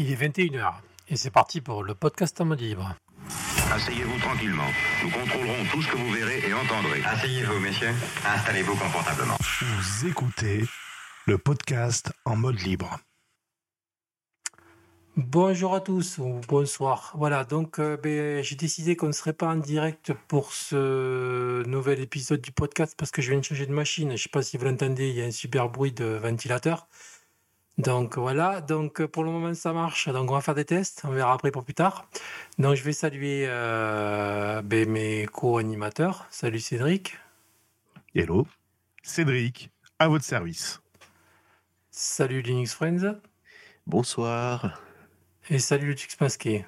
Il est 21h et c'est parti pour le podcast en mode libre. Asseyez-vous tranquillement. Nous contrôlerons tout ce que vous verrez et entendrez. Asseyez-vous, messieurs. Installez-vous confortablement. Vous écoutez le podcast en mode libre. Bonjour à tous ou bonsoir. Voilà, donc euh, ben, j'ai décidé qu'on ne serait pas en direct pour ce nouvel épisode du podcast parce que je viens de changer de machine. Je ne sais pas si vous l'entendez, il y a un super bruit de ventilateur. Donc voilà, donc pour le moment ça marche. Donc on va faire des tests, on verra après pour plus tard. Donc je vais saluer euh, ben, mes co-animateurs. Salut Cédric. Hello, Cédric, à votre service. Salut Linux Friends. Bonsoir. Et salut le Tux Masqué.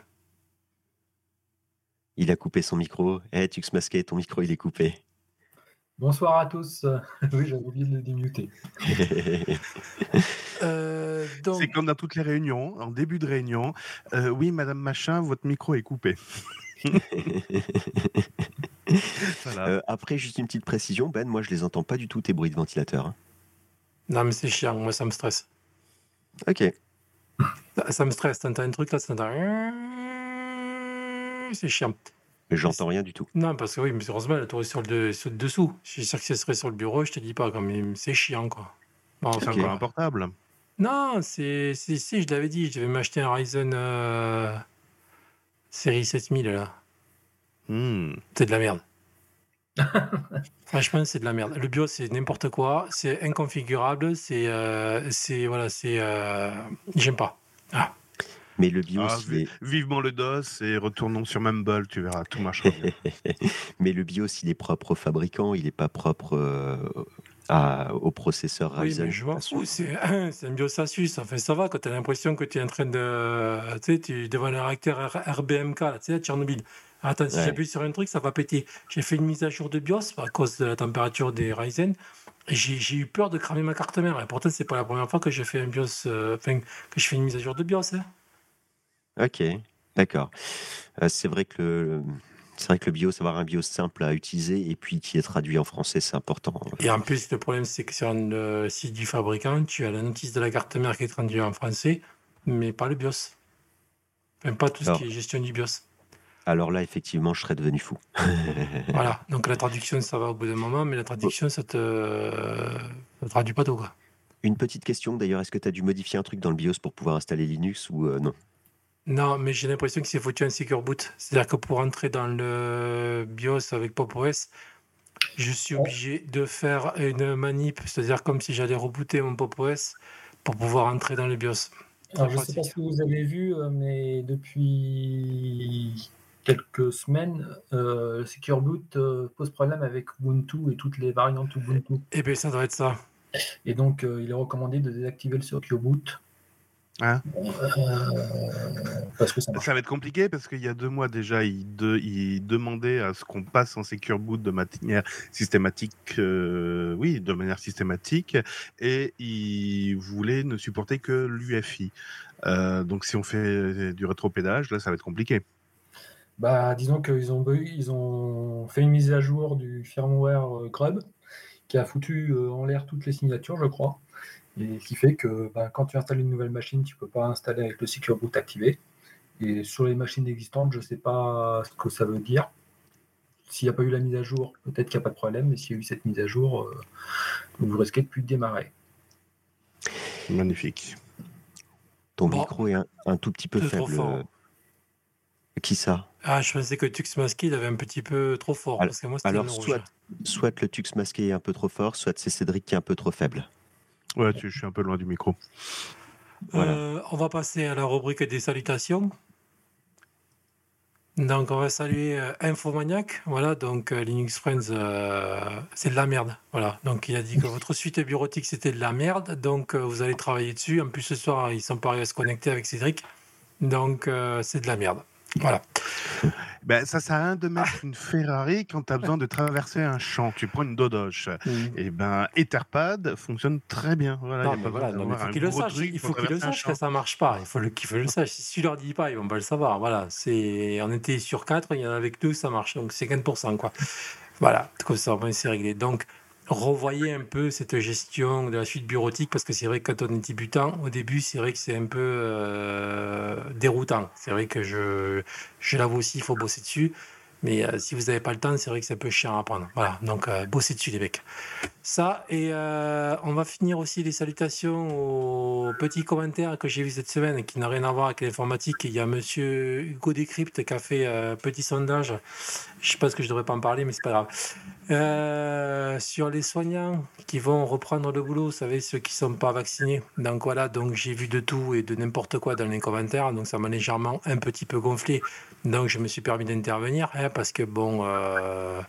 Il a coupé son micro. Eh, Tux Masqué, ton micro, il est coupé. Bonsoir à tous. oui, j'avais oublié de le démuter. Euh, donc, C'est comme dans toutes les réunions, en début de réunion. euh, oui, Madame Machin, votre micro est coupé. Voilà. Euh, après, juste une petite précision, Ben, moi, je les entends pas du tout, tes bruits de ventilateur. hein. non mais c'est chiant, moi ça me stresse. Ok. Ça, ça me stresse, t'entends un truc là, ça t'entends... C'est chiant. Mais j'entends rien du tout. Non, parce que oui, mais heureusement, la tour est sur le, sur le dessous. Je suis sûr que ce serait sur le bureau, je te dis pas, quand même, c'est chiant, quoi. Bon, C'est enfin, un portable. Non, c'est, si, je l'avais dit, je devais m'acheter un Ryzen euh, série 7000, là. Hmm. C'est de la merde. Franchement, c'est de la merde. Le BIOS, c'est n'importe quoi, c'est inconfigurable, c'est, euh, c'est, voilà, c'est, euh, j'aime pas. Ah. Mais le BIOS, Ah, est... Vivement le DOS et retournons sur Mumble, tu verras, tout marchera bien. Mais le BIOS, il est propre au fabricant, il n'est pas propre euh, à- au processeur Oui, Ryzen. mais je m'en fous, c'est un BIOS Asus. Enfin, ça va quand tu as l'impression que tu es en train de. Tu sais, tu es devant un réacteur RBMK, là, tu sais, à Tchernobyl. Attends, si Ouais. j'appuie sur un truc, ça va péter. J'ai fait une mise à jour de BIOS à cause de la température des Ryzen. J'ai j'ai eu peur de cramer ma carte mère. Et pourtant, c'est pas la première fois que je fais un BIOS, euh, enfin, que je fais une mise à jour de BIOS. hein. Ok, d'accord. Euh, c'est vrai que le... C'est vrai que le BIOS, avoir un BIOS simple à utiliser et puis qui est traduit en français, c'est important. Et en plus, le problème, c'est que sur le site du fabricant, tu as la notice de la carte mère qui est traduite en français, mais pas le BIOS. Enfin, pas tout ce qui est gestion du BIOS. Alors là, effectivement, je serais devenu fou. Voilà, donc la traduction, ça va au bout d'un moment, mais la traduction, ça te, ça te traduit pas tout, quoi. Une petite question d'ailleurs, est-ce que tu as dû modifier un truc dans le BIOS pour pouvoir installer Linux ou euh, non? Non, mais j'ai l'impression que c'est foutu un secure boot. C'est-à-dire que pour entrer dans le BIOS avec Pop OS, je suis obligé de faire une manip, c'est-à-dire comme si j'allais rebooter mon Pop OS pour pouvoir entrer dans le BIOS. Alors, je ne sais pas si vous avez vu, euh, mais depuis quelques semaines, euh, le Secure Boot euh, pose problème avec Ubuntu et toutes les variantes Ubuntu. Eh bien, ça doit être ça. Et donc, euh, il est recommandé de désactiver le Secure Boot. Hein Euh, parce que ça va être compliqué parce qu'il y a deux mois déjà, il, de- il demandait à ce qu'on passe en secure boot de manière systématique, euh, oui, de manière systématique, et il voulait ne supporter que l'UFI. Euh, donc si on fait du rétropédage, là, ça va être compliqué. Bah, disons qu'ils ont, ils fait une mise à jour du firmware Grub qui a foutu en l'air toutes les signatures, je crois. Et ce qui fait que bah, quand tu installes une nouvelle machine, tu ne peux pas installer avec le Secure Boot activé. Et sur les machines existantes, je ne sais pas ce que ça veut dire. S'il n'y a pas eu la mise à jour, peut-être qu'il n'y a pas de problème, mais s'il y a eu cette mise à jour, euh, vous risquez de plus démarrer. Magnifique. Ton Bon. micro est un, un tout petit peu faible. fort. Qui ça? Ah, je pensais que Tux Masqué, il avait un petit peu trop fort, Alors- parce que moi, Alors, rouge. soit, soit le tux masqué est un peu trop fort, soit c'est Cédric qui est un peu trop faible. Ouais, tu- je suis un peu loin du micro. Voilà. Euh, on va passer à la rubrique des salutations. Donc, on va saluer euh, Infomaniac. Voilà, donc euh, Linux Friends, euh, c'est de la merde. Voilà, donc il a dit que votre suite bureautique c'était de la merde. Donc, vous allez travailler dessus. En plus, ce soir, ils sont pas arrivés à se connecter avec Cédric. Donc, c'est de la merde. Voilà. Ben, ça sert à rien de mettre une Ferrari quand tu as besoin de traverser un champ. Tu prends une Dodoche. Et ben, Etherpad fonctionne très bien. Voilà, Non, non, mais il faut qu'il le sache. Il faut qu'il le sache que ça marche pas. Il faut qu'il le sache. Si tu leur dis pas, ils vont pas le savoir. Voilà, c'est on était sur 4, il y en avait que deux, ça marche. Donc 50%, quoi. Voilà, comme ça, c'est réglé. Donc, revoyez un peu cette gestion de la suite bureautique parce que c'est vrai que quand on est débutant, au début, c'est vrai que c'est un peu euh, déroutant. C'est vrai que je, je l'avoue aussi, il faut bosser dessus. Mais euh, si vous n'avez pas le temps, c'est vrai que c'est un peu chiant à apprendre. Voilà, donc euh, bossez dessus les mecs. Ça, et euh, on va finir aussi les salutations aux petits commentaires que j'ai vu cette semaine qui n'ont rien à voir avec l'informatique. Il y a monsieur Hugo Décrypte qui a fait un petit sondage. Je sais pas ce que je devrais pas en parler, mais c'est pas grave. Sur les soignants qui vont reprendre le boulot, vous savez, ceux qui sont pas vaccinés. Donc voilà, donc j'ai vu de tout et de n'importe quoi dans les commentaires, donc ça m'a légèrement un petit peu gonflé. Donc je me suis permis d'intervenir, parce que bon, euh,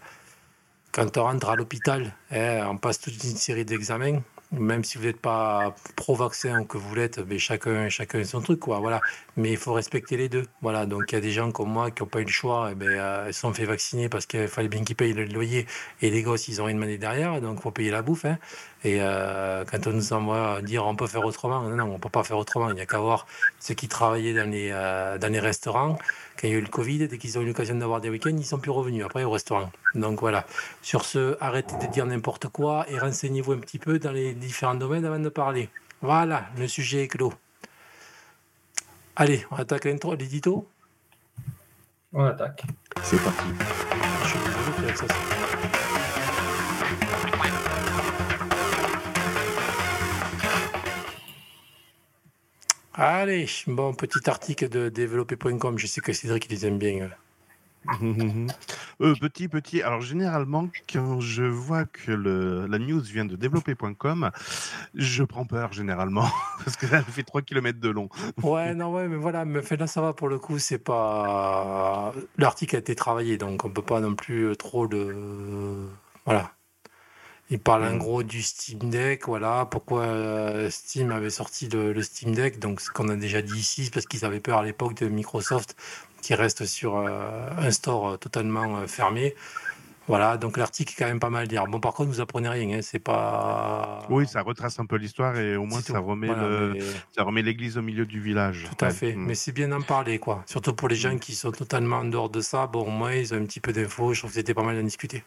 quand on rentre à l'hôpital, hein, on passe toute une série d'examens. Même si vous n'êtes pas pro-vaccin ou que vous l'êtes, mais chacun, chacun son truc, quoi. Voilà. Mais il faut respecter les deux. Voilà. Donc il y a des gens comme moi qui n'ont pas eu le choix, et ben, euh, ils se sont fait vacciner parce qu'il fallait bien qu'ils payent le loyer. Et les gosses, ils ont rien demandé derrière, donc il faut payer la bouffe. Hein. Et euh, quand on nous envoie dire on peut faire autrement, non, non on ne peut pas faire autrement. Il n'y a qu'à voir ceux qui travaillaient dans les, euh, dans les restaurants. Quand il y a eu le Covid, dès qu'ils ont eu l'occasion d'avoir des week-ends, ils ne sont plus revenus après au restaurant. Donc voilà. Sur ce, arrêtez de dire n'importe quoi et renseignez-vous un petit peu dans les différents domaines avant de parler. Voilà, le sujet est clos. Allez, on attaque l'intro, l'édito. On attaque. C'est parti. Je suis désolé, Pierre, ça, Allez, bon, petit article de développer.com. Je sais que Cédric, les aime bien. euh. Euh, petit, petit. Alors, généralement, quand je vois que le, la news vient de développer.com, je prends peur, généralement, parce que ça fait 3 km de long. Ouais, non, ouais, mais voilà, mais là, ça va pour le coup, c'est pas. L'article a été travaillé, donc on peut pas non plus euh, trop le. Voilà. Il parle en Mm. gros du Steam Deck, voilà, pourquoi euh, Steam avait sorti le, le Steam Deck, donc ce qu'on a déjà dit ici, c'est parce qu'ils avaient peur à l'époque de Microsoft qui reste sur euh, un store euh, totalement euh, fermé. Voilà, donc l'article est quand même pas mal à lire. Bon, par contre, vous apprenez rien, hein, c'est pas. Oui, ça retrace un peu l'histoire et au moins, ça remet Voilà, le, mais- ça remet l'église au milieu du village. Tout à Ouais. fait, Mm. mais c'est bien d'en parler, quoi. Surtout pour les gens qui sont totalement en dehors de ça. Bon, au moins, ils ont un petit peu d'infos. Je trouve que c'était pas mal d'en discuter.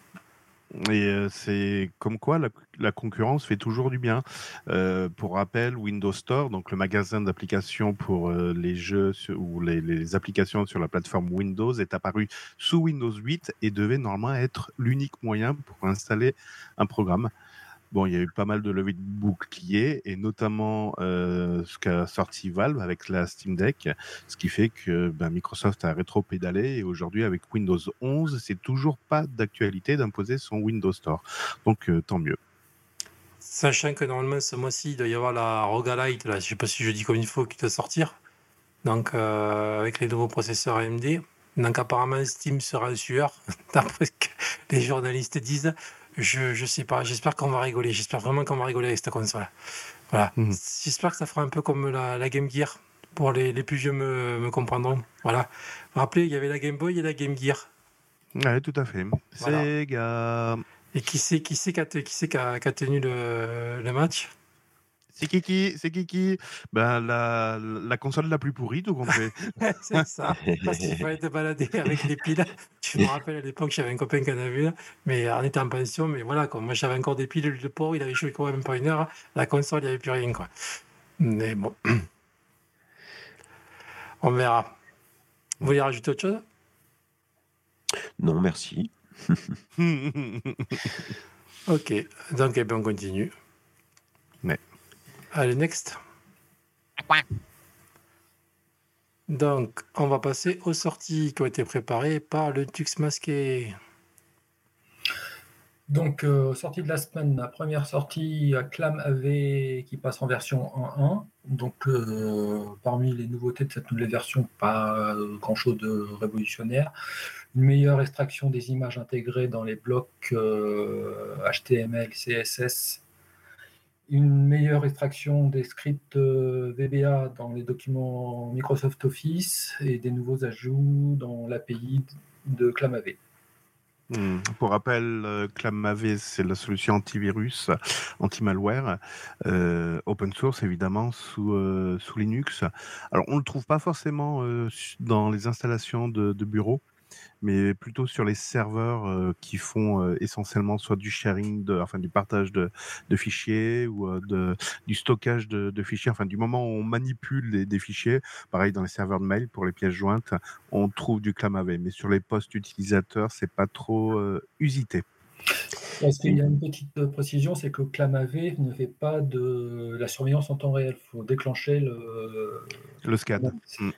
Et euh, c'est comme quoi la, concurrence fait toujours du bien. Euh, pour rappel, Windows Store, donc le magasin d'applications pour euh, les jeux ou les, les applications sur la plateforme Windows, est apparu sous Windows 8 et devait normalement être l'unique moyen pour installer un programme. Bon, il y a eu pas mal de levées de boucliers et notamment euh, ce qu'a sorti Valve avec la Steam Deck, ce qui fait que ben, Microsoft a rétro-pédalé et aujourd'hui avec Windows 11, c'est toujours pas d'actualité d'imposer son Windows Store. Donc euh, tant mieux. Sachant que normalement, ce mois-ci, il doit y avoir la Roga Lite, là, je sais pas si je dis comme il faut, qui doit sortir. Donc, euh, avec les nouveaux processeurs AMD. Donc, apparemment, Steam sera en sueur, d'après ce que les journalistes disent. Je, je sais pas, j'espère qu'on va rigoler. J'espère vraiment qu'on va rigoler avec cette console. Voilà. Mhm. J'espère que ça fera un peu comme la, la Game Gear. Pour les, les plus vieux me, me comprendront. Voilà. Vous vous rappelez, il y avait la Game Boy et la Game Gear. Ouais, tout à fait. Voilà. Sega. Et qui c'est qui c'est qui a, qui a- qui a tenu le, le match? C'est Kiki, c'est Kiki. Ben, la, la console la plus pourrie, tout compte fait. c'est ça. Parce qu'il fallait te balader avec les piles. Je me rappelle à l'époque, j'avais un copain qui en avait une, mais on était en pension. Mais voilà, quoi. moi j'avais encore des piles, le pauvre, il avait joué quand même pas une heure. La console, il n'y avait plus rien. Quoi. Mais bon. On verra. Vous voulez rajouter autre chose? Non, merci. Ok, donc eh bien, on continue. Allez, next. Donc, on va passer aux sorties qui ont été préparées par le Tux masqué. Donc, euh, sortie de la semaine, la première sortie, Clam AV qui passe en version 1.1. Donc, euh, parmi les nouveautés de cette nouvelle version, pas euh, grand-chose de révolutionnaire. Une meilleure extraction des images intégrées dans les blocs HTML, CSS. Une meilleure extraction des scripts euh, VBA dans les documents Microsoft Office et des nouveaux ajouts dans l'API de ClamAV. Hmm. Pour rappel, euh, ClamAV, c'est la solution antivirus, anti-malware, euh, open source évidemment, sous, Linux. Alors, on ne le trouve pas forcément dans les installations de, de bureaux. Mais plutôt sur les serveurs euh, qui font euh, essentiellement soit du sharing, de, enfin du partage de, de fichiers ou euh, de, du stockage de, de, fichiers. Enfin, du moment où on manipule des fichiers, pareil dans les serveurs de mail pour les pièces jointes, on trouve du ClamAV. Mais sur les postes utilisateurs, c'est pas trop usité. Parce qu'il y a une petite précision, c'est que ClamAV ne fait pas de la surveillance en temps réel. Il faut déclencher le, le scan. Mm.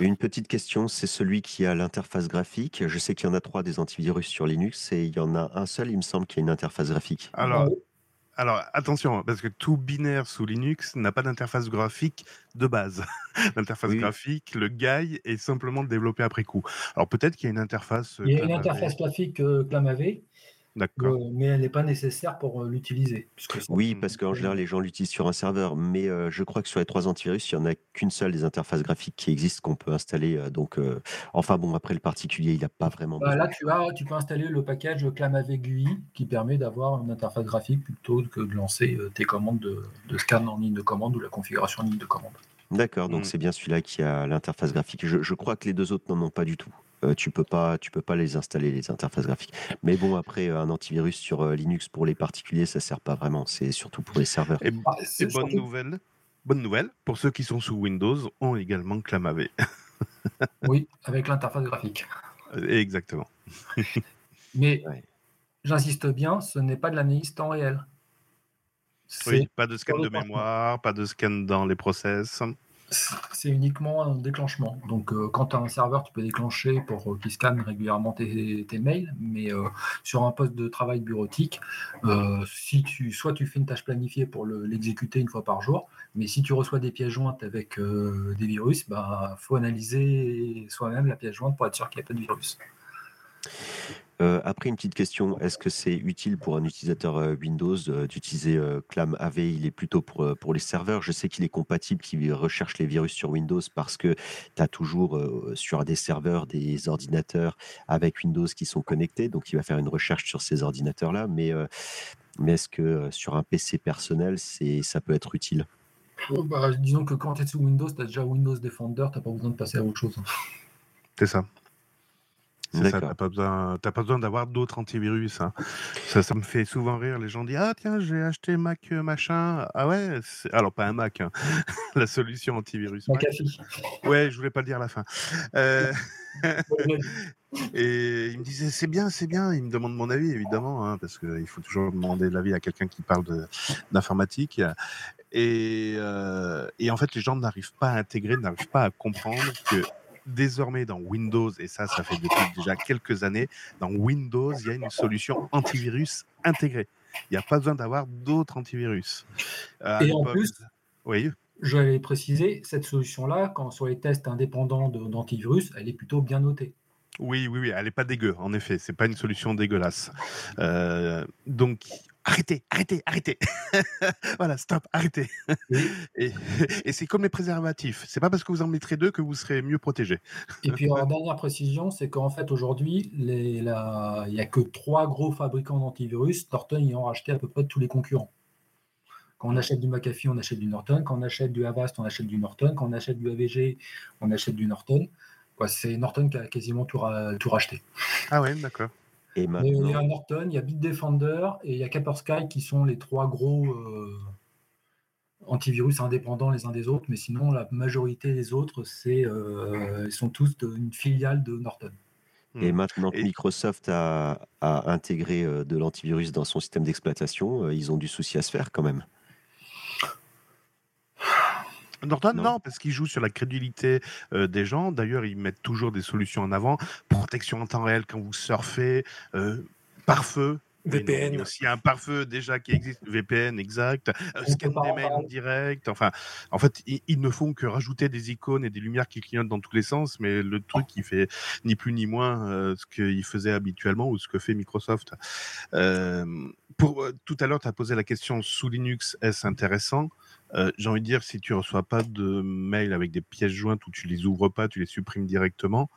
Une petite question, c'est celui qui a l'interface graphique. Je sais qu'il y en a trois des antivirus sur Linux et il y en a un seul, il me semble, qui a une interface graphique. Alors, alors attention, parce que tout binaire sous Linux n'a pas d'interface graphique de base. L'interface graphique, le GUI est simplement développé après coup. Alors peut-être qu'il y a une interface. Il y a une interface graphique euh, ClamAV D'accord. Euh, mais elle n'est pas nécessaire pour euh, l'utiliser. Oui, parce qu'en général, les gens l'utilisent sur un serveur. Mais euh, je crois que sur les trois antivirus, il n'y en a qu'une seule des interfaces graphiques qui existent qu'on peut installer. donc, enfin bon, après le particulier, il n'a pas vraiment. Bah, là, tu, as, tu peux installer le package ClamAV qui permet d'avoir une interface graphique plutôt que de lancer tes commandes de, scan en ligne de commande ou la configuration en ligne de commande. D'accord, donc mm. c'est bien celui-là qui a l'interface graphique. je, crois que les deux autres n'en ont pas du tout. Euh, tu peux pas, tu peux pas les installer les interfaces graphiques. Mais bon, après un antivirus sur euh, Linux pour les particuliers, ça sert pas vraiment. C'est surtout pour les serveurs. Et, bah, bonne nouvelle, bonne nouvelle pour ceux qui sont sous Windows ont également ClamAV. oui, avec l'interface graphique. Exactement. Mais j'insiste bien, ce n'est pas de l'analyse temps réel. Oui, pas de scan de mémoire, pas de scan dans les process c'est uniquement un déclenchement. Donc, euh, quand tu as un serveur, tu peux déclencher pour euh, qu'il scanne régulièrement tes, mails, mais euh, sur un poste de travail bureautique, si tu, soit tu fais une tâche planifiée pour l'exécuter une fois par jour, mais si tu reçois des pièces jointes avec des virus, il bah, faut analyser soi-même la pièce jointe pour être sûr qu'il n'y a pas de virus. Euh, après, une petite question, est-ce que c'est utile pour un utilisateur euh, Windows euh, d'utiliser Clam AV Il est plutôt pour, pour les serveurs. Je sais qu'il est compatible, qu'il recherche les virus sur Windows parce que tu as toujours sur des serveurs des ordinateurs avec Windows qui sont connectés. Donc, il va faire une recherche sur ces ordinateurs-là. Mais, mais est-ce que sur un PC personnel, ça peut être utile? Oh, bah, Disons que quand tu es sous Windows, tu as déjà Windows Defender, tu n'as pas besoin de passer à autre chose. C'est ça. C'est ça, t'as pas besoin, pas besoin d'avoir d'autres antivirus. Hein. Ça, ça me fait souvent rire. Les gens disent ah tiens j'ai acheté Mac euh, machin. Ah ouais, alors pas un Mac, hein. la solution antivirus. Mac. Ouais, je voulais pas le dire à la fin. Euh, et il me disait c'est bien, c'est bien. Il me demande mon avis évidemment, hein, parce qu'il faut toujours demander l'avis à quelqu'un qui parle d'informatique. Et, euh, et en fait les gens n'arrivent pas à intégrer, n'arrivent pas à comprendre que désormais dans Windows, et ça, ça fait depuis déjà quelques années, dans Windows, il y a une solution antivirus intégrée. Il n'y a pas besoin d'avoir d'autres antivirus. Euh, et en plus, oui. je vais préciser, cette solution-là, quand sur les tests indépendants d'antivirus, elle est plutôt bien notée. Oui, oui, oui, elle n'est pas dégueu, en effet. C'est pas une solution dégueulasse. Euh, donc, arrêtez, arrêtez, arrêtez. voilà, stop, arrêtez. et, c'est comme les préservatifs. C'est pas parce que vous en mettrez deux que vous serez mieux protégé. et puis, en dernière précision, c'est qu'en fait, aujourd'hui, il n'y a que trois gros fabricants d'antivirus. Norton y ont racheté à peu près tous les concurrents. Quand on achète du McAfee, on achète du Norton. Quand on achète du Avast, on achète du Norton. Quand on achète du AVG, on achète du Norton. c'est Norton qui a quasiment tout, tout racheté. Ah ouais, d'accord. Et il y a Norton, il y a Bitdefender et il y a Kaspersky qui sont les trois gros euh, antivirus indépendants les uns des autres, mais sinon la majorité des autres, c'est euh, ils sont tous une filiale de Norton. Et hmm. maintenant que Microsoft a, a intégré euh, de l'antivirus dans son système d'exploitation, ils ont du souci à se faire quand même. Norton, non, parce qu'ils jouent sur la crédulité euh, des gens. D'ailleurs, ils mettent toujours des solutions en avant. Protection en temps réel quand vous surfez, euh, pare-feu. VPN. Il y a aussi un pare-feu déjà qui existe, VPN, exact. Euh, scan des mails en direct. Enfin, en fait, ils, ne font que rajouter des icônes et des lumières qui clignotent dans tous les sens, mais le truc, il fait ni plus ni moins ce qu'il faisait habituellement ou ce que fait Microsoft. pour, tout à l'heure, tu as posé la question sous Linux, est-ce intéressant? Euh, j'ai envie de dire, si tu reçois pas de mail avec des pièces jointes où tu les ouvres pas, tu les supprimes directement,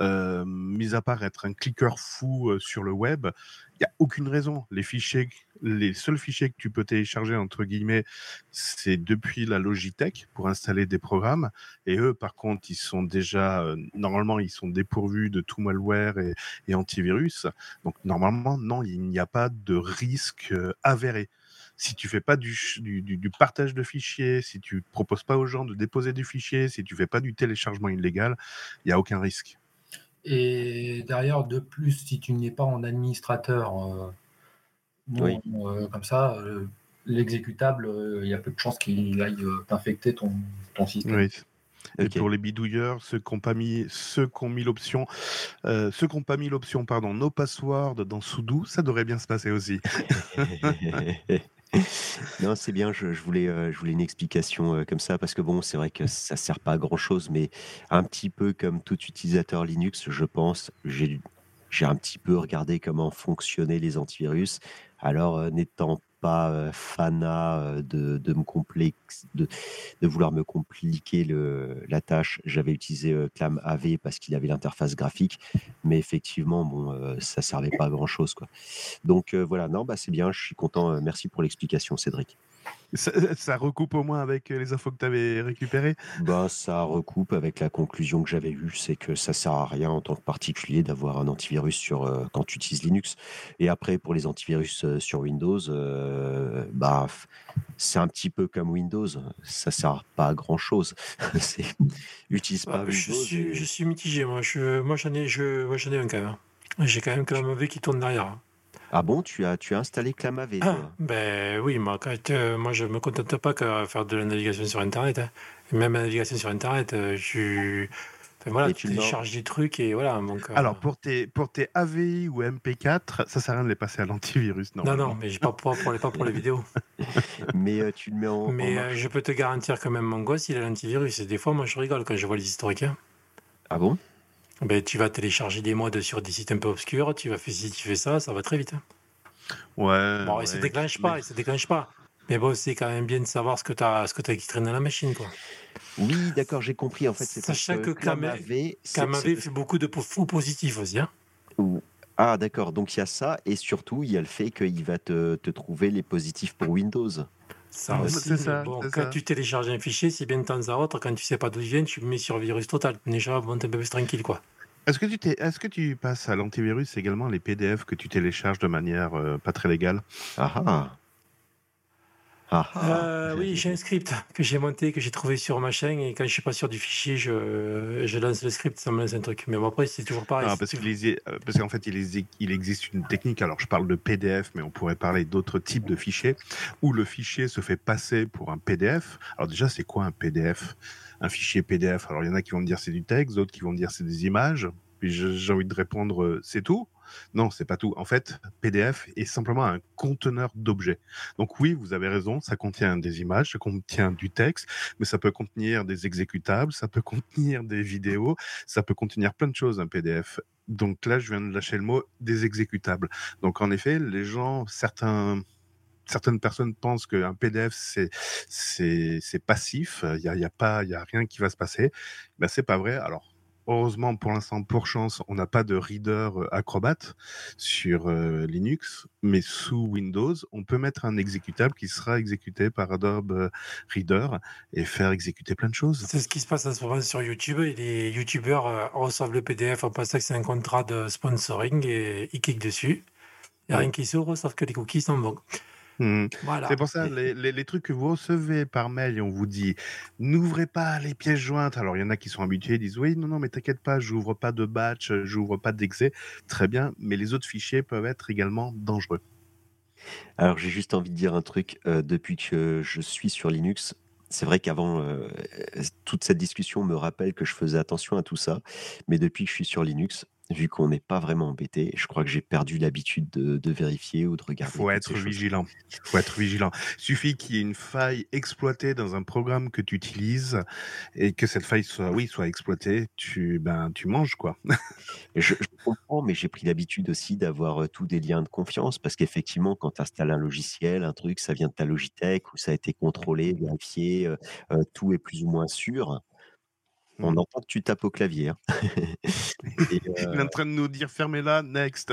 euh, mis à part être un clicker fou euh, sur le web, il n'y a aucune raison. Les fichiers, les seuls fichiers que tu peux télécharger, entre guillemets, c'est depuis la Logitech pour installer des programmes. Et eux, par contre, ils sont déjà, normalement, ils sont dépourvus de tout malware et, antivirus. Donc, normalement, non, il n'y a pas de risque avéré si tu fais pas du, du, du, partage de fichiers, si tu proposes pas aux gens de déposer du fichier, si tu fais pas du téléchargement illégal, il n'y a aucun risque. Et derrière, de plus, si tu n'es pas en administrateur, euh, Oui. euh, comme ça, euh, l'exécutable, euh, il y a peu de chances qu'il aille euh, t'infecter ton, ton système. Oui. Et pour les bidouilleurs, ceux qui ont pas mis, ceux qui ont mis l'option, euh, ceux qui ont pas mis l'option, pardon, no password dans Sudo, ça devrait bien se passer aussi. non, c'est bien, je, euh, voulais une explication euh, comme ça, parce que bon, c'est vrai que ça sert pas à grand chose, mais un petit peu comme tout utilisateur Linux, je pense, j'ai j'ai un petit peu regardé comment fonctionnaient les antivirus. Alors, euh, n'étant pas euh, fanat euh, de, de me complexe, de, de vouloir me compliquer le, la tâche, j'avais utilisé euh, Clam AV parce qu'il avait l'interface graphique, mais effectivement, bon, ça servait pas à grand chose, quoi. Donc voilà, non, bah c'est bien, je suis content. merci pour l'explication, Cédric. Ça, ça recoupe au moins avec les infos que tu avais récupérées. Bah, ça recoupe avec la conclusion que j'avais eue, c'est que ça sert à rien en tant que particulier d'avoir un antivirus sur euh, quand tu utilises Linux. Et après, pour les antivirus euh, sur Windows, euh, bah, c'est un petit peu comme Windows, ça sert pas à grand chose. c'est utilise pas Ah, je, Windows. suis, et- je suis mitigé, moi. Je, moi, j'en ai, je, moi, j'en ai un quand même. J'ai quand même un mauvais qui tourne derrière. Ah bon, tu as tu as installé ClamAV, Ah, toi ben oui, moi, quand, euh, moi je me contente pas qu'à faire de la navigation sur Internet. hein. Même la navigation sur Internet, euh, je enfin, voilà, Et tu télécharges des trucs et voilà. Donc, euh, Alors pour tes pour tes AVI ou MP4, ça sert à rien de les passer à l'antivirus. non, normalement. non, mais j'ai pas pour, pour les, pas pour les vidéos. Mais euh, tu le mets en, en Mais euh, je peux te garantir que même mon gosse, il a l'antivirus. Et des fois, moi, je rigole quand je vois les historiques. hein. Ah bon? Ben, tu vas télécharger des modes sur des sites un peu obscurs, tu vas faire ci, tu fais ça, ça va très vite. hein. Ouais. Bon, ouais. il se déclenche pas, Mais- il se déclenche pas. Mais bon, c'est quand même bien de savoir ce que tu as, ce que as qui traîne dans la machine, quoi. Oui, d'accord, j'ai compris. En fait, c'est Sachant que KMAV c'est- fait beaucoup de faux positifs aussi. Hein. Ou- Ah, d'accord. Donc il y a ça, et surtout, il y a le fait qu'il va te, te trouver les positifs pour Windows. Ça Ouais, aussi, ça, bon, quand ça. tu télécharges un fichier, c'est bien de temps à autre, quand tu sais pas d'où il vient, tu le mets sur virus total. Déjà, bon, t'es un peu plus tranquille, quoi. Est-ce que tu t'es, est-ce que tu passes à l'antivirus également les PDF que tu télécharges de manière euh, pas très légale? Ah ah. Ah ah. Euh, oui, j'ai un script que j'ai monté, que j'ai trouvé sur ma chaîne, et quand je suis pas sûr du fichier, je, je lance le script, ça me lance un truc. Mais bon, après, c'est toujours pareil. Parce euh, parce qu'en fait, il, existe une technique. Alors, je parle de PDF, mais on pourrait parler d'autres types de fichiers où le fichier se fait passer pour un PDF. Alors déjà, c'est quoi un PDF Un fichier PDF. Alors, il y en a qui vont me dire c'est du texte, d'autres qui vont me dire c'est des images. Puis j'ai envie de répondre euh, c'est tout. Non, c'est pas tout. En fait, PDF est simplement un conteneur d'objets. Donc oui, vous avez raison, ça contient des images, ça contient du texte, mais ça peut contenir des exécutables, ça peut contenir des vidéos, ça peut contenir plein de choses, un PDF. Donc là, je viens de lâcher le mot des exécutables. Donc en effet, les gens, certaines personnes pensent qu'un PDF c'est passif. Il y a, y a pas, il y a rien qui va se passer. Ben c'est pas vrai. Alors heureusement pour l'instant, pour chance, on n'a pas de reader euh, Acrobat sur euh, Linux, mais sous Windows, on peut mettre un exécutable qui sera exécuté par Adobe euh, Reader et faire exécuter plein de choses. C'est ce qui se passe en ce moment sur YouTube. Et les YouTubeurs euh, reçoivent le PDF en pensant que c'est un contrat de sponsoring et ils cliquent dessus. Il n'y a rien qui s'ouvre, sauf que les cookies sont bons. Voilà. C'est pour ça, les, les, les trucs que vous recevez par mail et on vous dit n'ouvrez pas les pièces jointes. Alors, il y en a qui sont habitués, ils disent oui, non, non, mais t'inquiète pas, j'ouvre pas de batch, j'ouvre pas d'exé. Très bien, mais les autres fichiers peuvent être également dangereux. Alors j'ai juste envie de dire un truc. euh, depuis que je suis sur Linux, c'est vrai qu'avant, euh, toute cette discussion me rappelle que je faisais attention à tout ça. Mais depuis que je suis sur Linux, vu qu'on n'est pas vraiment embêté, je crois que j'ai perdu l'habitude de, de vérifier ou de Il regarder. faut toutes être vigilant. Il faut être vigilant. Suffit qu'il y ait une faille exploitée dans un programme que tu utilises et que cette faille soit, oui, soit exploitée. Tu, ben, tu manges quoi. Je, je comprends, mais j'ai pris l'habitude aussi d'avoir euh, tous des liens de confiance parce qu'effectivement, quand tu installes un logiciel, un truc, ça vient de ta Logitech où ça a été contrôlé, vérifié, euh, euh, tout est plus ou moins sûr. On entend que tu tapes au clavier. hein. Et, Il est euh, en train de nous dire fermez-la, next.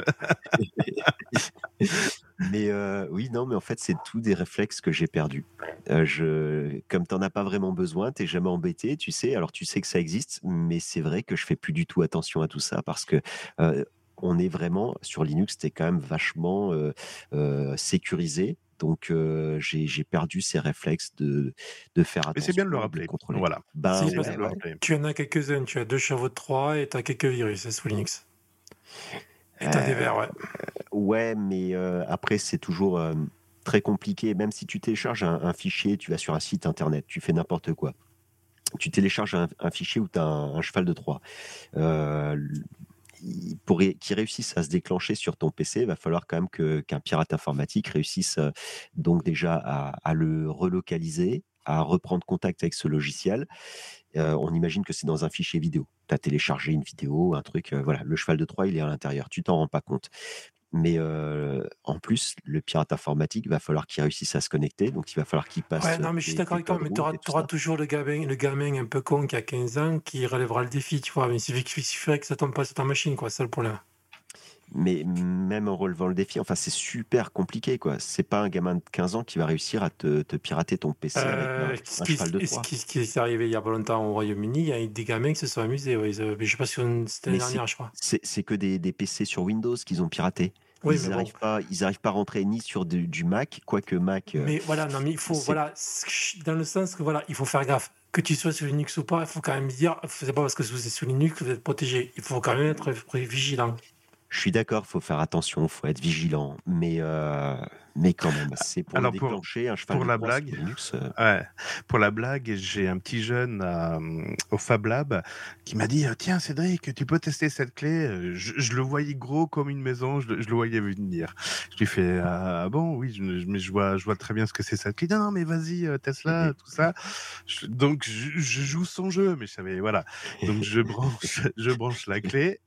mais euh, oui, non, mais en fait, c'est tout des réflexes que j'ai perdus. Euh, je, comme t'en as pas vraiment besoin, t'es jamais embêté, tu sais. Alors, tu sais que ça existe, mais c'est vrai que je fais plus du tout attention à tout ça parce que on est vraiment sur Linux, t'es quand même vachement euh, euh, sécurisé. Donc, euh, j'ai j'ai perdu ces réflexes de, de faire attention. Mais c'est bien de le rappeler. contrôler. Voilà. Ben, ouais, de le rappeler. Tu en as quelques-uns, tu as deux chevaux de Troie et tu as quelques virus hein, sous Linux. Et tu as des Euh, vers, ouais. Ouais, mais euh, après, c'est toujours euh, très compliqué. Même si tu télécharges un, un fichier, tu vas sur un site internet, tu fais n'importe quoi. Tu télécharges un, un fichier où tu as un, un cheval de Troie. Euh, il- pour ré- qu'il réussisse à se déclencher sur ton PC, il va falloir quand même qu'un pirate informatique réussisse euh, donc déjà à, à le relocaliser, à reprendre contact avec ce logiciel. Euh, on imagine que c'est dans un fichier vidéo. Tu as téléchargé une vidéo, un truc, euh, voilà, le cheval de Troie, il est à l'intérieur. Tu t'en rends pas compte. Mais euh, en plus, le pirate informatique, il va falloir qu'il réussisse à se connecter. Donc, il va falloir qu'il passe. Ouais, non, mais je suis d'accord avec toi, mais tu auras, toujours le gamin, le gamin un peu con qui a 15 ans qui relèvera le défi, tu vois. Mais il suffirait que ça tombe pas sur ta machine, quoi. C'est le problème. Mais même en relevant le défi, enfin, c'est super compliqué, quoi. C'est pas un gamin de 15 ans qui va réussir à te, te pirater ton PC Euh, avec ce un, un qui, cheval de ce Troie. qui, ce qui est arrivé il y a pas longtemps au Royaume-Uni, il y a des gamins qui se sont amusés. Ouais, je sais pas si c'était l'année dernière, je crois. C'est que des, des PC sur Windows qu'ils ont piraté. Oui, ils bon. n'arrivent pas, ils arrivent pas à rentrer ni sur du, du Mac, quoique Mac. euh, Mais voilà, non, mais il faut, voilà, dans le sens que voilà, il faut faire gaffe. Que tu sois sous Linux ou pas, il faut quand même dire, c'est pas parce que vous êtes sous Linux que vous êtes protégé. Il faut quand même être vigilant. Je suis d'accord, faut faire attention, faut être vigilant, mais euh, mais quand même, c'est pour Alors, le pour- déclencher un cheval pour de la blague, Linux. euh, Ouais. Pour la blague, j'ai un petit jeune hum, au Fab Lab qui m'a dit Tiens, Cédric, tu peux tester cette clé. Euh, Je, je le voyais gros comme une maison, je, le- je le voyais venir. Je lui fais Ah bon, oui, je, mais je vois, je vois très bien ce que c'est cette clé. Non, non, mais vas-y, euh, Tesla, tout ça. Je- donc, je, je joue son jeu, mais je savais, voilà. Donc, je branche, je branche la clé.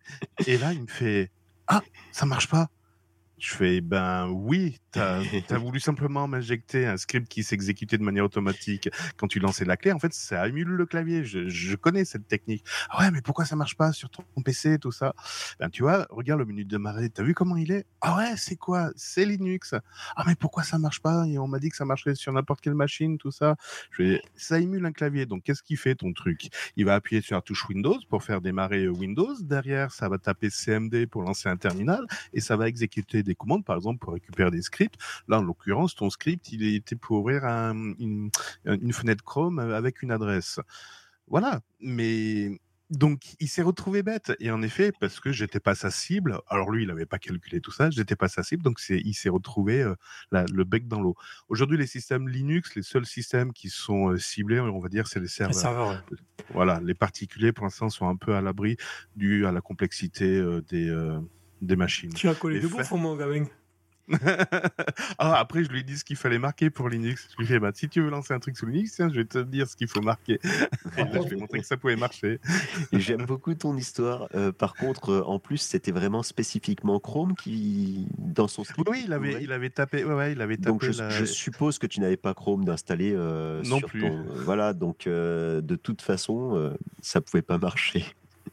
Et là, il me fait Ah, ça marche pas. Je fais ben oui, t'as as voulu simplement m'injecter un script qui s'exécutait de manière automatique quand tu lançais la clé. En fait, ça émule le clavier. Je, je connais cette technique. Ah ouais, mais pourquoi ça marche pas sur ton PC tout ça? Ben tu vois, regarde le menu de démarrer. T'as vu comment il est? Ah ouais, c'est quoi? C'est Linux. Ah mais pourquoi ça marche pas? Et on m'a dit que ça marcherait sur n'importe quelle machine, tout ça. Je fais, ça émule un clavier. Donc qu'est-ce qu'il fait ton truc? Il va appuyer sur la touche Windows pour faire démarrer Windows. Derrière, ça va taper CMD pour lancer un terminal et ça va exécuter des commandes, par exemple, pour récupérer des scripts. Là, en l'occurrence, ton script, il était pour ouvrir un- une, une fenêtre Chrome avec une adresse. Voilà. Mais donc, il s'est retrouvé bête. Et en effet, parce que j'étais pas sa cible, alors lui, il n'avait pas calculé tout ça, j'étais pas sa cible, donc c'est, il s'est retrouvé euh, la- le bec dans l'eau. Aujourd'hui, les systèmes Linux, les seuls systèmes qui sont euh, ciblés, on va dire, c'est les serveurs. ouais. Voilà, les particuliers, pour l'instant, sont un peu à l'abri dû à la complexité euh, des, des machines. Tu as collé de bouffe, mon gamin. ah, après, je lui ai dit ce qu'il fallait marquer pour Linux. Je lui ai dit, bah, si tu veux lancer un truc sous Linux, tiens, je vais te dire ce qu'il faut marquer. Et là, je lui ai montré que ça pouvait marcher. J'aime beaucoup ton histoire. Euh, par contre, euh, en plus, c'était vraiment spécifiquement Chrome qui, dans son Oui, script. oui, il avait, il avait tapé, ouais, ouais, il avait tapé Donc je, la- je suppose que tu n'avais pas Chrome d'installer euh, Non sur plus. ton- voilà, donc euh, de toute façon, euh, ça pouvait pas marcher.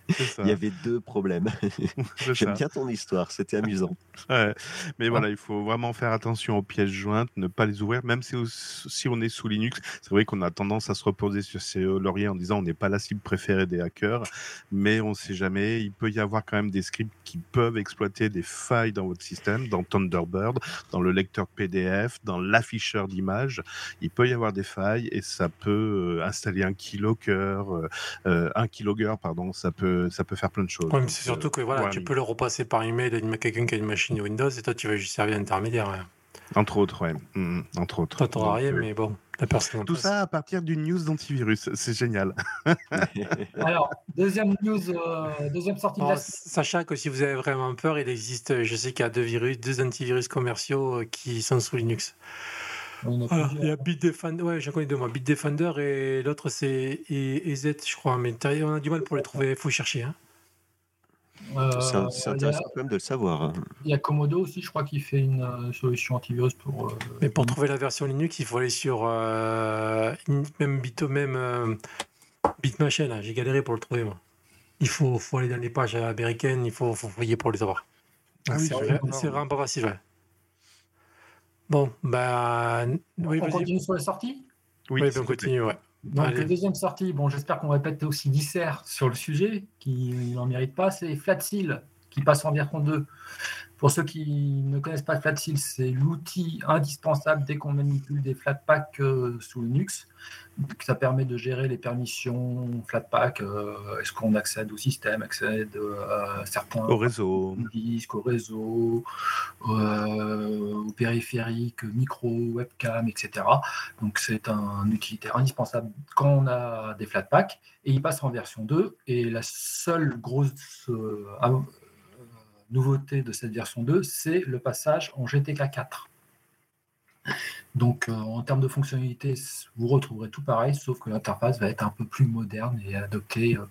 Ça, Il y avait deux problèmes. J'aime bien ton histoire, c'était amusant. Ouais. Mais voilà, il faut vraiment faire attention aux pièces jointes, ne pas les ouvrir, même si, si on est sous Linux. C'est vrai qu'on a tendance à se reposer sur ses lauriers en disant on n'est pas la cible préférée des hackers, mais on ne sait jamais. Il peut y avoir quand même des scripts qui peuvent exploiter des failles dans votre système, dans Thunderbird, dans le lecteur PDF, dans l'afficheur d'images. Il peut y avoir des failles et ça peut euh, installer un keylogger, euh, euh, un keylogger, pardon, ça peut, ça peut faire plein de choses. Ouais, c'est surtout euh, que voilà, tu peux le repasser par email à quelqu'un qui a une machine Windows et toi, tu vas juste servir d'intermédiaire. ouais. Entre autres, ouais. Mhm, entre autres. Toi, t'auras rien, euh, mais bon, la personne en Tout ça à partir d'une news d'antivirus, c'est génial. Alors, deuxième news, euh, deuxième sortie de Alors, la sachant que si vous avez vraiment peur, il existe, je sais qu'il y a deux virus, deux antivirus commerciaux euh, qui sont sous Linux. Il y a Bitdefender, ouais, j'en connais deux moi, Bitdefender et l'autre c'est EZ, je crois, mais on a du mal pour les trouver, il faut chercher. Hein. Euh, c'est il y a- intéressant quand même de le savoir. hein. Il y a Komodo aussi, je crois, qui fait une euh, solution antivirus pour. euh, Mais pour trouver la version Linux, il faut aller sur euh, même Bito, même euh, Bitmachine, hein, j'ai galéré pour le trouver, moi. Il faut, faut aller dans les pages américaines, il faut, faut fouiller pour les avoir. Ah c'est vraiment pas facile, ouais. Bon, bah. Oui, on continue sur les sorties Oui, on continue, ouais. Donc, Allez. deuxième sortie, bon, j'espère qu'on répète aussi Viscère sur le sujet, qui n'en mérite pas, c'est Flatseal, qui passe en version 2. Pour ceux qui ne connaissent pas Flatseal, c'est l'outil indispensable dès qu'on manipule des Flatpak euh, sous Linux. Ça permet de gérer les permissions Flatpak, euh, est-ce qu'on accède au système, accède euh, à certains Au réseau. disques, au réseau, euh, au périphérique, micro, webcam, etc. Donc c'est un utilitaire indispensable quand on a des Flatpak et il passe en version 2 et la seule grosse euh, nouveauté de cette version 2 c'est le passage en GTK 4. Donc euh, en termes de fonctionnalité, vous retrouverez tout pareil, sauf que l'interface va être un peu plus moderne et adopter euh,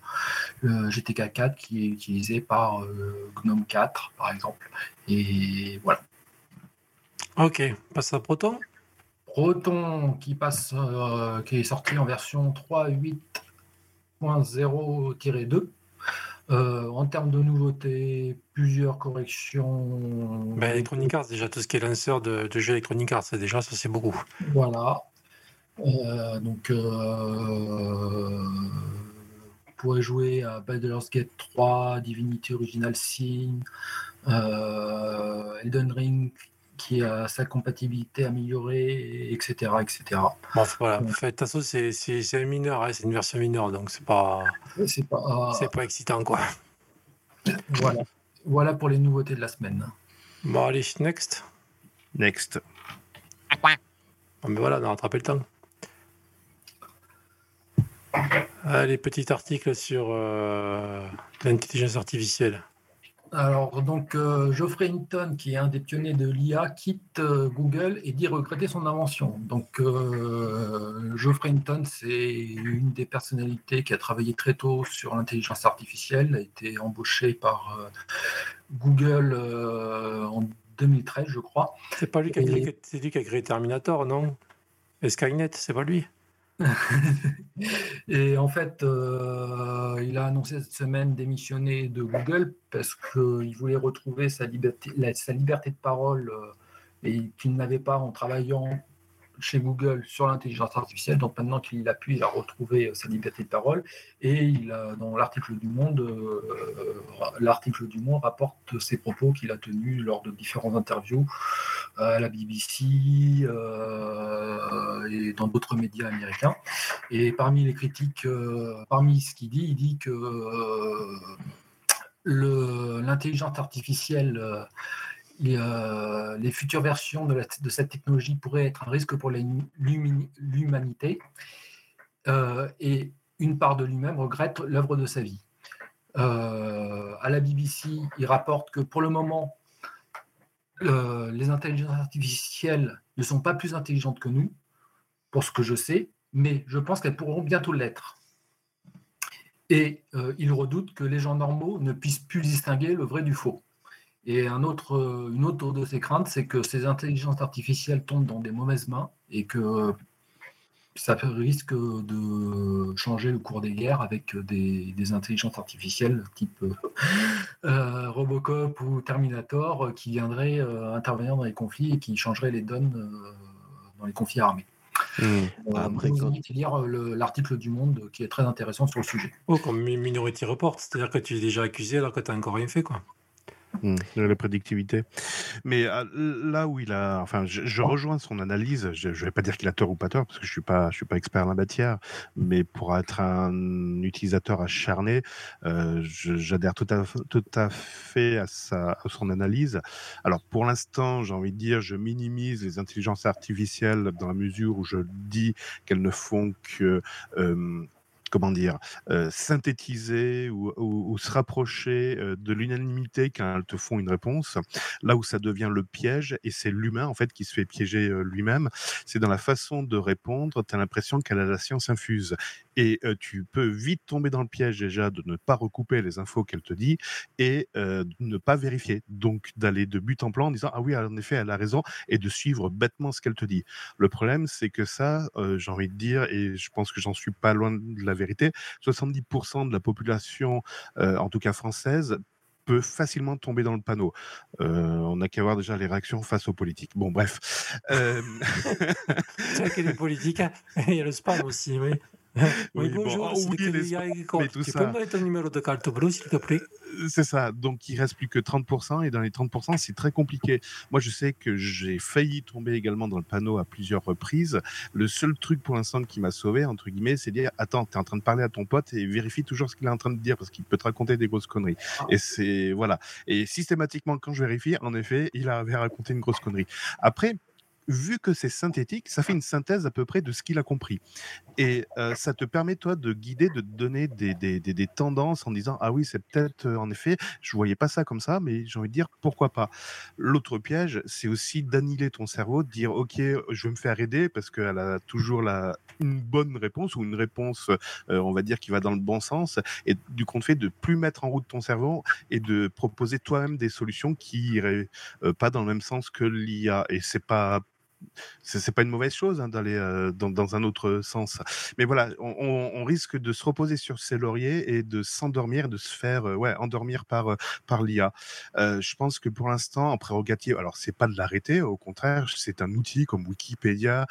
le GTK 4 qui est utilisé par euh, GNOME 4 par exemple. Et voilà. Ok, passe à Proton? Proton qui passe, qui est sorti en version 3.8.0-2. Euh, en termes de nouveautés, plusieurs corrections. Ben, Electronic Arts, déjà, tout ce qui est lanceur de, de jeux Electronic Arts, c'est déjà, ça c'est beaucoup. Voilà. Euh, donc, euh, vous pourrez jouer à Baldur's Gate 3, Divinity Original Sin, euh, Elden Ring qui a sa compatibilité améliorée, etc. etc. Bon, voilà, fait, façon, c'est c'est- c'est un mineur, hein, c'est une version mineure, donc c'est pas, C'est pas, c'est pas excitant, quoi. voilà. voilà pour les nouveautés de la semaine. Bon, allez, next. Next. Ah, mais voilà, on a rattrapé le temps. Allez, petit article sur euh, l'intelligence artificielle. Alors, donc, euh, Geoffrey Hinton, qui est un des pionniers de l'IA, quitte euh, Google et dit regretter son invention. Donc, euh, Geoffrey Hinton, c'est une des personnalités qui a travaillé très tôt sur l'intelligence artificielle, a été embauché par Google en 2013, je crois. C'est pas lui qui a Et- créé, c'est lui qui a créé Terminator, non? Et Skynet, c'est pas lui? Et en fait, euh, il a annoncé cette semaine démissionner de Google parce qu'il voulait retrouver sa liberté, de parole euh, et qu'il n'avait pas en travaillant chez Google sur l'intelligence artificielle. Donc maintenant qu'il a pu, il a retrouvé euh, sa liberté de parole. Et dans l'article du Monde, euh, l'article du Monde rapporte ses propos qu'il a tenus lors de différentes interviews euh, à la BBC et dans d'autres médias américains. Et parmi les critiques, parmi ce qu'il dit, il dit que l'intelligence artificielle, les futures versions de, cette technologie pourraient être un risque pour l'humanité. Euh, et une part de lui-même regrette l'œuvre de sa vie. Euh, à la BBC, il rapporte que pour le moment, euh, les intelligences artificielles ne sont pas plus intelligentes que nous, pour ce que je sais, mais je pense qu'elles pourront bientôt l'être. Et euh, il redoute que les gens normaux ne puissent plus distinguer le vrai du faux. Et un autre, euh, une autre de ses craintes, c'est que ces intelligences artificielles tombent dans des mauvaises mains et que ça risque de changer le cours des guerres avec des, des intelligences artificielles type euh, euh, Robocop ou Terminator qui viendraient euh, intervenir dans les conflits et qui changeraient les donnes euh, dans les conflits armés. Hmm. Euh, Après, vous invite à lire le- l'article du Monde qui est très intéressant sur le sujet. Oh, comme Mi- Minority Report, c'est-à-dire que tu es déjà accusé alors que tu n'as encore rien fait, quoi. Hmm, La prédictivité. Mais euh, là où il a, enfin, je, je rejoins son analyse. Je, je vais pas dire qu'il a tort ou pas tort parce que je suis pas, je suis pas expert en la matière. Mais pour être un utilisateur acharné, euh, j'adhère tout à, tout à fait à, sa, à son analyse. Alors pour l'instant, j'ai envie de dire, je minimise les intelligences artificielles dans la mesure où je dis qu'elles ne font que euh, comment dire, euh, synthétiser ou, se rapprocher euh, de l'unanimité quand elles te font une réponse. Là où ça devient le piège, et c'est l'humain en fait qui se fait piéger euh, lui-même, c'est dans la façon de répondre, tu as l'impression qu'elle a la science infuse. Et tu peux vite tomber dans le piège déjà de ne pas recouper les infos qu'elle te dit et ne pas vérifier. Donc d'aller de but en plan en disant Ah oui, en effet, elle a raison, et de suivre bêtement ce qu'elle te dit. Le problème, c'est que ça, j'ai envie de dire, et je pense que j'en suis pas loin de la vérité. 70% de la population, en tout cas française, peut facilement tomber dans le panneau. on n'a qu'à voir déjà les réactions face aux politiques. Bon, bref. Euh... C'est vrai qu'il y a les politiques, il y a le spam aussi, oui. Oui, bonjour, bon, mais tout tu peux me donner ton numéro de carte bleue, s'il te plaît? C'est ça. Donc, il reste plus que 30%. Et dans les 30%, c'est très compliqué. Moi, je sais que j'ai failli tomber également dans le panneau à plusieurs reprises. Le seul truc pour l'instant qui m'a sauvé, entre guillemets, c'est de dire Attends, tu es en train de parler à ton pote et vérifie toujours ce qu'il est en train de dire parce qu'il peut te raconter des grosses conneries. Ah. Et c'est. Voilà. Et systématiquement, quand je vérifie, en effet, il avait raconté une grosse connerie. Après, vu que c'est synthétique, ça fait une synthèse à peu près de ce qu'il a compris. Et euh, ça te permet, toi, de guider, de donner des, des, des, tendances en disant Ah oui, c'est peut-être, euh, en effet, je voyais pas ça comme ça, mais j'ai envie de dire pourquoi pas? L'autre piège, c'est aussi d'annihiler ton cerveau, de dire Ok, je vais me faire aider parce qu'elle a toujours la, une bonne réponse ou une réponse, euh, on va dire, qui va dans le bon sens. Et du compte fait de plus mettre en route ton cerveau et de proposer toi-même des solutions qui iraient pas dans le même sens que l'IA. Et c'est pas c'est pas une mauvaise chose hein, d'aller euh, dans, un autre sens. Mais voilà, on, on, risque de se reposer sur ses lauriers et de s'endormir, de se faire euh, ouais, endormir par, euh, par l'IA. je pense que pour l'instant, en prérogative, alors c'est pas de l'arrêter, au contraire, c'est un outil comme Wikipédia,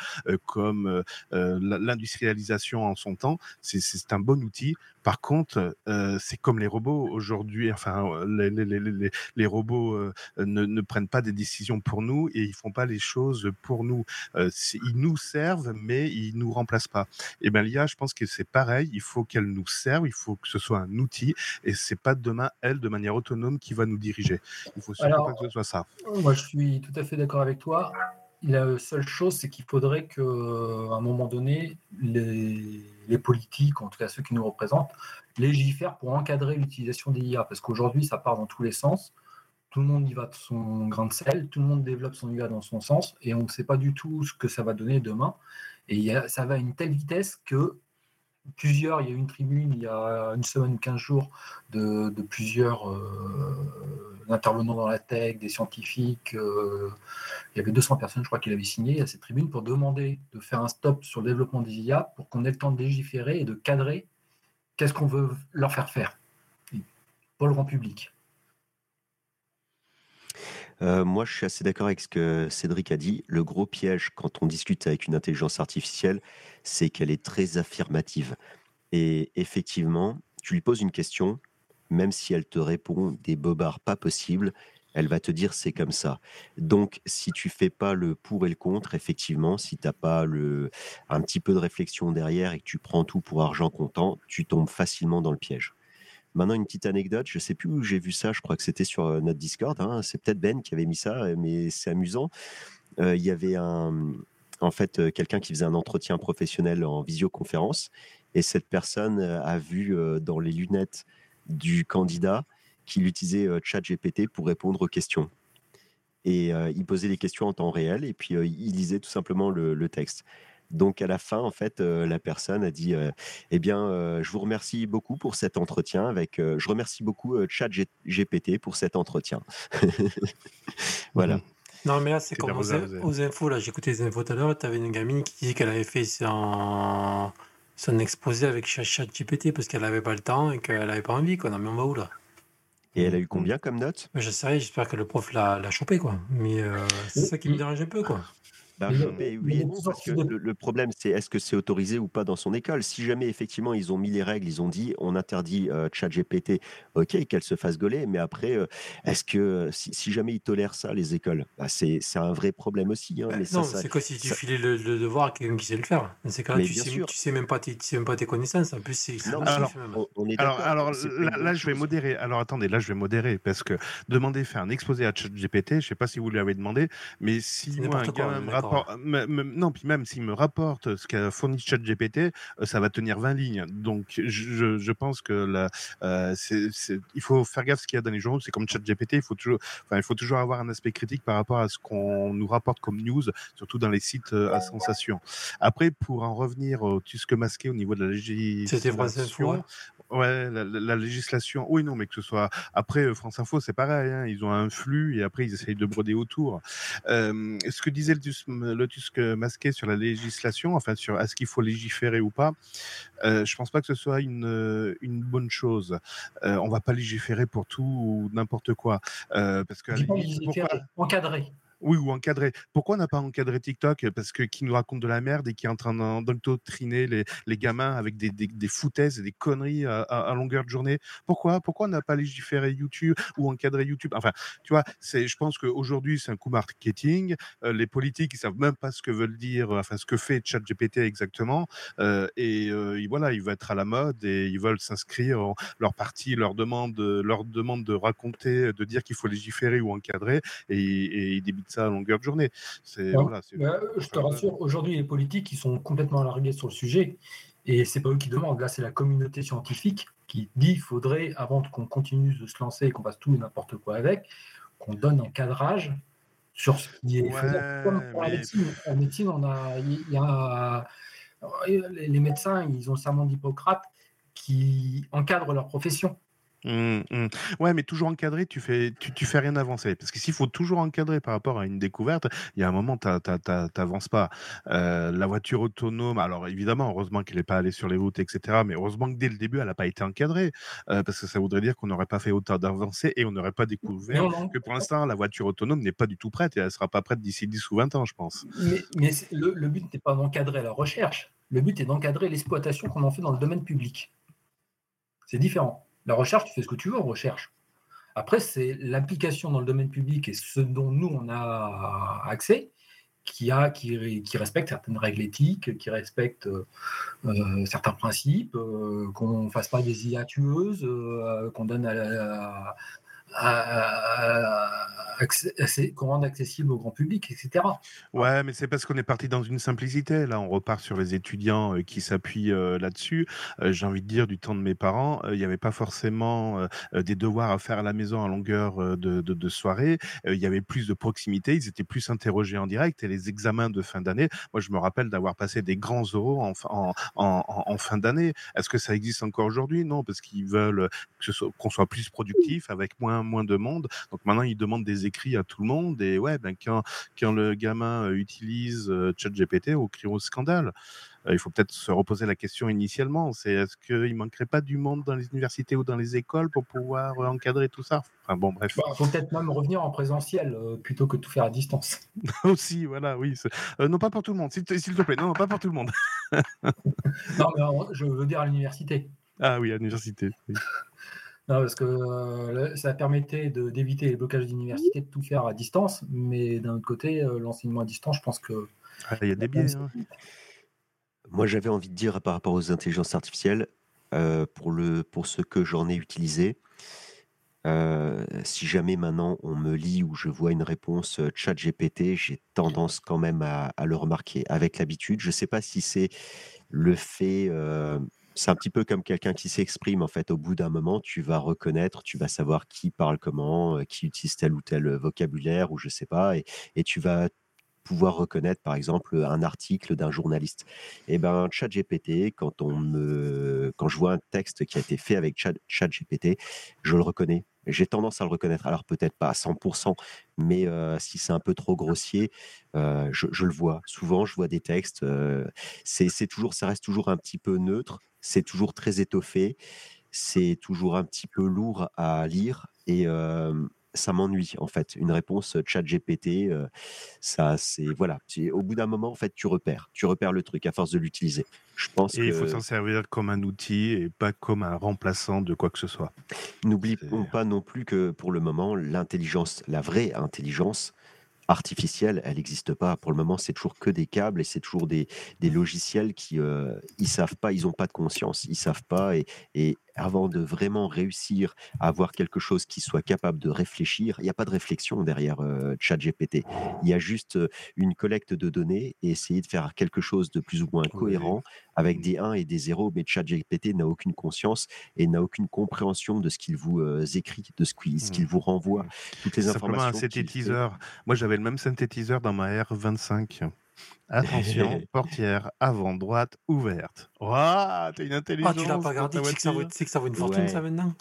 comme l'industrialisation en son temps, c'est un bon outil. Par contre, euh, c'est comme les robots aujourd'hui. Enfin, les, les, les, les robots euh, ne, ne, prennent pas des décisions pour nous et ils font pas les choses pour nous. Euh, ils nous servent, mais ils nous remplacent pas. Et ben l'IA, je pense que c'est pareil. Il faut qu'elle nous serve. Il faut que ce soit un outil et c'est pas demain elle de manière autonome qui va nous diriger. Il faut surtout pas que ce soit ça. Moi, je suis tout à fait d'accord avec toi. La seule chose, c'est qu'il faudrait qu'à un moment donné, les, les, politiques, en tout cas ceux qui nous représentent, légifèrent pour encadrer l'utilisation des IA. Parce qu'aujourd'hui, ça part dans tous les sens. Tout le monde y va de son grain de sel, tout le monde développe son IA dans son sens, et on ne sait pas du tout ce que ça va donner demain. Et ça va à une telle vitesse que plusieurs, il y a eu une tribune il y a une semaine ou quinze jours de, plusieurs euh, intervenants dans la tech, des scientifiques. Euh, il y avait 200 personnes, je crois, qui l'avaient signé à cette tribune pour demander de faire un stop sur le développement des IA pour qu'on ait le temps de légiférer et de cadrer qu'est-ce qu'on veut leur faire faire pour le grand public. Euh, moi, je suis assez d'accord avec ce que Cédric a dit. Le gros piège quand on discute avec une intelligence artificielle, c'est qu'elle est très affirmative. Et effectivement, tu lui poses une question, même si elle te répond des bobards pas possibles, elle va te dire c'est comme ça. Donc, si tu fais pas le pour et le contre, effectivement, si tu n'as pas le, un petit peu de réflexion derrière et que tu prends tout pour argent comptant, tu tombes facilement dans le piège. Maintenant, une petite anecdote, je sais plus où j'ai vu ça, je crois que c'était sur euh, notre Discord, hein. c'est peut-être Ben qui avait mis ça, euh, mais c'est amusant. Euh, il y avait un, en fait quelqu'un qui faisait un entretien professionnel en visioconférence, et cette personne a vu dans les lunettes du candidat qu'il utilisait ChatGPT pour répondre aux questions. Et il posait les questions en temps réel, et puis il lisait tout simplement le texte. Donc à la fin, en fait, euh, la personne a dit euh, Eh bien, euh, je vous remercie beaucoup pour cet entretien. Avec, je remercie beaucoup Chat GPT pour cet entretien. voilà. Non, mais là, c'est comme aux, infos. Là, j'écoutais les infos tout à l'heure. Tu avais une gamine qui disait qu'elle avait fait son, son exposé avec Chat GPT parce qu'elle n'avait pas le temps et qu'elle n'avait pas envie. Quoi. Non, mais on va où là? Et elle a eu combien comme note Je sais, j'espère que le prof l'a chopé, quoi. Mais c'est ça qui me dérange un peu, quoi. Ben, oui parce que le, problème, c'est est-ce que c'est autorisé ou pas dans son école? Si jamais, effectivement, ils ont mis les règles, ils ont dit on interdit euh, ChatGPT, ok, qu'elle se fasse gauler, mais après, euh, est-ce que si, jamais ils tolèrent ça, les écoles, bah, c'est un vrai problème aussi. Hein, bah, non, c'est quoi si tu filais le, devoir à quelqu'un qui sait le faire Dans ces cas-là, tu, sais, tu sais même pas tes, sais même pas tes connaissances. En plus, c'est. Alors, on, est alors, alors là, je vais modérer. Alors attendez, là, je vais modérer parce que demander faire un exposé à ChatGPT, je sais pas si vous lui avez demandé, mais si moi, un gars me non, puis même s'il me rapporte ce qu'a fourni ChatGPT, euh, ça va tenir 20 lignes. Donc, je, je pense que là, euh, il faut faire gaffe ce qu'il y a dans les journaux. C'est comme ChatGPT, il faut toujours, enfin, il faut toujours avoir un aspect critique par rapport à ce qu'on nous rapporte comme news, surtout dans les sites euh, à sensation. Après, pour en revenir au Tusque masqué au niveau de la législation, ouais, la, législation. Oui, non, mais que ce soit après France Info, c'est pareil. Hein, ils ont un flux et après ils essayent de broder autour. ce que disait le le Tusk masqué sur la législation, enfin sur est-ce qu'il faut légiférer ou pas, euh, je pense pas que ce soit une, une bonne chose. Euh, on va pas légiférer pour tout ou n'importe quoi. Euh, parce que, pourquoi... encadrer. Oui, ou encadrer. Pourquoi on n'a pas encadré TikTok? Parce que qui nous raconte de la merde et qui est en train d'endoctriner les, les gamins avec des, des, foutaises et des conneries à, longueur de journée? Pourquoi Pourquoi on n'a pas légiféré YouTube ou encadré YouTube? Enfin, tu vois, je pense qu'aujourd'hui, c'est un coup marketing. Euh, les politiques, ils savent même pas ce que veulent dire, enfin, ce que fait ChatGPT exactement. Euh, et, euh, voilà, ils veulent être à la mode et ils veulent s'inscrire. Leur parti leur demande, leur demande de raconter, de dire qu'il faut légiférer ou encadrer et, et ça à longueur de journée. C'est, voilà, je te rassure, aujourd'hui, les politiques, ils sont complètement alargués sur le sujet. Et c'est pas eux qui demandent, là, c'est la communauté scientifique qui dit qu'il faudrait, avant qu'on continue de se lancer et qu'on fasse tout et n'importe quoi avec, qu'on donne un cadrage sur ce qui est Comme pour la médecine. En médecine, on a, il y a, les médecins, ils ont le serment d'Hippocrate qui encadre leur profession. Mmh, mmh. Ouais, mais toujours encadré, tu fais, tu, tu fais rien avancer. Parce que s'il faut toujours encadrer par rapport à une découverte, il y a un moment, tu n'avances pas. Euh, la voiture autonome, alors évidemment, heureusement qu'elle n'est pas allée sur les routes, etc. Mais heureusement que dès le début, elle n'a pas été encadrée. Euh, parce que ça voudrait dire qu'on n'aurait pas fait autant d'avancées et on n'aurait pas découvert que pour l'instant, la voiture autonome n'est pas du tout prête et elle ne sera pas prête d'ici 10 ou 20 ans, je pense. Mais, mais le, le but n'est pas d'encadrer la recherche. Le but est d'encadrer l'exploitation qu'on en fait dans le domaine public. C'est différent. La recherche, tu fais ce que tu veux en recherche. Après, c'est l'application dans le domaine public et ce dont nous, on a accès qui, a, qui, respecte certaines règles éthiques, qui respecte euh, certains principes, euh, qu'on ne fasse pas des IA tueuses, euh, qu'on donne à, la, rende accessible au grand public, etc. Ouais, mais c'est parce qu'on est parti dans une simplicité. Là, on repart sur les étudiants euh, qui s'appuient euh, là-dessus. Euh, j'ai envie de dire, du temps de mes parents, il n'y avait pas forcément des devoirs à faire à la maison à longueur de, de, soirée. Il y avait plus de proximité. Ils étaient plus interrogés en direct. Et les examens de fin d'année, moi, je me rappelle d'avoir passé des grands oraux en, fin d'année. Est-ce que ça existe encore aujourd'hui? Non, parce qu'ils veulent qu'on soit plus productif avec moins moins de monde. Donc maintenant, ils demandent des écrits à tout le monde. Et ouais, ben, quand, quand le gamin euh, utilise euh, ChatGPT, au crie au scandale. Euh, il faut peut-être se reposer la question initialement. C'est est-ce qu'il manquerait pas du monde dans les universités ou dans les écoles pour pouvoir encadrer tout ça? Enfin bon, bref. Il bah, faut peut-être même revenir en présentiel plutôt que de tout faire à distance. Aussi, voilà, oui. non, pas pour tout le monde, s'il te, te, plaît. Non, pas pour tout le monde. non, mais je veux dire à l'université. Ah oui, à l'université. Oui. Non, parce que euh, ça permettait d'éviter les blocages d'université, de tout faire à distance, mais d'un autre côté, euh, l'enseignement à distance, je pense que. Ah, il y a des biais. Hein. Moi, j'avais envie de dire par rapport aux intelligences artificielles, euh, pour, le, pour ce que j'en ai utilisé, si jamais maintenant on me lit ou je vois une réponse chat GPT, j'ai tendance quand même à, à le remarquer avec l'habitude. Je ne sais pas si c'est le fait c'est un petit peu comme quelqu'un qui s'exprime. En fait, au bout d'un moment, tu vas reconnaître, tu vas savoir qui parle comment, euh, qui utilise tel ou tel euh, vocabulaire ou je sais pas, et, et tu vas pouvoir reconnaître, par exemple, un article d'un journaliste. Et eh ben, ChatGPT, quand on me, quand je vois un texte qui a été fait avec ChatGPT, je le reconnais. J'ai tendance à le reconnaître. Alors peut-être pas à 100%, mais euh, si c'est un peu trop grossier, euh, je, le vois. Souvent, je vois des textes. Euh, c'est toujours, ça reste toujours un petit peu neutre. C'est toujours très étoffé. C'est toujours un petit peu lourd à lire et ça m'ennuie en fait. Une réponse chat GPT, ça c'est voilà. Au bout d'un moment, en fait, tu repères, tu repères le truc à force de l'utiliser. Je pense et il faut s'en servir comme un outil et pas comme un remplaçant de quoi que ce soit. N'oublions pas non plus que pour le moment, l'intelligence, la vraie intelligence, artificielle, elle n'existe pas. Pour le moment, c'est toujours que des câbles et c'est toujours des, des logiciels qui euh, ils savent pas, ils n'ont pas de conscience, ils savent pas et, et avant de vraiment réussir à avoir quelque chose qui soit capable de réfléchir, il n'y a pas de réflexion derrière euh, ChatGPT. Il y a juste euh, une collecte de données et essayer de faire quelque chose de plus ou moins cohérent avec des 1 et des 0. Mais ChatGPT n'a aucune conscience et n'a aucune compréhension de ce qu'il vous euh, écrit, de ce qu'il mmh. vous renvoie. Toutes les informations. un synthétiseur. Moi, j'avais le même synthétiseur dans ma R25. Attention, portière avant droite ouverte. Waouh, t'as une intelligence. Ah, tu l'as pas regardé, c'est que, ça vaut, que ça vaut une fortune, ça maintenant?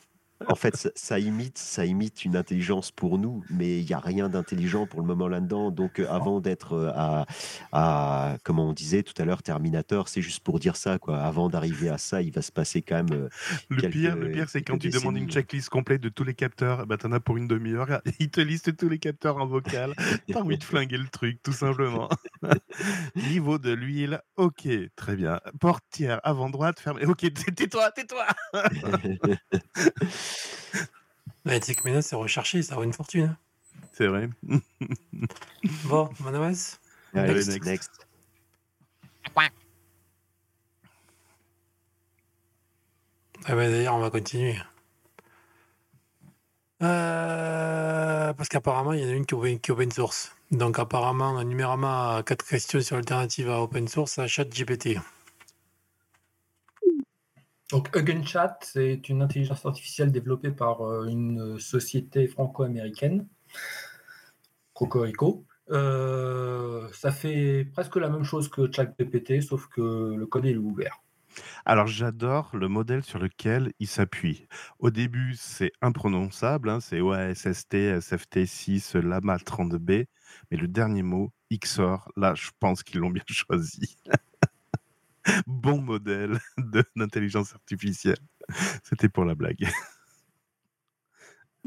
En fait, ça, ça imite, ça imite une intelligence pour nous, mais il n'y a rien d'intelligent pour le moment là-dedans. Donc, euh, avant d'être euh, à, à, comme on disait tout à l'heure, Terminator, c'est juste pour dire ça, quoi. Avant d'arriver à ça, il va se passer quand même. euh, Le quelques- pire, le pire, c'est quand tu demandes une checklist complète de tous les capteurs, bah t'en as pour une demi-heure. Il te liste tous les capteurs en vocal. T'as envie de flinguer le truc, tout simplement. Niveau de l'huile, ok, très bien. Portière avant droite, fermée. Ok, tais-toi, tais-toi. Sais que maintenant, c'est recherché, ça vaut une fortune. C'est vrai. Bon, Allez, Next. next. next. Ah ben, D'ailleurs, on va continuer. Euh, parce qu'apparemment, il y en a une qui est open, source. Donc, apparemment, Numérama a quatre questions sur l'alternative à open source à ChatGPT. Donc, Hugging Chat, c'est une intelligence artificielle développée par euh, une société franco-américaine, Cocorico. Euh, ça fait presque la même chose que ChatGPT, sauf que le code est ouvert. Alors j'adore le modèle sur lequel il s'appuie. Au début, c'est imprononçable, hein, c'est OASST, SFT6, Lama 32B, mais le dernier mot, XOR, là, je pense qu'ils l'ont bien choisi. Bon modèle de- d'intelligence artificielle. C'était pour la blague.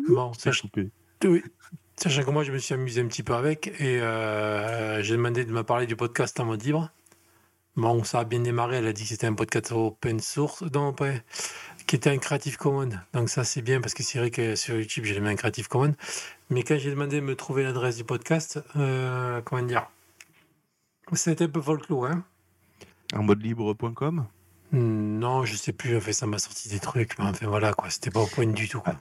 Bon, C'est sach- coupé? oui. sachant que moi, je me suis amusé un petit peu avec et euh, j'ai demandé de me parler du podcast en mode libre. Bon, ça a bien démarré. Elle a dit que c'était un podcast open source, pas, qui était un Creative Commons. Donc, ça, c'est bien parce que c'est vrai que sur YouTube, j'ai mis un Creative Commons. Mais quand j'ai demandé de me trouver l'adresse du podcast, euh, comment dire? C'était un peu folklore, hein En mode libre.com Non, je sais plus. En fait, ça m'a sorti des trucs. Mais enfin, voilà, quoi. C'était pas au point du tout. Quoi.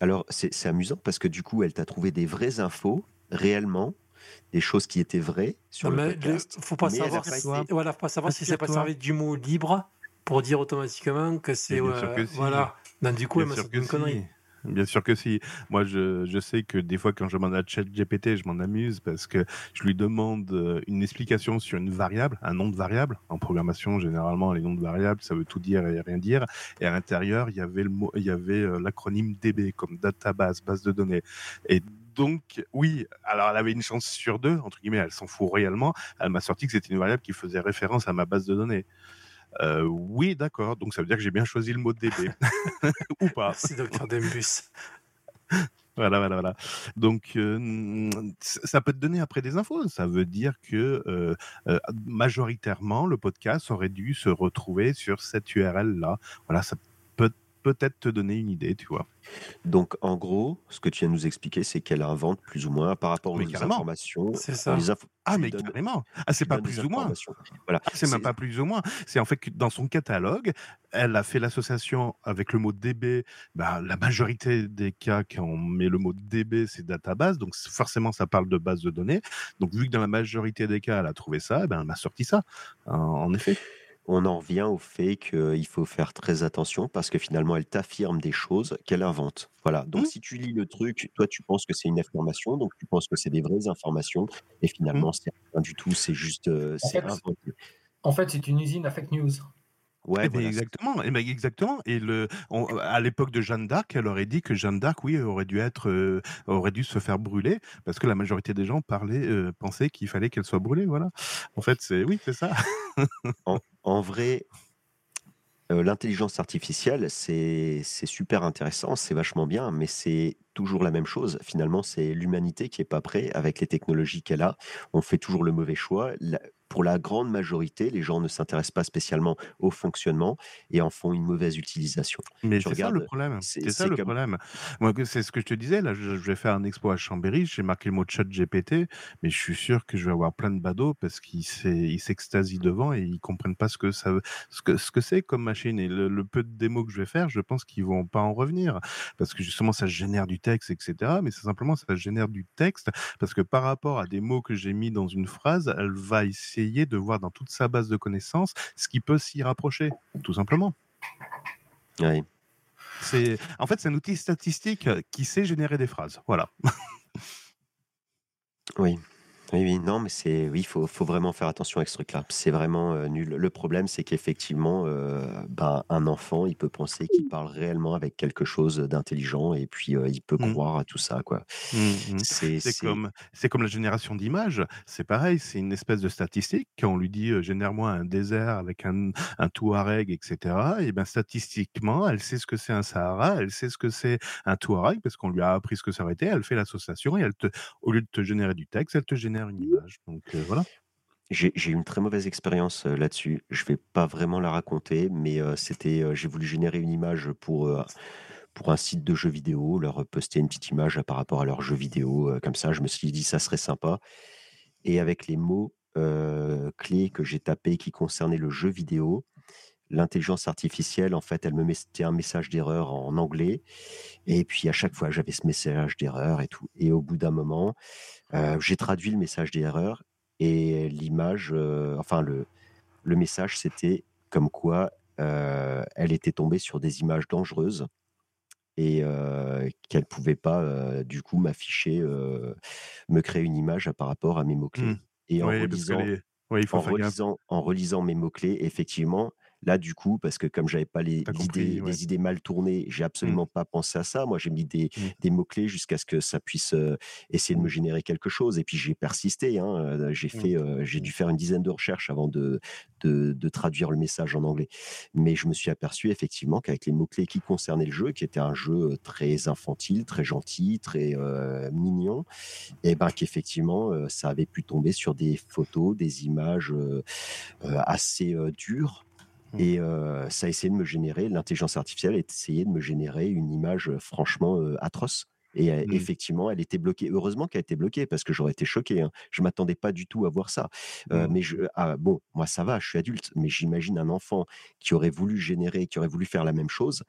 Alors, c'est c'est amusant parce que du coup, elle t'a trouvé des vraies infos, réellement, des choses qui étaient vraies sur Non, le mais podcast. le- faut pas mais elle savoir, pas si, été- voilà, faut pas savoir si c'est pas servi du mot libre pour dire automatiquement que c'est euh, que si. voilà. Donc, du coup, elle Bien m'a sûr sorti une connerie. Bien sûr que si. Moi, je, je sais que des fois, quand je demande à ChatGPT, je m'en amuse parce que je lui demande euh, une explication sur une variable, un nom de variable. En programmation, généralement, les noms de variables, ça veut tout dire et rien dire. Et à l'intérieur, il y avait le mot, il y avait euh, l'acronyme DB comme database, base de données. Et donc, oui, alors elle avait une chance sur deux, entre guillemets, elle s'en fout réellement. Elle m'a sorti que c'était une variable qui faisait référence à ma base de données. Euh, oui, d'accord. Donc ça veut dire que j'ai bien choisi le mot DB. Ou pas. Merci, docteur Dembus. Voilà, voilà, voilà. Donc, euh, ça peut te donner après des infos. Ça veut dire que euh, euh, majoritairement, le podcast aurait dû se retrouver sur cette URL-là. Voilà, ça peut-être te donner une idée, tu vois. Donc, en gros, ce que tu viens de nous expliquer, c'est qu'elle invente plus ou moins par rapport aux carrément. informations. C'est ça. les infos- Ah, mais donnes- carrément. Ah, c'est pas plus ou moins. Voilà. C'est même pas plus ou moins. C'est en fait que dans son catalogue, elle a fait l'association avec le mot DB. Bah, la majorité des cas, quand on met le mot DB, c'est database. Donc forcément, ça parle de base de données. Donc vu que dans la majorité des cas, elle a trouvé ça, eh ben, elle m'a sorti ça. En, en effet. On en revient au fait qu'il faut faire très attention parce que finalement, elle t'affirme des choses qu'elle invente. Voilà. Donc, Mmh. si tu lis le truc, toi, tu penses que c'est une information, donc tu penses que c'est des vraies informations, et finalement, c'est rien du tout. C'est juste, euh, En fait, inventé. En fait, c'est une usine à fake news. Ouais, Eh ben, voilà, exactement. Eh ben, exactement. Et le, on- à l'époque de Jeanne d'Arc, elle aurait dit que Jeanne d'Arc, oui, aurait dû être, euh, aurait dû se faire brûler parce que la majorité des gens parlaient, euh, pensaient qu'il fallait qu'elle soit brûlée. Voilà. En fait, c'est oui, c'est ça. En, en vrai, euh, l'intelligence artificielle, c'est c'est super intéressant, c'est vachement bien, mais c'est toujours la même chose. Finalement, c'est l'humanité qui est pas prête avec les technologies qu'elle a. On fait toujours le mauvais choix. La- pour la grande majorité, les gens ne s'intéressent pas spécialement au fonctionnement et en font une mauvaise utilisation. Mais c'est ça le problème. c'est- ça le comme- problème. Moi, c'est ce que je te disais. Là, je, je vais faire un expo à Chambéry. J'ai marqué le mot chat GPT, mais je suis sûr que je vais avoir plein de badauds parce qu'ils s'extasient devant et ils comprennent pas ce que ça, ce que ce que c'est comme machine. Et le, le peu de démos que je vais faire, je pense qu'ils vont pas en revenir parce que justement, ça génère du texte, etc. Mais c'est simplement ça génère du texte parce que par rapport à des mots que j'ai mis dans une phrase, elle va essayer de voir dans toute sa base de connaissances ce qui peut s'y rapprocher, tout simplement. C'est en fait c'est un outil statistique qui sait générer des phrases. Voilà. Oui. Oui, oui, non, mais c'est oui, il faut, faut vraiment faire attention avec ce truc-là. C'est vraiment euh, nul. Le problème, c'est qu'effectivement, euh, ben, un enfant, il peut penser qu'il parle réellement avec quelque chose d'intelligent et puis euh, il peut Mmh. croire à tout ça, quoi. Mmh mh. C'est, C'est c'est... comme c'est comme la génération d'images, c'est pareil, c'est une espèce de statistique. Quand on lui dit, heu: «Génère-moi un désert avec un un touareg» et cetera et ben, statistiquement, elle sait ce que c'est un Sahara, elle sait ce que c'est un touareg parce qu'on lui a appris ce que ça aurait été, elle fait l'association et elle te au lieu de te générer du texte, elle te génère une image donc voilà. J'ai eu une très mauvaise expérience euh, là-dessus. Je vais pas vraiment la raconter, mais euh, c'était, euh, j'ai voulu générer une image pour, pour un site de jeux vidéo, leur poster une petite image par rapport à leur jeu vidéo, comme ça. Je me suis dit, ça serait sympa. Et avec les mots clés que j'ai tapés qui concernaient le jeu vidéo, l'intelligence artificielle, en fait, elle me mettait un message d'erreur en anglais. Et puis à chaque fois, j'avais ce message d'erreur et tout. Et au bout d'un moment, euh, j'ai traduit le message d'erreur et l'image, euh, enfin le, le message, c'était comme quoi euh, elle était tombée sur des images dangereuses et qu'elle pouvait pas du coup m'afficher, me créer une image par rapport à mes Mmh. mots-clés. Et en Oui, relisant, les oui, il faut en relisant, en relisant mes mots-clés, effectivement, là, du coup, parce que comme j'avais pas les, ouais. idées mal tournées, j'ai Mmh. absolument pas pensé à ça. Moi, j'ai mis des, Mmh. des mots-clés jusqu'à ce que ça puisse euh, essayer de me générer quelque chose. Et puis, j'ai persisté. hein, J'ai Mmh. fait, euh, j'ai dû faire une dizaine de recherches avant de, de, de traduire le message en anglais. Mais je me suis aperçu effectivement qu'avec les mots-clés qui concernaient le jeu, qui était un jeu très infantile, très gentil, très euh, mignon, et ben qu'effectivement, ça avait pu tomber sur des photos, des images assez dures. Mmh. Et euh, ça a essayé de me générer, l'intelligence artificielle a essayé de me générer une image euh, franchement euh, atroce. Et Mmh. effectivement, elle était bloquée. Heureusement qu'elle était bloquée parce que j'aurais été choqué. hein. Je m'attendais pas du tout à voir ça. Euh, Mmh. mais je, ah, bon, moi ça va, je suis adulte, mais j'imagine un enfant qui aurait voulu générer, qui aurait voulu faire la même chose.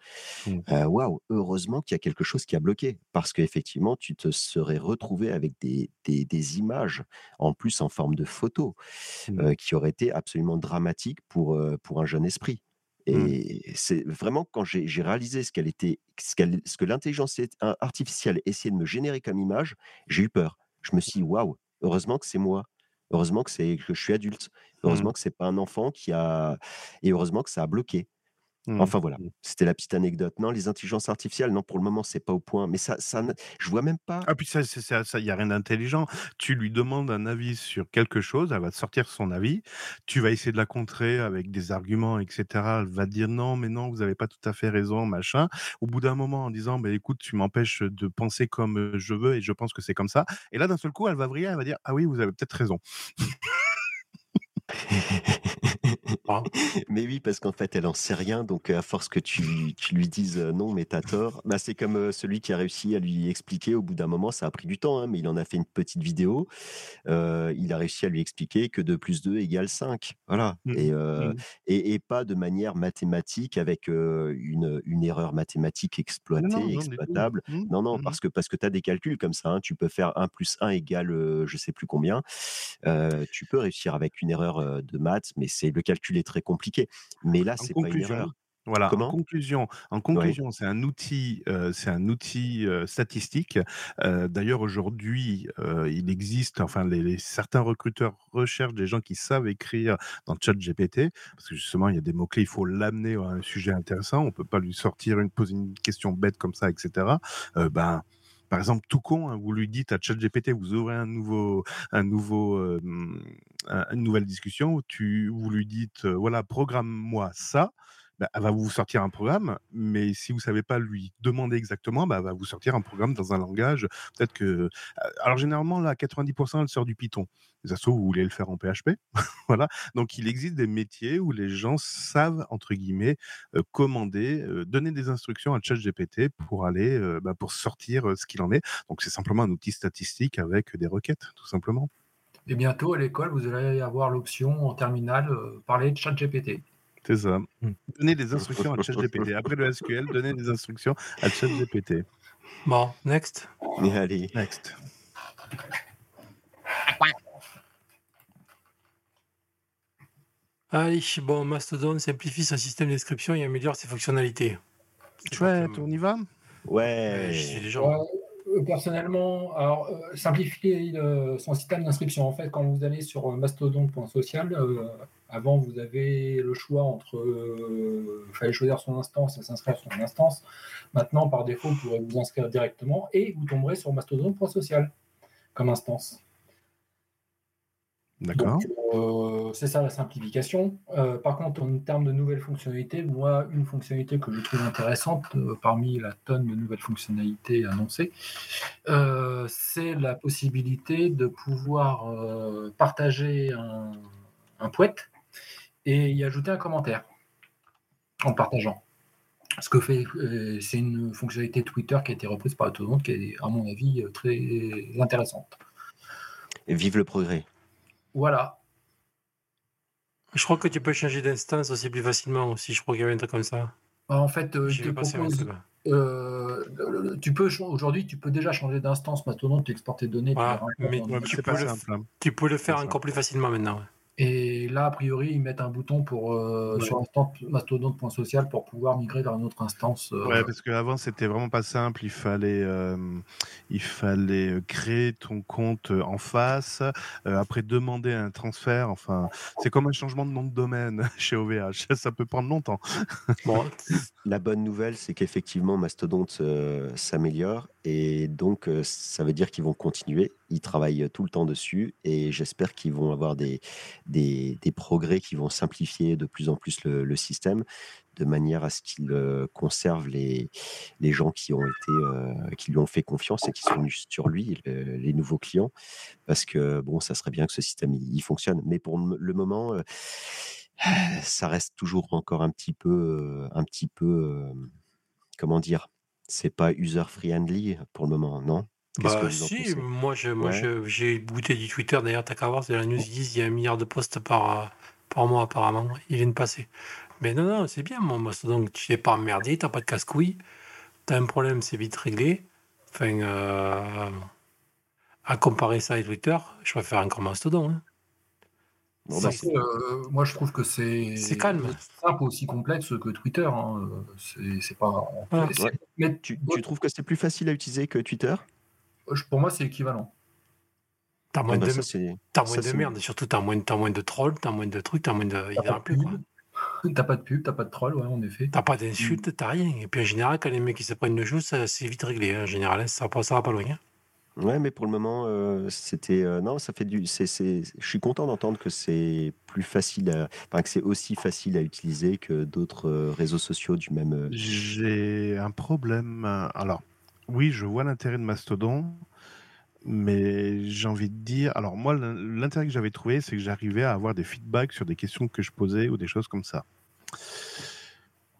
Mmh. Waouh, heureusement qu'il y a quelque chose qui a bloqué parce qu'effectivement, tu te serais retrouvé avec des, des, des images, en plus en forme de photos, euh, qui auraient été absolument dramatiques pour, euh, pour un jeune esprit. Mmh. Et c'est vraiment quand j'ai réalisé ce qu'elle était, ce, qu'elle- ce que l'intelligence est- artificielle essayait de me générer comme image, j'ai eu peur. Je me suis dit, waouh, heureusement que c'est moi. Heureusement que, c'est, que je suis adulte. Mmh. Heureusement que c'est pas un enfant qui a. Et heureusement que ça a bloqué. Mmh. Enfin voilà, Mmh. c'était la petite anecdote. Non, les intelligences artificielles, non, pour le moment, c'est pas au point. Mais ça, ça, ne- je vois même pas. Ah puis ça il y a rien d'intelligent. Tu lui demandes un avis sur quelque chose, elle va te sortir son avis. Tu vas essayer de la contrer avec des arguments et cetera. Elle va dire: «Non, mais non, vous avez pas tout à fait raison», machin. Au bout d'un moment en disant: «Beh, écoute, tu m'empêches de penser comme, heu, je veux et je pense que c'est comme ça» et là d'un seul coup, elle va vriller, elle va dire: «Ah oui, vous avez peut-être raison». Ah. Mais oui, parce qu'en fait, elle en sait rien. Donc, à force que tu, tu lui dises euh, non, mais t'as tort, bah, c'est comme euh, celui qui a réussi à lui expliquer. Au bout d'un moment, ça a pris du temps, hein, mais il en a fait une petite vidéo. Euh, il a réussi à lui expliquer que 2 plus 2 égale 5. Voilà. Mmh Et, euh, Mmh. et, et pas de manière mathématique avec euh, une, une erreur mathématique Non, exploitée, non, non, exploitable. Mmh. Non, non, Mmh mh. parce que, parce que tu as des calculs comme ça. hein. Tu peux faire 1 plus 1 égale je sais plus combien. Tu peux réussir avec une erreur de maths, mais c'est le calcul est très compliqué. Mais là, c'est pas une erreur. voilà, en conclusion en Ouais. conclusion, c'est un outil, heu, c'est un outil, heu, statistique. Heu, d'ailleurs aujourd'hui, il existe enfin les les certains recruteurs recherchent des gens qui savent écrire dans ChatGPT parce que justement il y a des mots clés, il faut l'amener à un sujet intéressant. On peut pas lui sortir une poser une question bête comme ça et cetera. Heu, ben, par exemple, tout con, hein, vous lui dites à ChatGPT, vous ouvrez un nouveau un nouveau, une nouvelle discussion, tu vous lui dites, «Voilà, programme-moi ça». Bah, elle va vous sortir un programme, mais si vous savez pas lui demander exactement, bah, elle va vous sortir un programme dans un langage, peut-être que heu, alors généralement là, à 90 elle sort du Python. Se trouve, vous voulez le faire en PHP, voilà. Donc il existe des métiers où les gens savent entre guillemets, heu, commander, heu, donner des instructions à ChatGPT pour aller, bah, pour sortir, ce qu'il en est. Donc c'est simplement un outil statistique avec des requêtes, tout simplement. Et bientôt, à l'école, vous allez avoir l'option en terminale, euh, parler de ChatGPT. C'est ça. Mmh. Donner des instructions à ChatGPT. Après le SQL, donner des instructions à ChatGPT. Bon, next. Allez, Next. Allez, bon, Mastodon simplifie son système d'inscription et améliore ses fonctionnalités. Chouette, euh, on y va? euh, ouais. déjà. Ouais, euh, personnellement, alors, euh, simplifier son système d'inscription. En fait, quand vous allez sur mastodon.social, avant, vous avez le choix entre. Il fallait choisir son instance et s'inscrire sur une instance. Maintenant, par défaut, vous pourrez vous inscrire directement et vous tomberez sur mastodon.social comme instance. D'accord. Euh, c'est ça la simplification. Euh, par contre, en termes de nouvelles fonctionnalités, moi, une fonctionnalité que je trouve intéressante euh, parmi la tonne de nouvelles fonctionnalités annoncées, c'est la possibilité de pouvoir partager un, un poète et y ajouter un commentaire en partageant. Ce que fait, c'est une fonctionnalité Twitter qui a été reprise par monde, qui est, à mon avis, très intéressante. Et vive le progrès. Voilà. Je crois que tu peux changer d'instance aussi plus facilement aussi. Je crois qu'il y a un truc comme ça. Bah, en fait, euh, je te propose. Euh, tu peux aujourd'hui, tu peux déjà changer d'instance maintenant, tu exportes tes données. mais tu, peux le, hein. tu, peux le, faire encore plus facilement maintenant. Et là, a priori, ils mettent un bouton pour, euh, sur l'instance mastodonte.social pour pouvoir migrer vers une autre instance. Euh. Ouais, parce qu'avant, c'était vraiment pas simple. Il fallait, euh, il fallait créer ton compte en face, après demander un transfert. Enfin, c'est comme un changement de nom de domaine chez OVH. Ça peut prendre longtemps. bon. La bonne nouvelle, c'est qu'effectivement, Mastodonte s'améliore et donc, ça veut dire qu'ils vont continuer. Ils travaillent tout le temps dessus et j'espère qu'ils vont avoir des, des, progrès qui vont simplifier de plus en plus le, système de manière à ce qu'il conserve les, les gens qui, ont été, qui lui ont fait confiance et qui sont venus sur lui, les nouveaux clients. Parce que, bon, ça serait bien que ce système il, fonctionne. Mais pour le moment, ça reste toujours encore un petit peu, un petit peu, comment dire, c'est pas user friendly pour le moment, non? Bah si, moi j'ai goûté du Twitter d'ailleurs, t'as qu'à voir, c'est la news ils disent il y a un milliard de posts par, euh, par mois apparemment, ils viennent passer. Mais non, non, c'est bien mon donc tu n'es pas emmerdé, t'as pas de casse-couille, t'as un problème, c'est vite réglé. Enfin, euh, à comparer ça avec Twitter, je préfère encore Mastodon. Hein. Bah, euh, moi, je trouve que c'est simple aussi complexe que Twitter. Hein. C'est pas. Mais tu, trouves que c'est plus facile à utiliser que Twitter? Pour moi, c'est équivalent. T'as moins, bah, de... moins de merde, surtout t'as moins, as moins de trolls, t'as moins de trucs, t'as moins de. T'as pas, plus, t'as pas de pub, t'as pas de troll, ouais, en effet. T'as pas d'insultes, t'as rien. Et puis en général, quand les mecs ils se prennent le jeu, c'est vite réglé. Hein. En général, hein. ça, ça va pas loin. Hein. Ouais, mais pour le moment, euh, c'était euh, non, ça fait du. Je suis content d'entendre que c'est plus facile, enfin que c'est aussi facile à utiliser que d'autres euh, réseaux sociaux du même. J'ai un problème. Alors, oui, je vois l'intérêt de Mastodon, mais j'ai envie de dire. Alors moi, l'intérêt que j'avais trouvé, c'est que j'arrivais à avoir des feedbacks sur des questions que je posais ou des choses comme ça.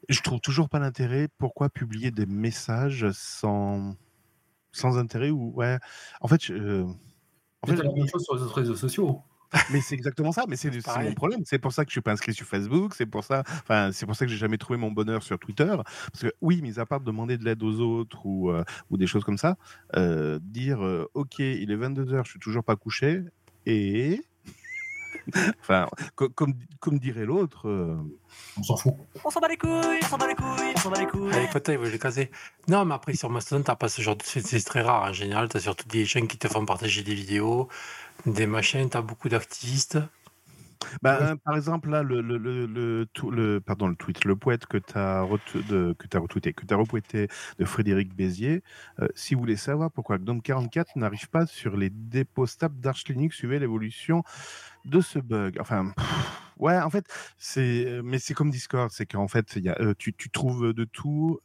Je trouve toujours pas l'intérêt. Pourquoi publier des messages sans sans intérêt ou ouais. En fait, je, en fait, la même chose sur les autres réseaux sociaux. Mais c'est exactement ça. Mais c'est mon problème. C'est pour ça que je suis pas inscrit sur Facebook. C'est pour ça. Enfin, c'est pour ça que j'ai jamais trouvé mon bonheur sur Twitter. Parce que oui, mis à part demander de l'aide aux autres ou euh, ou des choses comme ça, euh, dire euh, OK, il est 22 h je suis toujours pas couché et enfin, comme, comme dirait l'autre. Euh, on s'en fout. On s'en bat les couilles, on s'en bat les couilles, on s'en bat les couilles. Allez, peut-être, il les caser. Non, mais après, sur Mastodon, t'as pas ce genre de. C'est très rare. En général, t'as surtout des chaînes qui te font partager des vidéos, des machines, t'as beaucoup d'activistes. Bah, Par exemple, là, le, le, le, le, pardon, le tweet, le poète que tu as, as retweeté, que tu as repoété de Frédéric Bézier, euh, si vous voulez savoir pourquoi GNOME 44 n'arrive pas sur les dépôts stables d'Arch Linux, suivez l'évolution de ce bug. Enfin, ouais, en fait, c'est, mais c'est comme Discord, c'est qu'en fait, y a, tu, tu, trouves de tout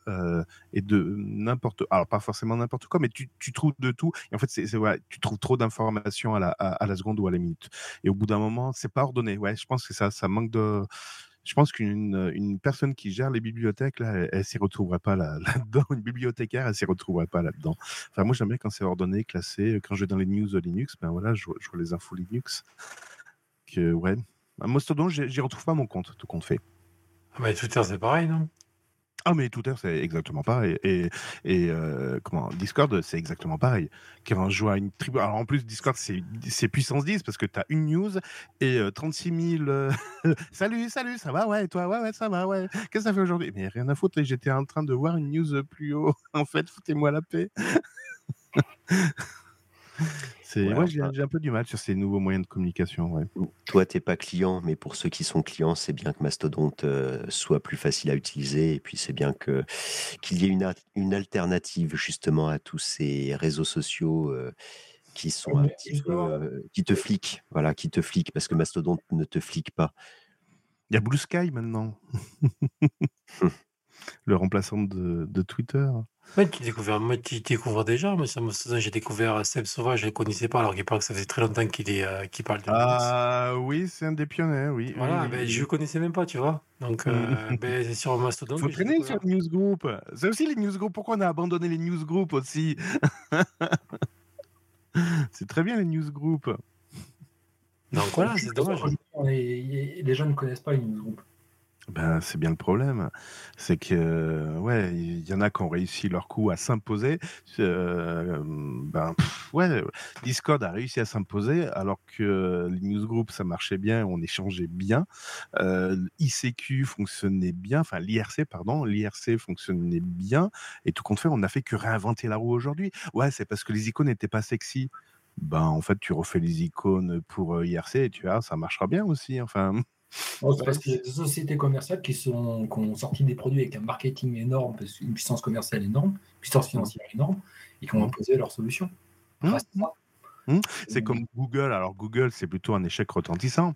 et de n'importe, alors pas forcément n'importe quoi, mais tu, tu, trouves de tout. Et en fait, c'est, ouais, tu trouves trop d'informations à la, à, la seconde ou à la minute. Et au bout d'un moment, c'est pas ordonné. Ouais, je pense que ça, ça manque de. Je pense qu'une une personne qui gère les bibliothèques, là, elle, elle s'y retrouverait pas là, là-dedans. Une bibliothécaire, elle s'y retrouverait pas là-dedans. Enfin, moi, j'aime bien quand c'est ordonné, classé. Quand je vais dans les news de Linux, ben voilà, je, je vois les infos Linux ouais. À Mastodon, j'y retrouve pas mon compte, tout compte fait. Ah bah, Twitter, c'est pareil, non? Ah mais Twitter c'est exactement pareil. Et, et euh, comment Discord c'est exactement pareil. Quand je vois une tribu, alors en plus Discord c'est puissance 10 parce que tu as une news et 36 euh, 000 salut salut ça va? Ouais et toi ouais ouais ça va ouais. Qu'est-ce que ça fait aujourd'hui? Mais rien à foutre j'étais en train de voir une news plus haut. En fait foutez-moi la paix. C'est, Ouais, ouais, j'ai un peu du mal sur ces nouveaux moyens de communication. Ouais. Toi, t'es pas client, mais pour ceux qui sont clients, c'est bien que Mastodonte euh, soit plus facile à utiliser. Et puis, c'est bien que qu'il y ait une, a- une alternative justement à tous ces réseaux sociaux euh, qui sont un Mais petit peu, justement- euh, qui te fliquent, voilà, qui te fliquent, parce que Mastodonte ne te flique pas. Il y a Blue Sky maintenant. Le remplaçant de, de Twitter. Ouais, tu découvres, moi, tu découvres déjà. Moi, ça j'ai découvert Seb Sauvage, je ne le connaissais pas, alors qu'il paraît que ça faisait très longtemps qu'il est, euh, qu'il parle de. Ah oui, c'est un des pionniers, oui. Voilà, oui, ben, oui. je ne connaissais même pas, tu vois. Donc, euh, ben, c'est sur Mastodon. Faut traîner sur découvert. les newsgroups. C'est aussi les newsgroups. Pourquoi on a abandonné les newsgroups aussi? C'est très bien les newsgroups. Donc voilà, c'est dommage. Est- Les gens ne connaissent pas les newsgroups. Ben, c'est bien le problème. C'est que, ouais, il y en a qui ont réussi leur coup à s'imposer. Euh, ben, ouais, Discord a réussi à s'imposer alors que les newsgroups, ça marchait bien, on échangeait bien. Euh, ICQ fonctionnait bien, enfin, l'IRC, pardon, l'IRC fonctionnait bien. Et tout compte fait, on n'a fait que réinventer la roue aujourd'hui. Ouais, c'est parce que les icônes n'étaient pas sexy. Ben, en fait, tu refais les icônes pour euh, IRC et tu vois, ça marchera bien aussi. Enfin, Non, c'est parce qu'il y a des sociétés commerciales qui, sont, qui ont sorti des produits avec un marketing énorme, qu'une puissance commerciale énorme, une puissance financière énorme, et qui ont imposé leurs solutions. Mmh. Mmh. C'est comme Google. Alors Google, c'est plutôt un échec retentissant.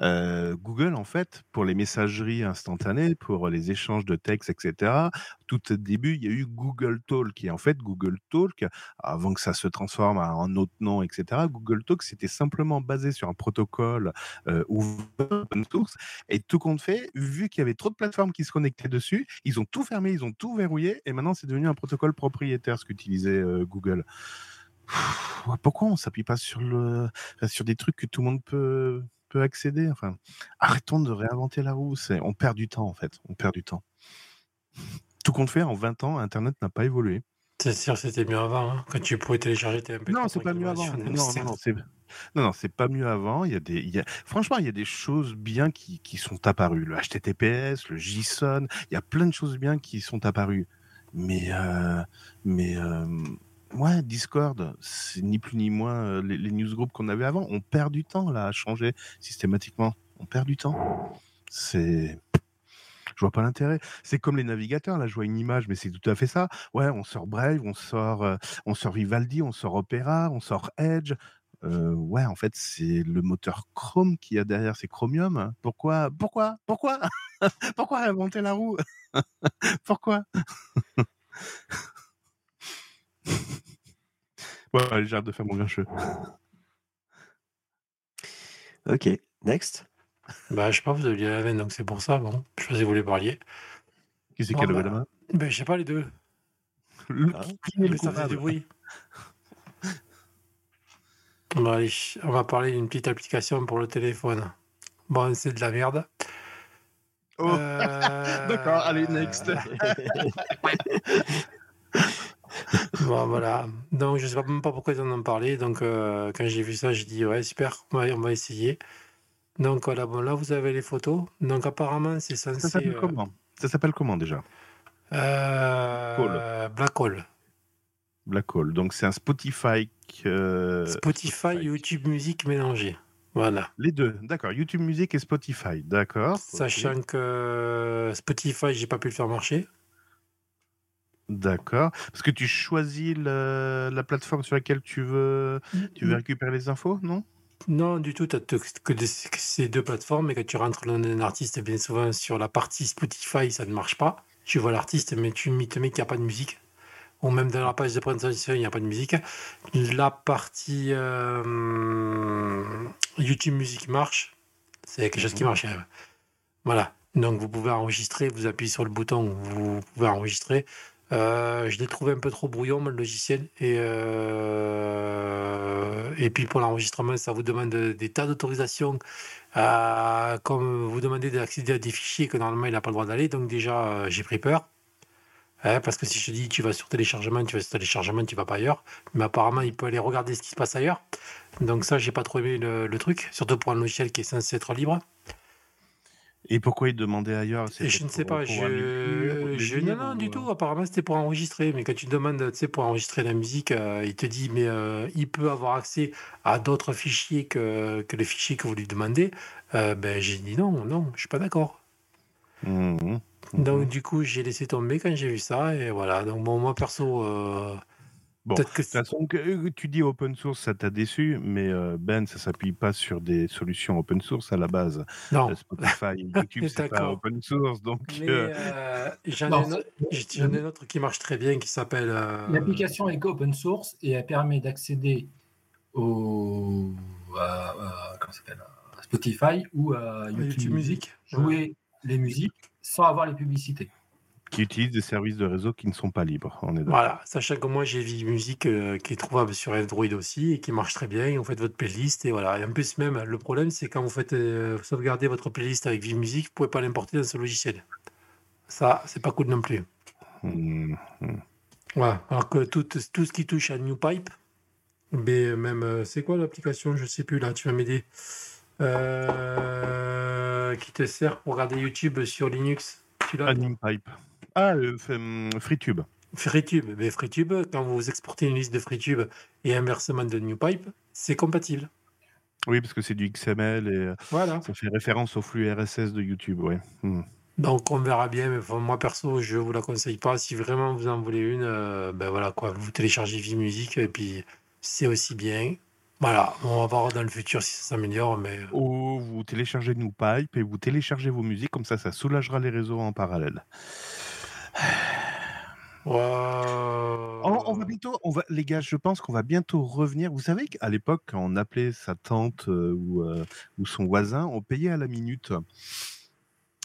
Euh, Google, en fait, pour les messageries instantanées, pour les échanges de textes, etc. Tout au début, il y a eu Google Talk. Et en fait, Google Talk, avant que ça se transforme en un autre nom, etc. Google Talk, c'était simplement basé sur un protocole euh, open source. Et tout compte fait, vu qu'il y avait trop de plateformes qui se connectaient dessus, ils ont tout fermé, ils ont tout verrouillé. Et maintenant, c'est devenu un protocole propriétaire, ce qu'utilisait euh, Google. Pourquoi on s'appuie pas sur le enfin, sur des trucs que tout le monde peut peut accéder? Enfin, arrêtons de réinventer la roue. C'est on perd du temps en fait. On perd du temps. Tout compte fait, en 20 ans, Internet n'a pas évolué. C'est sûr, c'était mieux avant, hein, quand tu pouvais télécharger tes MP3. Non, c'est pas mieux avant. Non, non, c'est non, non, c'est pas mieux avant. Il y a des, il y a... franchement, il y a des choses bien qui, qui sont apparues. Le HTTPS, le JSON, il y a plein de choses bien qui sont apparues. Mais, euh, mais, euh, ouais, Discord, c'est ni plus ni moins euh, les, les newsgroups qu'on avait avant. On perd du temps là à changer systématiquement. On perd du temps. C'est, je vois pas l'intérêt. C'est comme les navigateurs. Là, je vois une image, mais c'est tout à fait ça. Ouais, on sort Brave, on sort, euh, on sort Vivaldi, on sort Opera, on sort Edge. Euh, ouais, en fait, c'est le moteur Chrome qui a derrière, c'est Chromium. Pourquoi, pourquoi, pourquoi, pourquoi réinventer la roue? Pourquoi? Ouais, allez, j'ai hâte de faire mon grincheux. Ok, next. Bah, je sais pas, vous aviez la veine, donc c'est pour ça. Bon, je sais que vous voulez parler. Qui c'est qui a levé bah, la main? Ben, je sais pas les deux. Le- Ah. Le Mais ça coupable du bruit. Bon, allez, on va parler d'une petite application pour le téléphone. Bon, c'est de la merde. Oh, Euh, D'accord, allez, next. Bon, voilà. Donc, je sais pas, même pas pourquoi ils en ont parlé. Donc, euh, quand j'ai vu ça, j'ai dit, ouais, super, on va, on va essayer. Donc, voilà, bon, là, vous avez les photos. Donc, apparemment, c'est Ça censé. s'appelle euh, comment? Ça s'appelle comment déjà? Euh, Black Hole. Black Hole. Donc c'est un Spotify. euh, Spotify, YouTube Music mélangé. Voilà. Les deux, d'accord. YouTube Music et Spotify, d'accord. Sachant que Spotify, j'ai pas pu le faire marcher. D'accord. Parce que tu choisis le- la plateforme sur laquelle tu veux, tu veux récupérer les infos, non? Non, du tout, tu as que, que ces deux plateformes, et quand tu rentres dans un artiste, bien souvent sur la partie Spotify, ça ne marche pas. Tu vois l'artiste, mais tu te met qu'il n'y a pas de musique. Ou même dans la page de présentation, il n'y a pas de musique. La partie euh, YouTube Music marche. C'est quelque chose qui marche. hein. Voilà. Donc vous pouvez enregistrer, vous appuyez sur le bouton, vous pouvez enregistrer. Euh, je l'ai trouvé un peu trop brouillon, le logiciel. Et, euh, et puis pour l'enregistrement, ça vous demande des tas d'autorisations. Euh, comme vous demandez d'accéder à des fichiers que normalement il n'a pas le droit d'aller. Donc déjà, j'ai pris peur. Hein, parce que si je te dis tu vas sur téléchargement, tu vas sur téléchargement, tu vas pas ailleurs. Mais apparemment, il peut aller regarder ce qui se passe ailleurs. Donc ça, j'ai pas trop aimé le truc, surtout pour un logiciel qui est censé être libre. Et pourquoi il demandait ailleurs? Je ne sais pas, je, je... non, non, du tout. Apparemment, c'était pour enregistrer. Mais quand tu demandes, pour enregistrer la musique, euh, il te dit, mais euh, il peut avoir accès à d'autres fichiers que, que les fichiers que vous lui demandez. Euh, ben, j'ai dit non, non, je suis pas d'accord. Mmh, Donc, mmh. du coup, j'ai laissé tomber quand j'ai vu ça. Et voilà. Donc, bon, moi, perso, euh, Bon, peut-être que de toute façon, que- tu dis open source, ça t'a déçu, mais euh, Ben, ça s'appuie pas sur des solutions open source à la base. non. Euh, Spotify, YouTube, c'est pas D'accord. open source, donc euh, euh, j'en ai, une autre- j'en ai une autre qui marche très bien qui s'appelle. euh, L'application est open source et elle permet d'accéder au à- à- comment ça s'appelle, à Spotify ou à YouTube, YouTube Music. jouer les musiques sans avoir les publicités. Qui utilisent des services de réseau qui ne sont pas libres. On est. Voilà, sachant que moi j'ai Vie Musique euh, qui est trouvable sur Android aussi et qui marche très bien. Et vous faites votre playlist et voilà. Et en plus, même le problème, c'est quand vous faites euh, sauvegarder votre playlist avec Vie Musique, vous pouvez pas l'importer dans ce logiciel. Ça, c'est pas cool non plus. Mmh, mmh. Voilà. Alors que tout, tout ce qui touche à NewPipe, mais même, euh, c'est quoi l'application Je sais plus là, tu vas m'aider. Qui te sert pour regarder YouTube sur Linux. AnimPipe. Ah, euh, hum, FreeTube. FreeTube, mais FreeTube, quand vous exportez une liste de FreeTube et inversement de NewPipe, c'est compatible. Oui, parce que c'est du XML et euh, Voilà. ça fait référence au flux RSS de YouTube. Ouais. Mmh. Donc on verra bien, mais enfin, moi perso, je vous la conseille pas. Si vraiment vous en voulez une, euh, ben voilà quoi, vous téléchargez Vimusique et puis c'est aussi bien. Voilà, on va voir dans le futur si ça s'améliore, mais Ou vous téléchargez NewPipe et vous téléchargez vos musiques, comme ça, ça soulagera les réseaux en parallèle. On va bientôt, on va, les gars, je pense qu'on va bientôt revenir. Vous savez qu'à l'époque, quand on appelait sa tante euh, ou, euh, ou son voisin, on payait à la minute.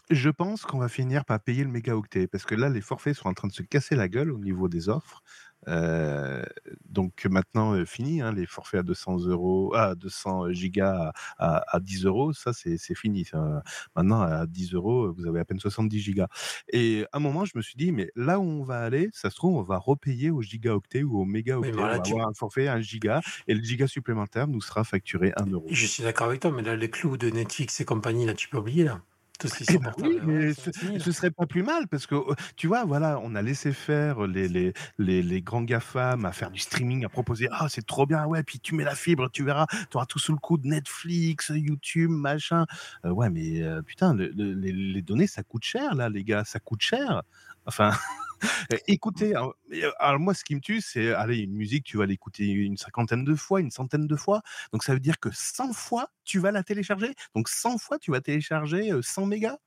Je pense qu'on va finir par payer le mégaoctet parce que là, les forfaits sont en train de se casser la gueule au niveau des offres. Euh, donc maintenant, euh, fini, hein, les forfaits à 200 euros, à 200 gigas à, à, à 10 euros, ça c'est fini. ça. Maintenant, à 10 euros, vous avez à peine 70 gigas. Et à un moment, je me suis dit, mais là où on va aller, ça se trouve, on va repayer au gigaoctet ou au mégaoctet. On va tu- avoir un forfait à 1 giga et le giga supplémentaire nous sera facturé 1 euro. Je suis d'accord avec toi, mais là, les clous de Netflix et compagnie, là, tu peux oublier, là. Tout ce qui Eh ben oui, mais ce, serait pas plus mal parce que euh, tu vois, voilà, on a laissé faire les, les, les, les grands GAFAM à faire du streaming, à proposer Ah, c'est trop bien, ouais, puis tu mets la fibre, tu verras, tu auras tout sous le coup de Netflix, YouTube, machin. Euh, ouais, mais euh, putain, le- le- les, les données, ça coûte cher, là, les gars, ça coûte cher. Enfin, écoutez, alors, mais, euh, alors moi, ce qui me tue, c'est, allez, une musique, tu vas l'écouter une cinquantaine de fois, une centaine de fois. Donc ça veut dire que 100 fois, tu vas la télécharger. Donc 100 fois, tu vas télécharger euh, 100 mégas.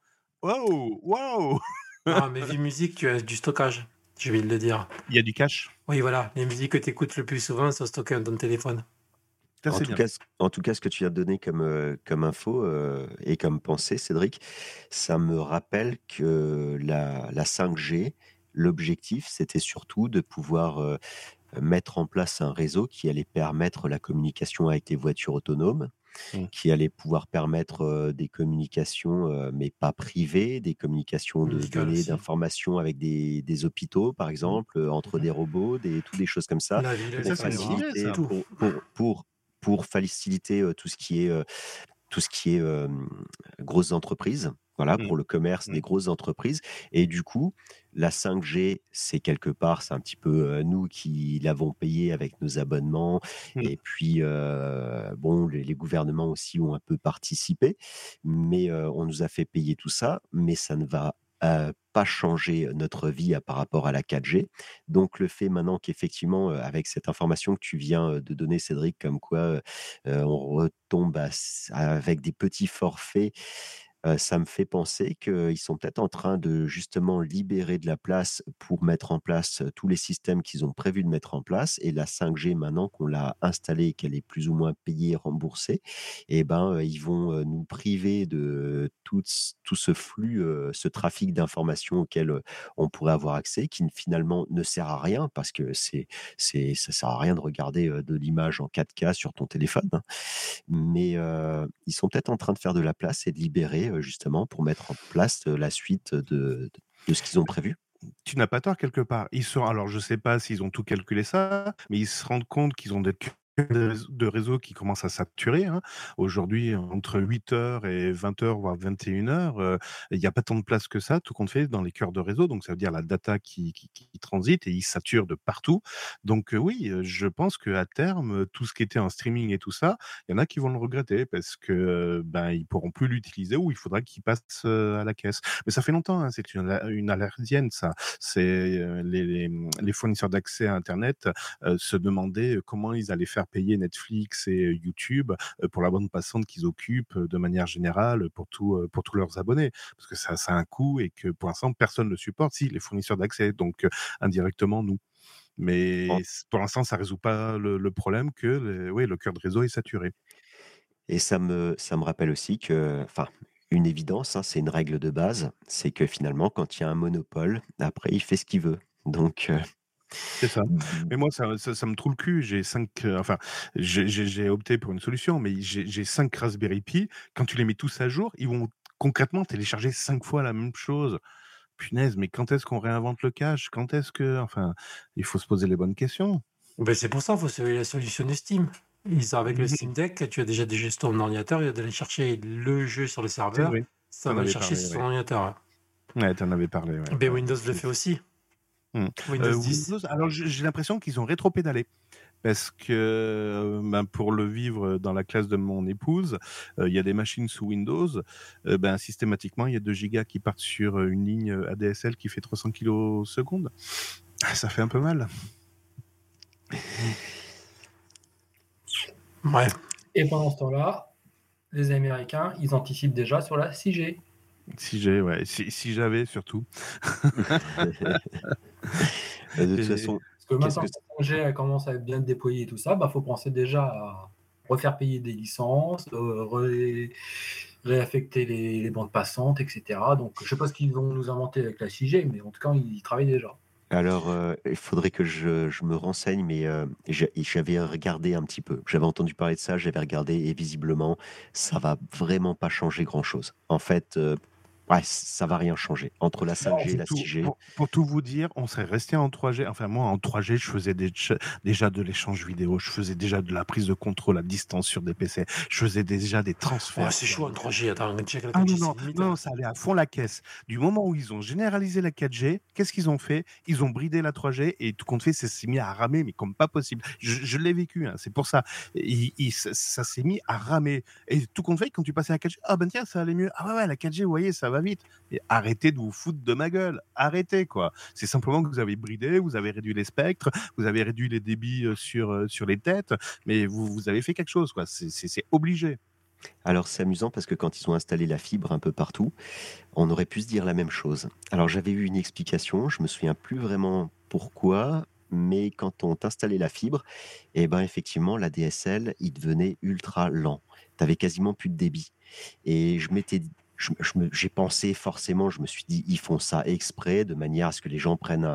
Wow, wow Ah, mais Vimusique, tu as du stockage, je vais le dire. Il y a du cash. Oui, voilà, les musiques que tu écoutes le plus souvent sont stockées dans ton téléphone. Ça, En c'est tout, cas, ce- en tout cas, ce que tu as donné comme, euh, comme info euh, et comme pensée, Cédric, ça me rappelle que la, la 5G, l'objectif, c'était surtout de pouvoir euh, mettre en place un réseau qui allait permettre la communication avec les voitures autonomes, Mm. qui allait pouvoir permettre euh, des communications, euh, mais pas privées, des communications de données, d'informations avec des, des hôpitaux, par exemple, euh, entre Mhm. des robots, des, toutes des choses comme ça La ville, pour ça, faciliter, ça. tout. pour, pour, pour, pour faciliter tout ce qui est, tout ce qui est grosses entreprises. Voilà, Mm. pour le commerce Mm. des grosses entreprises. Et du coup, la 5G, c'est quelque part, c'est un petit peu euh, nous qui l'avons payé avec nos abonnements. Mm. Et puis, euh, bon, les, les gouvernements aussi ont un peu participé. Mais euh, on nous a fait payer tout ça. Mais ça ne va euh, pas changer notre vie à- par rapport à la 4G. Donc le fait maintenant qu'effectivement, euh, avec cette information que tu viens euh, de donner, Cédric, comme quoi on retombe à avec des petits forfaits, ça me fait penser qu'ils sont peut-être en train de justement libérer de la place pour mettre en place tous les systèmes qu'ils ont prévu de mettre en place. Et la 5G, maintenant qu'on l'a installée et qu'elle est plus ou moins payée, remboursée, eh ben, ils vont nous priver de tout, ce- flux, ce trafic d'informations auquel on pourrait avoir accès, qui finalement ne sert à rien parce que c'est, c'est, ça sert à rien de regarder de l'image en 4K sur ton téléphone. hein. Mais ils sont peut-être en train de faire de la place et de libérer euh, justement pour mettre en place euh, la suite de, ce qu'ils ont prévu? Tu n'as pas tort quelque part. Ils sont, alors je sais pas s'ils ont tout calculé ça, mais ils se rendent compte qu'ils ont des de réseau qui commence à saturer. Hein. Aujourd'hui, entre 8h et 20h, voire 21h, euh, il n'y a pas tant de place que ça, tout compte fait, dans les cœurs de réseau. Donc, ça veut dire la data qui, transite et il sature de partout. Donc, oui, je pense qu'à terme, tout ce qui était en streaming et tout ça, il y en a qui vont le regretter parce que ben, ils pourront plus l'utiliser ou il faudra qu'ils passent à la caisse. Mais ça fait longtemps, hein, c'est une, une ça. C'est les, les, fournisseurs d'accès à Internet se demandaient comment ils allaient faire payer Netflix et YouTube pour la bande passante qu'ils occupent de manière générale pour, tout, pour tous leurs abonnés. Parce que ça, ça a un coût et que pour l'instant, personne ne le supporte. Si, les fournisseurs d'accès, donc indirectement, nous. Mais pour l'instant, ça ne résout pas le, problème que oui, le cœur de réseau est saturé. Et ça me, ça me rappelle aussi que, enfin, une évidence, hein, c'est une règle de base, c'est que finalement, quand il y a un monopole, après, il fait ce qu'il veut. Donc, c'est ça. Mmh. Mais moi, ça, ça, me trouve le cul. J'ai cinq, euh, enfin, j'ai opté pour une solution, mais j'ai cinq Raspberry Pi. Quand tu les mets tous à jour, ils vont concrètement télécharger cinq fois la même chose. Punaise, mais quand est-ce qu'on réinvente le cache? Quand est-ce que, enfin, il faut se poser les bonnes questions. Ben c'est pour ça qu'il faut suivre la solution de Steam. Ils, avec le mmh. Steam Deck, tu as déjà des jeux sur ton ordinateur, il y a d'aller chercher le jeu sur le serveur, ça va aller chercher sur ton ordinateur. Ouais, tu en avais parlé. Ouais. Ben Windows le fait aussi. Mmh. Euh, alors j'ai l'impression qu'ils ont rétro-pédalé. Parce que euh, ben, pour le vivre dans la classe de mon épouse, euh, il y a des machines sous Windows. ben, systématiquement, il y a 2 gigas qui partent sur une ligne ADSL qui fait 300 kilo secondes. Ça fait un peu mal. Ouais. Et pendant ce temps-là, les Américains, ils anticipent déjà sur la 6G. Si j'ai, ouais. Si, si j'avais, surtout. de toute façon. Parce que maintenant que 5G commence à être bien déployé et tout ça, il bah, faut penser déjà à refaire payer des licences, euh, réaffecter les, les, bandes passantes, etc. Donc, je ne sais pas ce qu'ils vont nous inventer avec la 6G, mais en tout cas, ils travaillent déjà. Alors, euh, il faudrait que je, je me renseigne, mais euh, j'avais regardé un petit peu. J'avais entendu parler de ça, j'avais regardé, et visiblement, ça va vraiment pas changer grand-chose. En fait, euh, Ouais, ça va rien changer. Entre la 5G et la 6G. Pour, tout vous dire, on serait resté en 3G. Enfin, moi, en 3G, je faisais déjà de l'échange vidéo. Je faisais déjà de la prise de contrôle à distance sur des PC. Je faisais déjà des transferts. c'est chaud en 3G. Attends, ah, non, non, ça allait à fond la caisse. Du moment où ils ont généralisé la 4G, qu'est-ce qu'ils ont fait? Ils ont bridé la 3G et tout compte fait, ça s'est mis à ramer, mais comme pas possible. Je, l'ai vécu, hein, c'est pour ça. ça s'est mis à ramer. Et tout compte fait, quand tu passais à la 4G, ah ben tiens, ça allait mieux. Ah ouais, ouais, la 4G, vous voyez, ça va arrêtez de vous foutre de ma gueule. Arrêtez, quoi. C'est simplement que vous avez bridé, vous avez réduit les spectres, vous avez réduit les débits euh, sur, euh, sur les têtes, mais vous, vous avez fait quelque chose, quoi. C'est obligé. Alors c'est amusant parce que quand ils ont installé la fibre un peu partout, on aurait pu se dire la même chose. Alors j'avais eu une explication, je me souviens plus vraiment pourquoi, mais quand on installait la fibre, et eh ben effectivement la DSL, il devenait ultra lent. Tu avais quasiment plus de débit. Et je m'étais j'ai pensé forcément, je me suis dit, ils font ça exprès de manière à ce que les gens prennent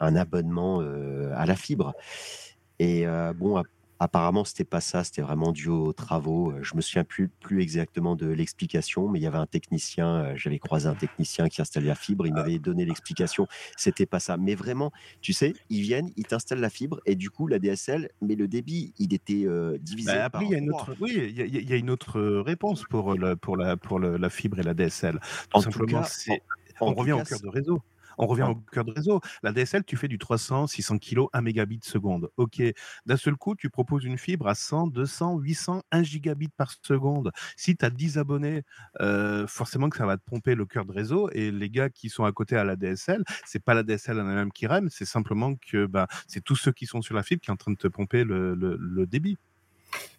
un, abonnement euh, à la fibre. Et euh, bon, Apparemment, c'était pas ça, c'était vraiment dû aux travaux. Euh, je me souviens plus, plus exactement de l'explication, mais il y avait un technicien, euh, j'avais croisé un technicien qui installait la fibre, il m'avait donné l'explication, c'était pas ça. Mais vraiment, tu sais, ils viennent, ils t'installent la fibre et du coup, la DSL, mais le débit, il était euh, divisé. Bah, après, il y a une autre, oui, il y, a une autre réponse pour, le, pour, la, pour la fibre et la DSL. Tout en simplement, on revient au cœur de réseau. On revient au cœur de réseau. La DSL, tu fais du 300, 600 kg, 1 mégabit seconde. OK. D'un seul coup, tu proposes une fibre à 100, 200, 800, 1 gigabit par seconde. Si tu as 10 abonnés, euh, forcément que ça va te pomper le cœur de réseau. Et les gars qui sont à côté à la DSL, c'est pas la DSL en elle-même qui rame, c'est simplement que bah, c'est tous ceux qui sont sur la fibre qui sont en train de te pomper le, débit.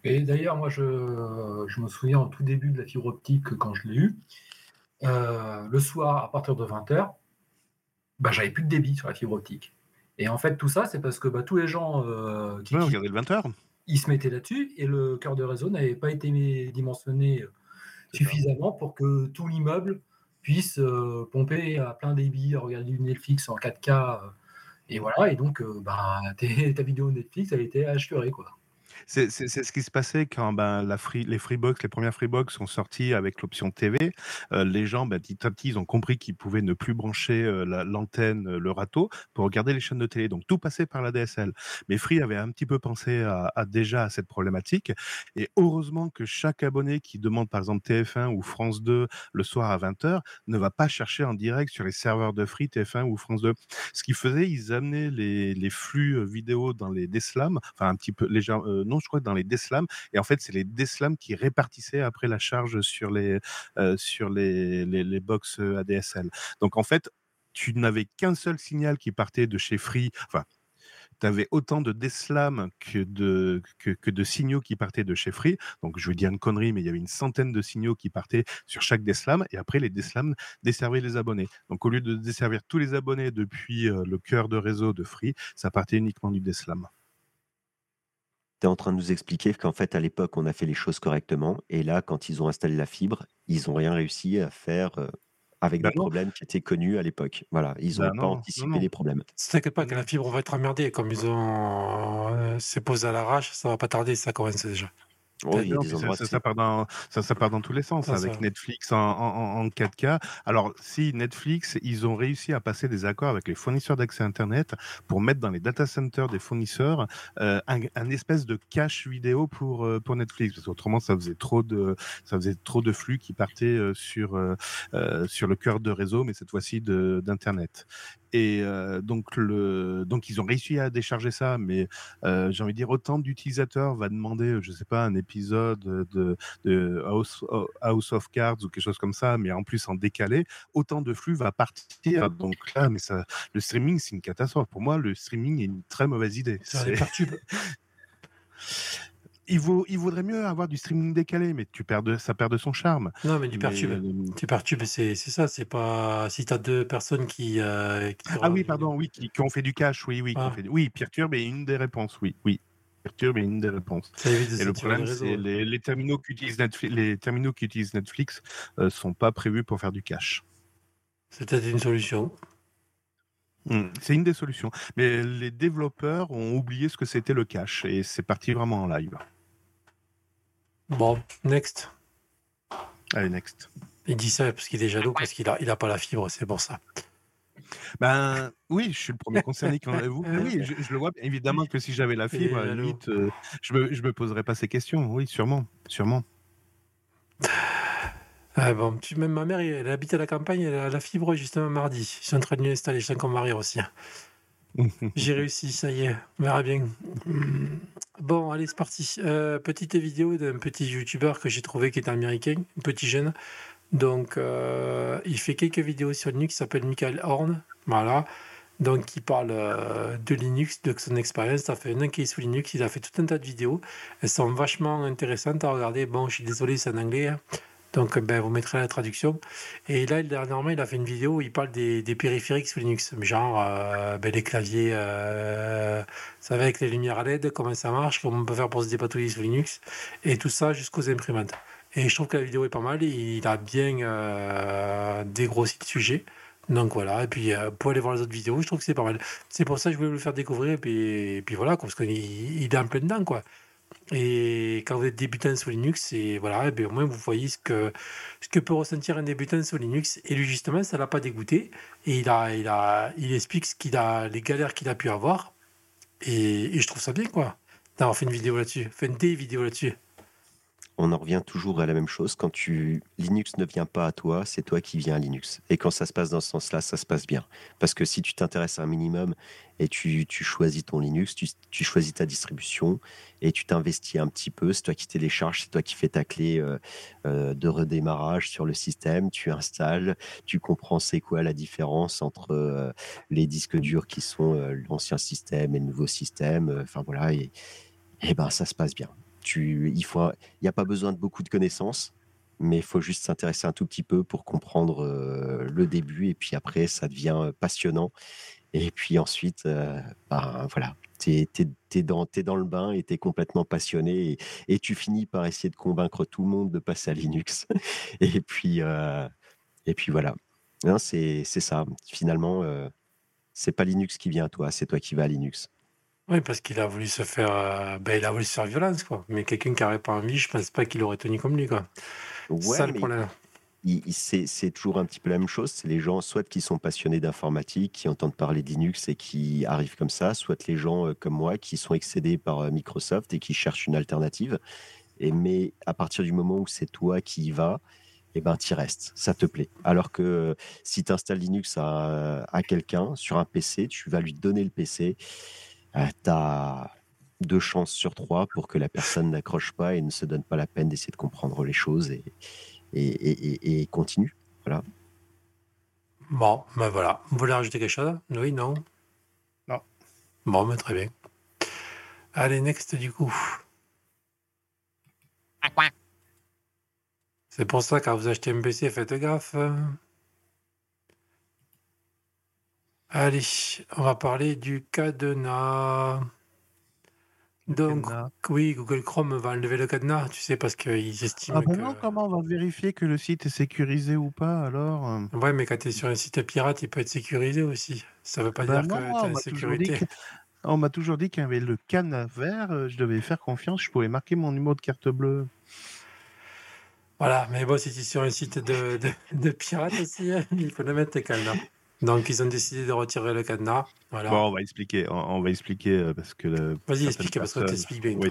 Et d'ailleurs, moi, je, me souviens au tout début de la fibre optique quand je l'ai eu. Euh, le soir, à partir de 20h, bah, j'avais plus de débit sur la fibre optique. Et en fait, tout ça, c'est parce que bah, tous les gens euh, qui, le 20 heures. ils se mettaient là-dessus et le cœur de réseau n'avait pas été dimensionné euh, suffisamment pour que tout l'immeuble puisse euh, pomper à plein débit, regarder du Netflix en 4K. et voilà, et donc bah, ta vidéo Netflix, elle était assurée. Quoi. C'est ce qui se passait quand, ben, les Freebox, les premières Freebox sont sorties avec l'option TV. Heu, les gens, bah, petit à petit, ils ont compris qu'ils pouvaient ne plus brancher, la l'antenne, heu, le râteau pour regarder les chaînes de télé. Donc tout passait par la DSL. Mais Free avait un petit peu pensé à déjà à cette problématique et heureusement que chaque abonné qui demande, par exemple, TF1 ou France 2 le soir à 20:00 ne va pas chercher en direct sur les serveurs de Free, TF1 ou France 2. Ce qu'ils faisaient, ils amenaient les flux, vidéo dans les DSLAM, enfin un petit peu légère heu, non, je crois dans les DSLAM et en fait, c'est les DSLAM qui répartissaient après la charge sur les, heu, sur les les box, heu, ADSL. Donc en fait, tu n'avais qu'un seul signal qui partait de chez Free, enfin, tu avais autant de DSLAM que de que que de signaux qui partaient de chez Free. Donc je vais dire une connerie, mais il y avait une centaine de signaux qui partaient sur chaque DSLAM et après les DSLAM desservaient les abonnés. Donc au lieu de desservir tous les abonnés depuis, heu, le cœur de réseau de Free, ça partait uniquement du DSLAM. Tu es en train de nous expliquer qu'en fait, à l'époque, on a fait les choses correctement et là, quand ils ont installé la fibre, ils ont rien réussi à faire, heu, avec Bah des non. problèmes qui étaient connus à l'époque. Voilà, ils Bah ont pas non, anticipé non. les problèmes. T'inquiète pas que la fibre va être emmerdée. Comme ils ont, c'est posé à l'arrache, ça va pas tarder, ça commence déjà. Oh, il y a Non, des puis ça endroits, ça c'est ça part dans ça ça part dans tous les sens Ça, avec ça Netflix en en en en 4K. Alors si Netflix, ils ont réussi à passer des accords avec les fournisseurs d'accès internet pour mettre dans les data centers des fournisseurs, heu, un un espèce de cache vidéo pour, heu, pour Netflix. Parce qu'autrement ça faisait trop de ça faisait trop de flux qui partaient, heu, sur, sur le cœur de réseau, mais cette fois-ci d'internet. Et heu, donc le donc ils ont réussi à décharger ça, mais heu, j'ai envie de dire autant d'utilisateurs va demander, je sais pas, un épisode, de de House of Cards ou quelque chose comme ça, mais en plus en décalé, autant de flux va partir. Donc là, mais ça le streaming, c'est une catastrophe. Pour moi, le streaming est une très mauvaise idée. C'est perturbe. il vaut il vaudrait mieux avoir du streaming décalé, mais tu perds de ça perd de son charme. Non, mais du Mais, pertube. hem Du pertube, c'est ça, c'est pas si tu as 2 personnes qui, te ah oui, pardon, oui, qui qui ont fait du cash, oui, oui, fait oui, Peertube est une des réponses, oui, oui. Peertube est une des réponses. Ça évite de Et le problème, c'est les les terminaux qu'utilise Netfli les terminaux qu'utilise Netflix, heu, sont pas prévus pour faire du cache. C'est peut-être une solution. Mmh, c'est une des solutions. Mais les développeurs ont oublié ce que c'était le cache et c'est parti vraiment en live. Bon, next. Allez, next. Il dit ça parce qu'il est jaloux, parce qu'il a il a pas la fibre, c'est pour ça. Ben, oui, je suis le 1er concerné quand vous oui, je je le vois. Évidemment que si j'avais la fibre, à la limite, heu, je me je me poserais pas ces questions. Oui, sûrement, sûrement. Ah bon, tu même ma mère, elle habite à la campagne, elle a la fibre justement mardi. Je suis en train de lui installer, je sens qu'on va rire aussi. J'ai réussi, ça y est, on verra bien. Bon, allez, c'est parti. Euh, petite vidéo d'un petit youtubeur que j'ai trouvé qui est américain, un petit jeune. Donc, euh, il fait quelques vidéos sur Linux, il s'appelle Michael Horn. Voilà. Donc, il parle euh, de Linux, de son expérience. Ça fait un an qu'il est sous Linux, il a fait tout un tas de vidéos. Elles sont vachement intéressantes à regarder. Bon, je suis désolé, c'est en anglais. hein. Donc, ben, vous mettrez la traduction. Et là, dernièrement, il a fait une vidéo où il parle des, périphériques sous Linux, genre euh, ben, les claviers, euh, ça va avec les lumières à LED, comment ça marche, comment on peut faire pour se dépatouiller sous Linux, et tout ça jusqu'aux imprimantes. Et je trouve que la vidéo est pas mal, il a bien euh, dégrossi le sujet. Donc voilà, et puis euh, pour aller voir les autres vidéos, je trouve que c'est pas mal. C'est pour ça que je voulais vous le faire découvrir, et puis, et puis voilà, quoi, parce qu'il il est en plein dedans, quoi. Et quand vous êtes débutant sous Linux, et voilà, et bien au moins vous voyez ce que, ce que peut ressentir un débutant sous Linux. Et lui, justement, ça l'a pas dégoûté. Et il, a, il, a, il explique ce qu'il a, les galères qu'il a pu avoir. Et, et je trouve ça bien, quoi, d'avoir fait une vidéo là-dessus, fait des vidéos là-dessus. On en revient toujours à la même chose. Quand tu Linux ne vient pas à toi, c'est toi qui viens à Linux. Et quand ça se passe dans ce sens-là, ça se passe bien. Parce que si tu t'intéresses un minimum et tu, tu choisis ton Linux, tu, tu choisis ta distribution et tu t'investis un petit peu, c'est toi qui télécharges, c'est toi qui fais ta clé euh, euh, de redémarrage sur le système, tu installes, tu comprends c'est quoi la différence entre euh, les disques durs qui sont l'ancien système et le nouveau système. Enfin voilà, et, et ben ça se passe bien. Il n'y a pas besoin de beaucoup de connaissances, mais il faut juste s'intéresser un tout petit peu pour comprendre euh, le début, et puis après, ça devient euh, passionnant. Et puis ensuite, euh, ben, voilà, tu es, dans, dans le bain et tu es complètement passionné, et, tu finis par essayer de convaincre tout le monde de passer à Linux. et, puis, et puis voilà, c'est ça. Finalement, c'est pas Linux qui vient à toi, c'est toi qui vas à Linux. Oui, parce qu'il a voulu se faire, euh, ben, il a voulu se faire violence, quoi. Mais quelqu'un qui n'aurait pas envie, je pense pas qu'il aurait tenu comme lui, quoi. Ouais, Ça, le problème. c'est toujours un petit peu la même chose. C'est les gens, soit qui sont passionnés d'informatique, qui entendent parler de Linux et qui arrivent comme ça, soit les gens euh, comme moi qui sont excédés par euh, Microsoft et qui cherchent une alternative. Et mais à partir du moment où c'est toi qui y vas, eh ben, tu restes, ça te plaît. Alors que si tu installes Linux à, à quelqu'un sur un PC, tu vas lui donner le PC, tu as deux chances sur trois pour que la personne n'accroche pas et ne se donne pas la peine d'essayer de comprendre les choses et, et, et- et- et continue. Bon, ben voilà. Vous voulez rajouter quelque chose? Oui, non? Non. Bon, ben très bien. Allez, next, du coup. C'est pour ça, quand vous achetez un PC, faites gaffe. Allez, on va parler du cadenas. Donc, Cadenas. oui, Google Chrome va enlever le cadenas, tu sais, parce qu'ils estiment Ah bon, que... non, comment on va vérifier que le site est sécurisé ou pas alors? Ouais, mais quand tu es sur un site pirate, il peut être sécurisé aussi. Ça veut pas Bah dire non, que tu es on en m'a toujours dit sécurité. On m'a toujours dit qu'il y avait le canne vert, euh, je devais faire confiance, je pouvais marquer mon numéro de carte bleue. Voilà, mais bon, si tu es sur un site de, de, de pirate aussi, hein, il faut le mettre le cadenas. Donc, ils ont décidé de retirer le cadenas. Voilà. Bon, on va expliquer, on, on va expliquer euh, parce que. Vas-y, explique, parce que tu expliques bien. Oui.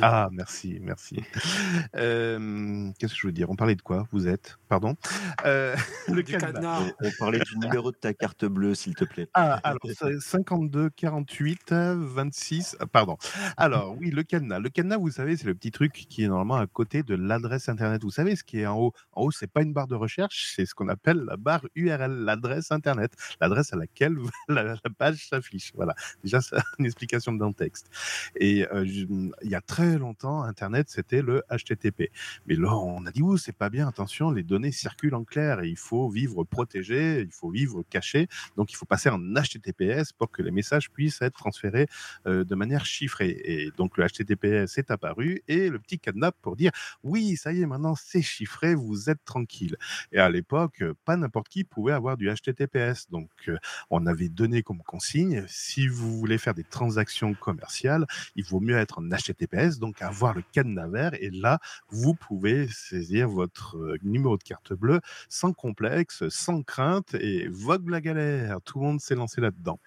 Ah, merci, merci. Euh, Qu'est-ce que je veux dire? On parlait de quoi Vous êtes? Pardon? Euh, Le du cadenas. cadenas. On, on parlait du numéro de ta carte bleue, s'il te plaît. Ah, alors, c'est 52, 48, euh, 26, euh, pardon. Alors, oui, le cadenas. Le cadenas, vous savez, c'est le petit truc qui est normalement à côté de l'adresse Internet. Vous savez, ce qui est en haut. En haut, c'est pas une barre de recherche, c'est ce qu'on appelle la barre URL, l'adresse Internet, l'adresse à laquelle la, la page s'affiche. Voilà. Déjà, c'est une explication dans le texte. Et euh, il y a très longtemps, Internet, c'était le HTTP. Mais là, on a dit, ouh, c'est pas bien, attention, les données circulent en clair et il faut vivre protégé, il faut vivre caché. Donc, il faut passer en HTTPS pour que les messages puissent être transférés euh, de manière chiffrée. Et donc, le HTTPS est apparu et le petit cadenas pour dire oui, ça y est, maintenant c'est chiffré, vous êtes tranquille. Et à l'époque, pas n'importe qui pouvait avoir du HTTPS. Donc, euh, on avait donné comme consigne si vous voulez faire des transactions commerciales, il vaut mieux être en HTTPS, donc avoir le cadenas. Et là, vous pouvez saisir votre euh, numéro de carte bleue sans complexe, sans crainte et vogue la galère. Tout le monde s'est lancé là-dedans.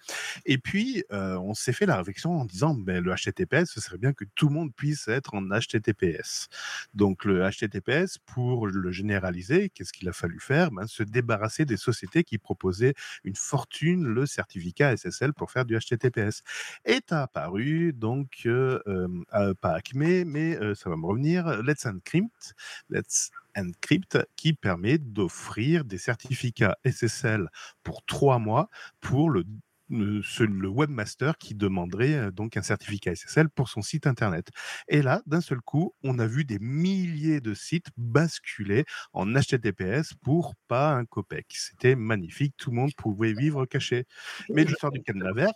Et puis, euh, on s'est fait la réflexion en disant, ben, le HTTPS, ce serait bien que tout le monde puisse être en HTTPS. Donc, le HTTPS, pour le généraliser, qu'est-ce qu'il a fallu faire? Ben, Se débarrasser des sociétés qui proposaient une fortune le certificat SSL pour faire du HTTPS. Est apparu, donc, euh, pas Acme, mais euh, ça va me revenir, Let's Encrypt, Let's Encrypt, qui permet d'offrir des certificats SSL pour trois mois pour le webmaster qui demanderait euh, donc un certificat SSL pour son site internet. Et là, d'un seul coup, on a vu des milliers de sites basculer en HTTPS pour pas un copec. C'était magnifique, tout le monde pouvait vivre caché. Mais l'histoire du cadenas vert,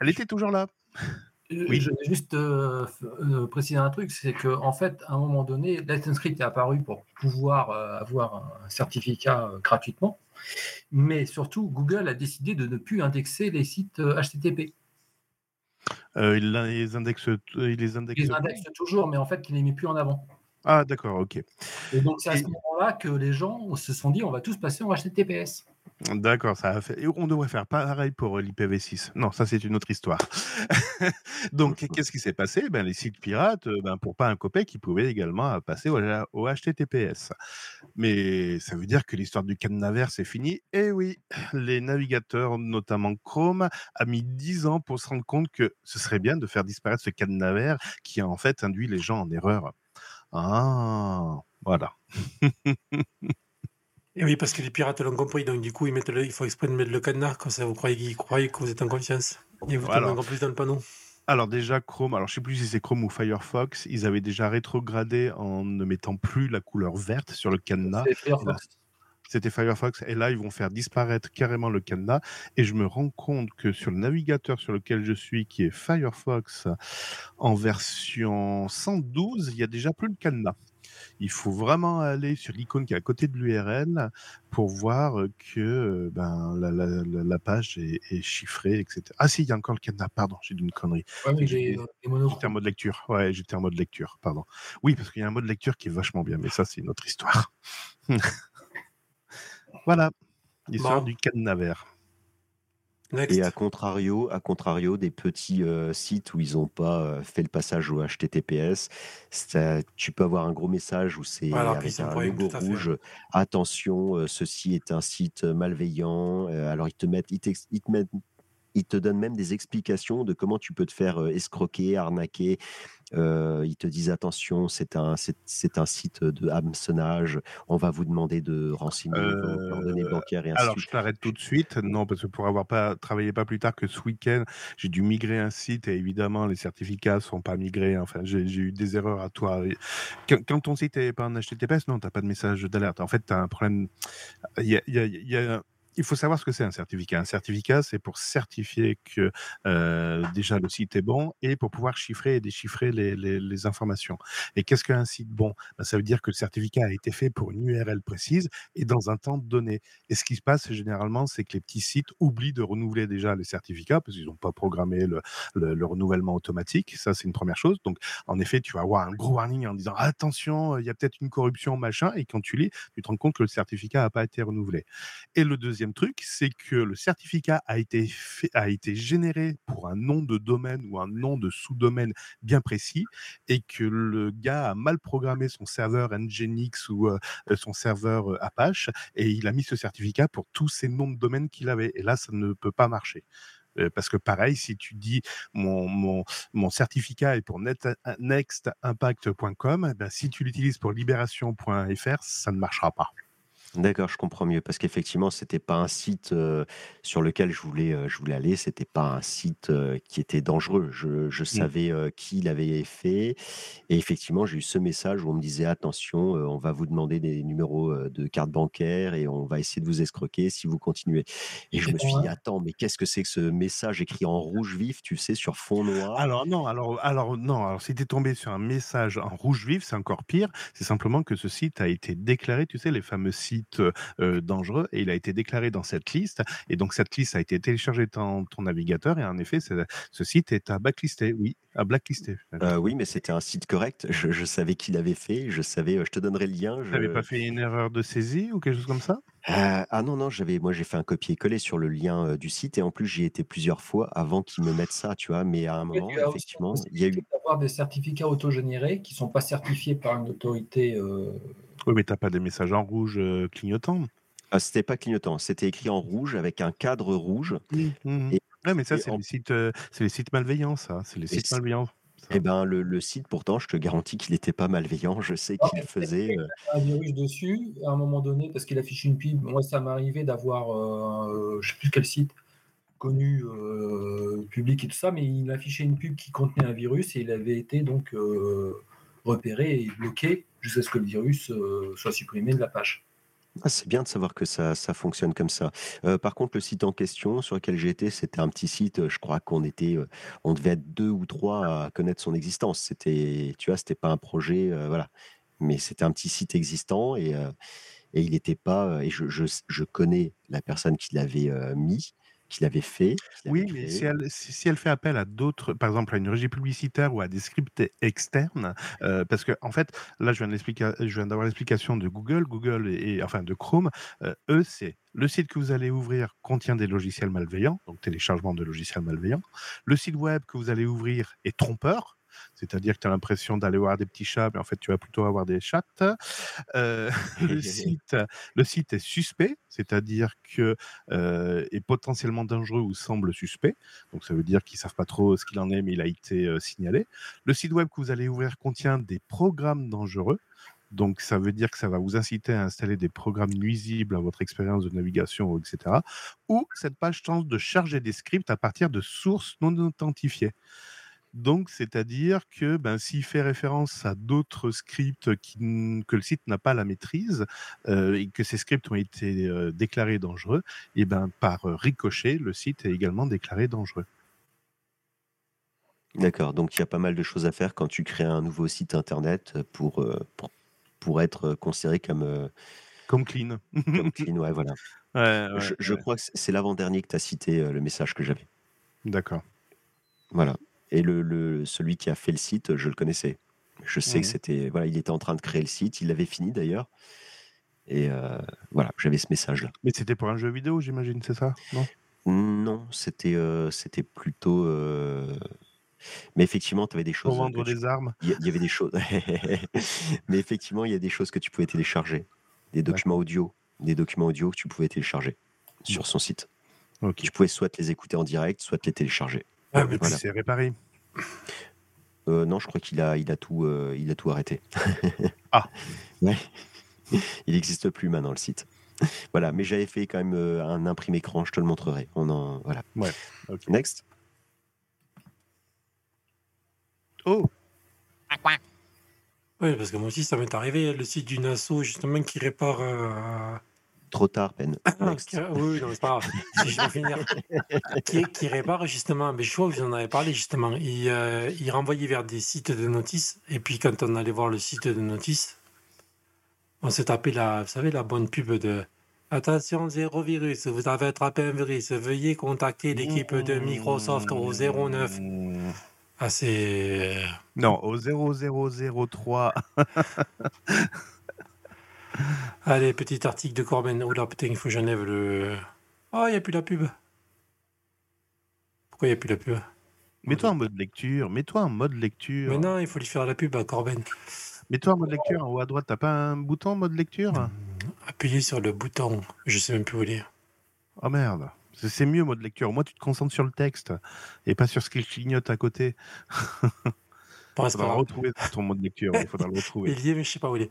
elle était toujours là. Je Oui. je vais juste euh, euh, préciser un truc, c'est qu'en en fait, à un moment donné, Encrypt est apparu pour pouvoir euh, avoir un certificat euh, gratuitement, mais surtout, Google a décidé de ne plus indexer les sites euh, HTTP. Euh, il les indexe, il les indexe. Il les indexe toujours, mais en fait, il ne les met plus en avant. Ah d'accord, ok. Et donc, c'est à Et- ce moment-là que les gens se sont dit on va tous passer en HTTPS. D'accord, ça a fait. On devrait faire pareil pour l'IPv6. Non, ça c'est une autre histoire. Donc, qu'est-ce qui s'est passé? Ben, Les sites pirates, euh, ben, pour pas un copec, ils pouvaient également passer au, au HTTPS. Mais ça veut dire que l'histoire du cadenas c'est fini. Et oui, les navigateurs, notamment Chrome, a mis 10 ans pour se rendre compte que ce serait bien de faire disparaître ce cadenas vert qui a en fait induit les gens en erreur. Ah, voilà. Et oui, parce que les pirates l'ont compris, donc du coup, ils mettent le, il faut exprès de mettre le cadenas, comme ça vous croyez qu'ils croient que vous êtes en confiance. Et vous Voilà. tombez encore plus dans le panneau. Alors déjà Chrome, alors je sais plus si c'est Chrome ou Firefox, ils avaient déjà rétrogradé en ne mettant plus la couleur verte sur le cadenas. C'était Firefox et là ils vont faire disparaître carrément le cadenas et je me rends compte que sur le navigateur sur lequel je suis qui est Firefox en version 112, il y a déjà plus le cadenas. Il faut vraiment aller sur l'icône qui est à côté de l'URL pour voir que ben, la, la, la, page est, est, chiffrée, etc. Ah si, il y a encore le cadenas, pardon, j'ai dit une connerie. Ouais, j'étais en mode lecture. Ouais, j'étais en mode lecture, pardon. Oui, parce qu'il y a un mode lecture qui est vachement bien, mais ça, c'est une autre histoire. voilà, l'histoire du cadenas vert. Et à contrario, à contrario des petits euh, sites où ils n'ont pas euh, fait le passage au HTTPS, ça, tu peux avoir un gros message où c'est avec un logo rouge. Attention, euh, ceci est un site malveillant. alors ils te mettent, ils, ils te mettent ils te donnent même des explications de comment tu peux te faire escroquer, arnaquer. ils te disent attention, c'est un, c'est, un site de hameçonnage. On va vous demander de renseigner vos coordonnées bancaires et ainsi Alors, je t'arrête tout de suite. Non, parce que pour avoir pas travaillé pas plus tard que ce week-end, j'ai dû migrer un site et évidemment, les certificats sont pas migrés. Enfin, j'ai, eu des erreurs à toi. Quand, ton site n'est pas en HTTPS, non, tu n'as pas de message d'alerte. En fait, tu as un problème. Il y a, y a il faut savoir ce que c'est un certificat. Un certificat, c'est pour certifier que euh, déjà le site est bon et pour pouvoir chiffrer et déchiffrer les, informations. Et qu'est-ce qu'un site bon? Ben, Ça veut dire que le certificat a été fait pour une URL précise et dans un temps donné. Et ce qui se passe généralement, c'est que les petits sites oublient de renouveler déjà les certificats parce qu'ils n'ont pas programmé le, le, renouvellement automatique. Ça, c'est une première chose. Donc, en effet, tu vas avoir un gros warning en disant attention, il y a peut-être une corruption, machin. Et quand tu lis, tu te rends compte que le certificat n'a pas été renouvelé. Et le deuxième truc, c'est que le certificat a été, fait, a été généré pour un nom de domaine ou un nom de sous-domaine bien précis et que le gars a mal programmé son serveur Nginx ou euh, son serveur euh, Apache et il a mis ce certificat pour tous ces noms de domaines qu'il avait. Et là, ça ne peut pas marcher euh, parce que pareil, si tu dis mon, mon, certificat est pour nextimpact.com, ben, si tu l'utilises pour libération.fr, ça ne marchera pas. D'accord, je comprends mieux parce qu'effectivement, c'était pas un site sur lequel je voulais, je voulais aller. C'était pas un site qui était dangereux. Je, je mmh. savais qui l'avait fait et effectivement, j'ai eu ce message où on me disait attention, on va vous demander des numéros de carte bancaire et on va essayer de vous escroquer si vous continuez. Et je me suis dit attends, mais qu'est-ce que c'est que ce message écrit en rouge vif, tu sais, sur fond noir? Alors non, alors alors non, alors si tu es tombé sur un message en rouge vif, c'est encore pire. C'est simplement que ce site a été déclaré, tu sais, les fameux sites euh, dangereux et il a été déclaré dans cette liste. Et donc cette liste a été téléchargée dans ton navigateur et en effet, ce site est à blacklister. Oui, à blacklister. Euh, oui, mais c'était un site correct. Je, savais qui l'avait fait. Je savais. Je te donnerai le lien. Tu n'avais pas fait une erreur de saisie ou quelque chose comme ça? Euh, ah non, non, j'avais, moi j'ai fait un copier-coller sur le lien du site et en plus j'y étais plusieurs fois avant qu'ils me mettent ça, tu vois. Mais à un moment, effectivement, il y a eu. avoir des certificats autogénérés qui ne sont pas certifiés par une autorité. Oui, mais tu n'as pas des messages en rouge clignotants ah, C'était pas clignotant, c'était écrit en rouge avec un cadre rouge. Oui, mmh mais ça, c'est les, sites, les sites malveillants, ça. C'est les sites malveillants. Eh ben, le, le, site, pourtant, je te garantis qu'il n'était pas malveillant. Je sais qu'il faisait. Euh... Un virus dessus, à un moment donné, parce qu'il affiche une pub. Moi, ça m'arrivait d'avoir, euh, je ne sais plus quel site, connu, euh, public et tout ça, mais il affichait une pub qui contenait un virus et il avait été donc euh, repéré et bloqué jusqu'à ce que le virus euh, soit supprimé de la page. Ah, c'est bien de savoir que ça, ça fonctionne comme ça. Euh, par contre, le site en question sur lequel j'ai été, c'était un petit site. Je crois qu'on était, euh, on devait être deux ou trois à connaître son existence. C'était, tu vois, c'était pas un projet, voilà, mais c'était un petit site existant et, et il n'était pas. Et je, je, connais la personne qui l'avait mis qu'il avait fait. oui, mais si elle, si elle, fait appel à d'autres, par exemple à une régie publicitaire ou à des scripts externes, euh, parce que en fait, là, je viens, je viens d'avoir l'explication de Google, Google et, enfin de Chrome. Euh, eux, c'est le site que vous allez ouvrir contient des logiciels malveillants, donc téléchargement de logiciels malveillants. Le site web que vous allez ouvrir est trompeur, c'est-à-dire que tu as l'impression d'aller voir des petits chats, mais en fait, tu vas plutôt avoir des chattes. Euh, le, site, le site est suspect, c'est-à-dire que euh, est potentiellement dangereux ou semble suspect. Donc, ça veut dire qu'ils savent pas trop ce qu'il en est, mais il a été euh, signalé. Le site web que vous allez ouvrir contient des programmes dangereux. Donc, ça veut dire que ça va vous inciter à installer des programmes nuisibles à votre expérience de navigation, etc. Ou cette page tente de charger des scripts à partir de sources non authentifiées. Donc, c'est-à-dire que ben, s'il fait référence à d'autres scripts qui, que le site n'a pas la maîtrise euh, et que ces scripts ont été euh, déclarés dangereux, et ben, par ricochet, le site est également déclaré dangereux. D'accord, donc il y a pas mal de choses à faire quand tu crées un nouveau site internet pour, euh, pour pourrait être considéré comme, euh, Comme clean. comme clean. Ouais, voilà. Ouais, ouais, je je ouais. crois que c'est l'avant-dernier que tu as cité, euh, le message que j'avais. D'accord. Voilà. Et le, le- celui qui a fait le site, je le connaissais. Je sais que Mhm. c'était. Voilà, il était en train de créer le site, il l'avait fini d'ailleurs. Et euh, voilà, j'avais ce message-là. Mais c'était pour un jeu vidéo, j'imagine, c'est ça? Non? Non, c'était euh, c'était plutôt. euh, Mais effectivement, tu avais des Pour choses. vendre que tu- des armes Il y, avait des choses. Mais effectivement, il y a des choses que tu pouvais télécharger. Des documents audio. Des documents audio que tu pouvais télécharger sur son site. Ok. Tu pouvais soit les écouter en direct, soit les télécharger. Ah, mais voilà. c'est réparé. Euh, non, je crois qu'il a, il a, tout, euh, il a tout arrêté. Ah. Ouais. Il n'existe plus maintenant le site. Voilà, mais j'avais fait quand même euh, un imprimé écran, je te le montrerai. On en, voilà. Ouais. Next. Oh Oui, parce que moi aussi, ça m'est arrivé, le site d'une asso, justement, qui répare. Euh, Trop tard, Ben. Next. qui- Oui, non, c'est pas grave. Je peux finir. qui, qui répare, justement, mais je crois que vous en avez parlé, justement. Il, euh, il renvoyait vers des sites de notices. Et puis, quand on allait voir le site de notices, on s'est tapé la, vous savez, la bonne pub de. Attention, zéro virus, vous avez attrapé un virus, veuillez contacter l'équipe de Microsoft au 09. Mmh. Ah, c'est. Non, au 0003. Allez, petit article de Corben. Oula, putain, il faut que j'enlève le. Oh, il n'y a plus la pub. Pourquoi il n'y a plus la pub Mets-toi en mode lecture. Mets-toi en mode lecture. Mais non, il faut lui faire la pub à Corben. Mets-toi en mode lecture en haut à droite. T'as pas un bouton mode lecture? Appuyez sur le bouton. Je sais même plus où est. Oh merde. C'est- C'est mieux mode lecture. Moi, tu te concentres sur le texte et pas sur ce qui clignote à côté. Bon, Il faudra grave. retrouver ton mode lecture. Il faudra le retrouver. Il y est, mais je sais pas où il est.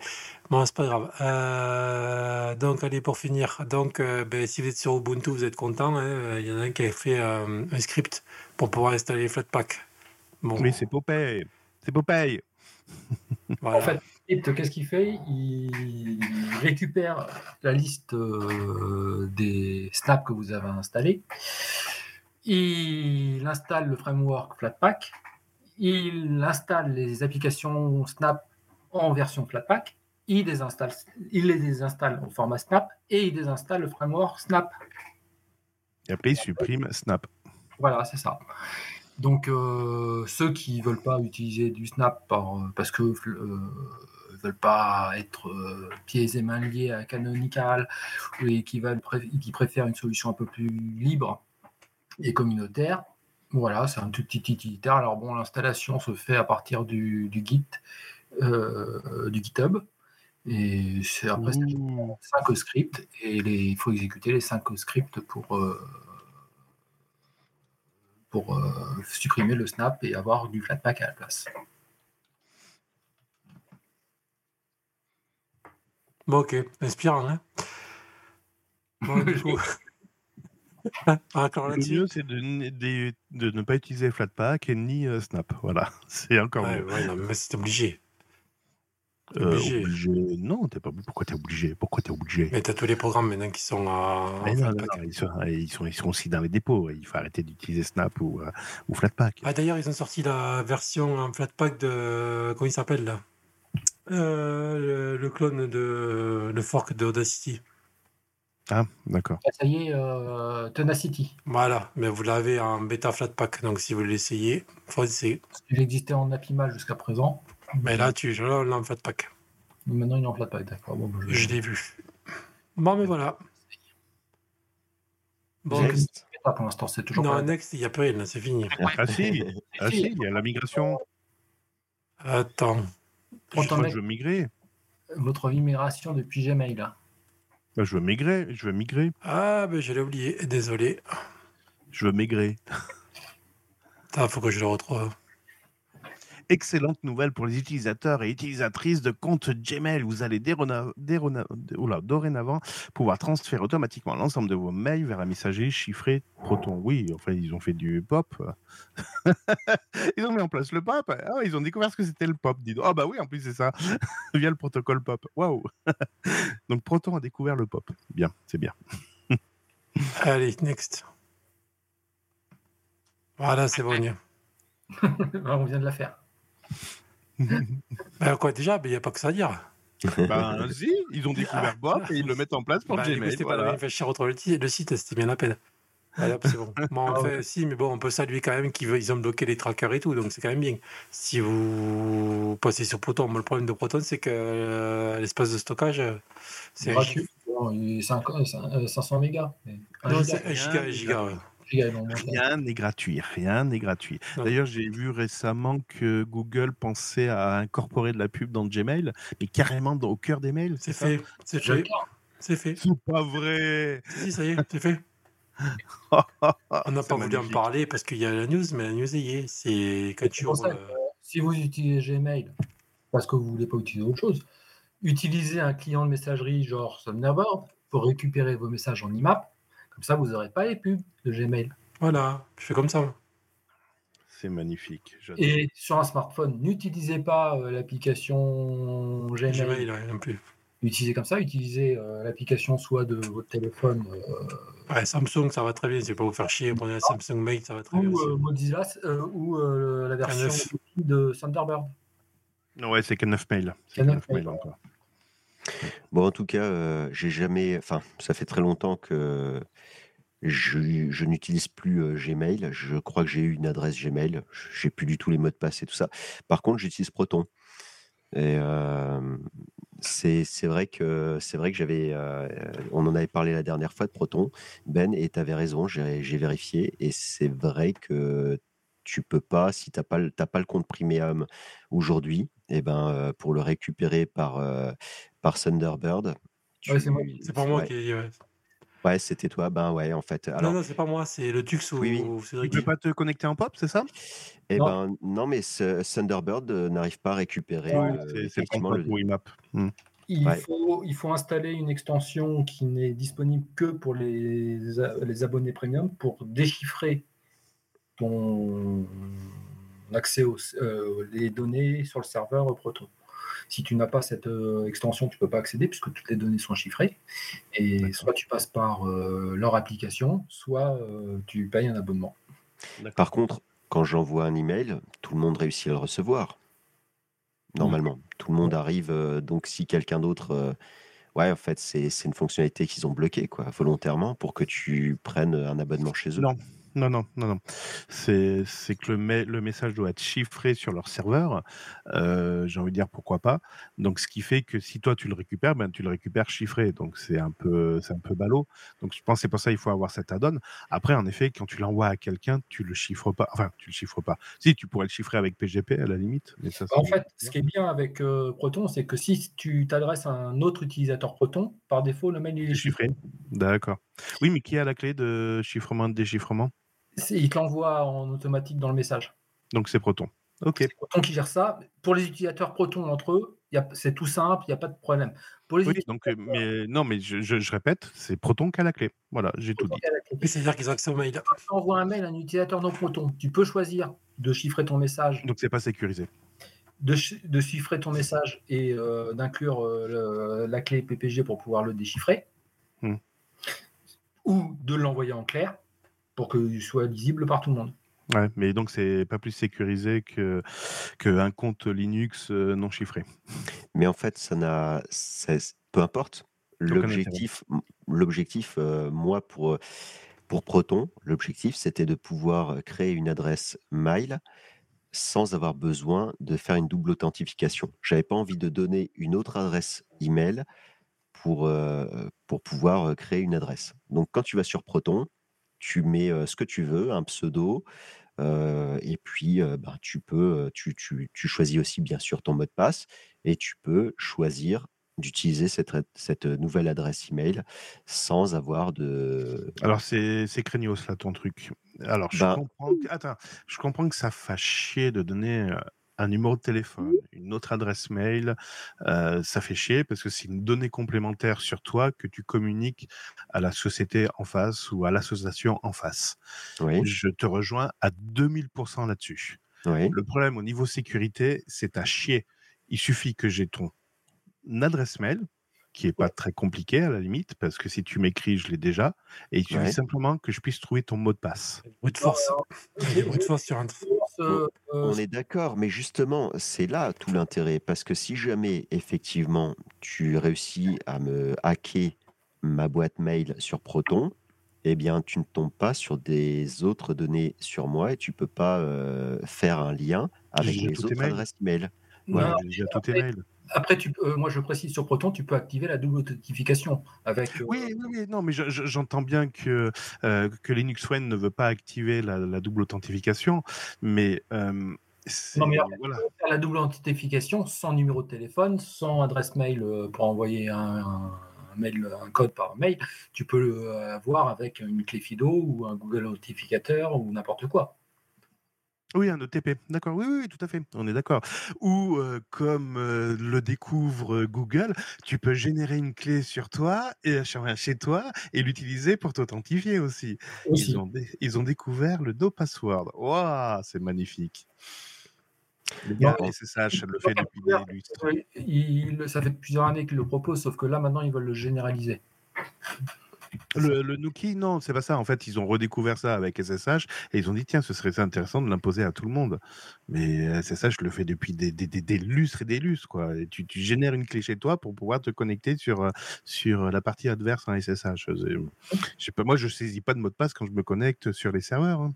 Bon, c'est pas grave. Euh, donc, allez, pour finir. Donc, euh, ben, si vous êtes sur Ubuntu, vous êtes content. hein. Il y en a un qui a fait euh, un script pour pouvoir installer Flatpak. Bon, Oui, c'est Popeye. C'est Popeye. voilà. En fait, Script, qu'est-ce qu'il fait? Il récupère la liste euh, des snaps que vous avez installés. Il installe le framework Flatpak. Il installe les applications Snap en version Flatpak. Il, désinstalle, il les désinstalle au format Snap et il désinstalle le framework Snap. Et après, il supprime Snap. Voilà, c'est ça. Donc, euh, ceux qui veulent pas utiliser du Snap par- parce que euh, veulent pas être euh, pieds et mains liés à Canonical et qui, veulent pré- qui préfèrent une solution un peu plus libre et communautaire, voilà, c'est un tout petit utilitaire. Alors bon, l'installation se fait à partir du, du Git, euh, du GitHub. Et c'est après Ouh. 5 scripts et les- il faut exécuter les 5 scripts pour, euh, pour euh, supprimer le snap et avoir du Flatpak à la place. Bon, ok. Inspirant, hein Bon, du coup. Encore Le mieux, c'est de, n- de- de ne pas utiliser Flatpak et ni euh, Snap. Voilà, c'est encore Ouais, mieux. ouais, non, mais c'est obligé. Euh, obligé. obligé. Non, t'es pas. Pourquoi t'es obligé? Pourquoi t'es obligé? Mais t'as tous les programmes maintenant qui sont à. Non, non, ils, sont, ils, sont, ils sont aussi dans les dépôts. Il faut arrêter d'utiliser Snap ou, euh, ou Flatpak. Ah, d'ailleurs, ils ont sorti la version en Flatpak de. Comment il s'appelle là? Euh, le, le clone de. Le fork de Audacity. Ah, d'accord. Ah, Ça y est, euh, Tenacity. Voilà, mais vous l'avez en bêta Flatpak, donc si vous l'essayez, faut essayer. Il existait en Apimal jusqu'à présent. Mais là, tu là, on l'a en Flatpak. Maintenant, il est en Flatpak, d'accord. Bon, bah, je- Je l'ai vu. Bon, mais voilà. Bon, Next. pas pour l'instant, c'est toujours non, pas. next, il n'y a plus rien, là, c'est fini. Ah si, ah, si, il y a la migration. Attends. Je crois que je veux migrer. Votre migration depuis Gmail. là. Bah, je veux migrer. Je veux migrer. Ah, ben je l'ai oublié, désolé. Je veux migrer. Il faut que je le retrouve. Excellente nouvelle pour les utilisateurs et utilisatrices de compte Gmail. Vous allez dérona- dérona- oula, dorénavant pouvoir transférer automatiquement l'ensemble de vos mails vers la messagerie chiffrée Proton. Oui, enfin, ils ont fait du pop. ils ont mis en place le pop. Ah, ils ont découvert ce que c'était le pop. dis donc. Ah, bah oui, en plus, c'est ça. Via le protocole pop. Waouh. Donc, Proton a découvert le pop. Bien, c'est bien. Allez, next. Voilà, c'est bon. On vient de la faire. Ben, quoi, déjà, il n'y a pas que ça à dire. Ben, si, ils ont découvert Bob et ils le mettent en place pour coup, Gmail. c'était pas la Voilà. même fait retrouver le site, le site, c'était bien la peine. Allez, hop, c'est bon. Bon, Ah enfin, si, mais bon, on peut saluer quand même qu'ils ont bloqué les trackers et tout, donc c'est quand même bien. Si vous passez sur Proton, moi, le problème de Proton, c'est que euh, l'espace de stockage, euh, c'est un gratuit. giga. Bon, il est 50 euh, 500 mégas. Non, giga, c'est un giga, un giga, ouais. giga, Rien n'est gratuit, rien n'est gratuit. D'ailleurs, j'ai vu récemment que Google pensait à incorporer de la pub dans Gmail, mais carrément dans- au cœur des mails. C'est fait, c'est fait, c'est fait. C'est pas vrai. Si, ça y est, c'est fait. On n'a pas voulu en parler parce qu'il y a la news, mais la news y est. C'est quand tu ouvres. que, si vous utilisez Gmail parce que vous voulez pas utiliser autre chose, utilisez un client de messagerie genre Thunderbird pour récupérer vos messages en IMAP. Comme ça, vous n'aurez pas les pubs de Gmail. Voilà, je fais comme ça. C'est magnifique. Et sur un smartphone, n'utilisez pas euh, l'application Gmail. Gmail, ouais, non plus. Utilisez comme ça, utilisez euh, l'application soit de votre téléphone euh, Ouais, Samsung, ça va très bien. C'est pas vous faire chier. Prenez la Samsung Mail, ça va très bien. ou aussi. euh, Mozilla euh, ou euh, la version K9. de Thunderbird. Non, ouais, c'est K9 Mail. C'est K9 K9 Mail Mail. encore. Bon, en tout cas, euh, j'ai jamais. Enfin, ça fait très longtemps que je, je n'utilise plus euh, Gmail. Je crois que j'ai eu une adresse Gmail. J'ai plus du tout les mots de passe et tout ça. Par contre, j'utilise Proton. Et euh, c'est c'est vrai que c'est vrai que j'avais. euh, on en avait parlé la dernière fois de Proton, Ben, et tu avais raison. J'ai j'ai vérifié et c'est vrai que tu peux pas si t'as pas le- t'as pas le compte premium aujourd'hui. Et ben euh, pour le récupérer par euh, par Thunderbird. Ouais, c'est moi tu- C'est pas moi ouais. qui. Ouais. Ouais, c'était toi. Ben ouais, en fait. Alors, non, non, c'est pas moi. C'est le Tux ou, Oui, oui. ou Tu Cédric. peux pas te connecter en pop, c'est ça? Eh Non. ben non, mais ce Thunderbird euh, n'arrive pas à récupérer Ouais, euh, C'est- le effectivement contrat le- pour IMAP. Hmm. Il, Ouais. faut, il faut installer une extension qui n'est disponible que pour les abonnés premium pour déchiffrer ton accès aux euh, les données sur le serveur Proton. Si tu n'as pas cette euh, extension, tu ne peux pas accéder puisque toutes les données sont chiffrées. Et D'accord. soit tu passes par euh, leur application, soit euh, tu payes un abonnement. Par contre, quand j'envoie un email, tout le monde réussit à le recevoir. Normalement, tout le monde arrive. euh, donc, si quelqu'un d'autre, euh, ouais, en fait, c'est c'est une fonctionnalité qu'ils ont bloquée, quoi, volontairement, pour que tu prennes un abonnement chez eux. Non, non, non, non, non. C'est que le, me- le message doit être chiffré sur leur serveur. Euh, J'ai envie de dire pourquoi pas. Donc, ce qui fait que si toi tu le récupères, ben tu le récupères chiffré. Donc, c'est un peu, un peu ballot. Donc, je pense que c'est pour ça qu'il faut avoir cet add-on. Après, en effet, quand tu l'envoies à quelqu'un, tu le chiffres pas. Enfin, tu le chiffres pas. Si, tu pourrais le chiffrer avec PGP à la limite, mais ça. En fait, ce qui est bien avec euh, Proton, c'est que si tu t'adresses à un autre utilisateur Proton, par défaut, le mail il est chiffré. D'accord. Oui, mais qui a la clé de chiffrement de déchiffrement? Il te l'envoie en automatique dans le message. Donc, c'est Proton. Ok. C'est Proton qui gère ça. Pour les utilisateurs Proton entre eux, il y a- c'est tout simple, il n'y a pas de problème. Pour les Oui, donc, euh, mais non, mais je, je- je répète, c'est Proton qui a la clé. Voilà, j'ai tout dit. c'est-à-dire qu'ils ont accès au mail. quand tu envoies un mail à un utilisateur non Proton, tu peux choisir de chiffrer ton message, Donc, c'est pas sécurisé. de, chi- de chiffrer ton message et euh, d'inclure euh, le- la clé PPG pour pouvoir le déchiffrer, Hmm. ou de l'envoyer en clair pour qu'il soit lisible par tout le monde. Ouais, mais donc c'est pas plus sécurisé que qu'un compte Linux euh, non chiffré. Mais en fait, ça n'a, peu importe. L'objectif, l'objectif, euh, moi pour euh, pour Proton, l'objectif c'était de pouvoir créer une adresse mail sans avoir besoin de faire une double authentification. J'avais pas envie de donner une autre adresse email pour euh, pour pouvoir créer une adresse. Donc quand tu vas sur Proton, tu mets ce que tu veux, un pseudo, euh, et puis euh, ben, tu peux, tu, tu, tu choisis aussi bien sûr ton mot de passe et tu peux choisir d'utiliser cette, nouvelle adresse email sans avoir de. Alors c'est c'est craignos là ton truc. Alors je Bah. comprends. Que... Attends, je comprends que ça fasse chier de donner un numéro de téléphone, une autre adresse mail. euh, ça fait chier parce que c'est une donnée complémentaire sur toi que tu communiques à la société en face ou à l'association en face. Oui, Je te rejoins à 2000% là-dessus. oui, Le problème au niveau sécurité, c'est à chier. Il suffit que j'ai ton adresse mail, qui est pas très compliqué à la limite, parce que si tu m'écris, je l'ai déjà, et il suffit Ouais. simplement que je puisse trouver ton mot de passe. Brute force. Il y a des brute force sur un. Euh, euh, On est d'accord, mais justement, c'est là tout l'intérêt. Parce que si jamais, effectivement, tu réussis à me hacker ma boîte mail sur Proton, eh bien, tu ne tombes pas sur des autres données sur moi et tu peux pas euh, faire un lien avec tes autres mails. adresses mail. j'ai tes après- mails. Après, tu, peux- euh, moi je précise sur Proton, tu peux activer la double authentification avec. euh, Oui, oui, oui, non, mais je- je- j'entends bien que, euh, que Linux One ne veut pas activer la, la double authentification, mais euh, Non, mais après, voilà. la double authentification sans numéro de téléphone, sans adresse mail euh, pour envoyer un mail, un code par mail. Tu peux le avoir avec une clé FIDO ou un Google Authentificateur ou n'importe quoi. Oui, un OTP, d'accord, oui, oui, oui, tout à fait, on est d'accord. Ou euh, comme euh, le découvre euh, Google, tu peux générer une clé sur toi et chez toi et l'utiliser pour t'authentifier aussi. Aussi. Ils ont, dé- ils ont découvert le no password. Waouh, c'est magnifique. Les gars, Non, SSH le fait depuis des lustres. Oui, il- ça fait plusieurs années qu'ils le proposent, sauf que là maintenant ils veulent le généraliser. Le, le Nuki, non, c'est pas ça. En fait, ils ont redécouvert ça avec SSH et ils ont dit tiens, ce serait intéressant de l'imposer à tout le monde. Mais SSH le fait depuis des, des, des, des lustres et des lustres. Quoi. Et tu, tu génères une clé chez toi pour pouvoir te connecter sur, euh, sur la partie adverse en SSH. C'est- Je sais pas, moi, je saisis pas de mot de passe quand je me connecte sur les serveurs. hein.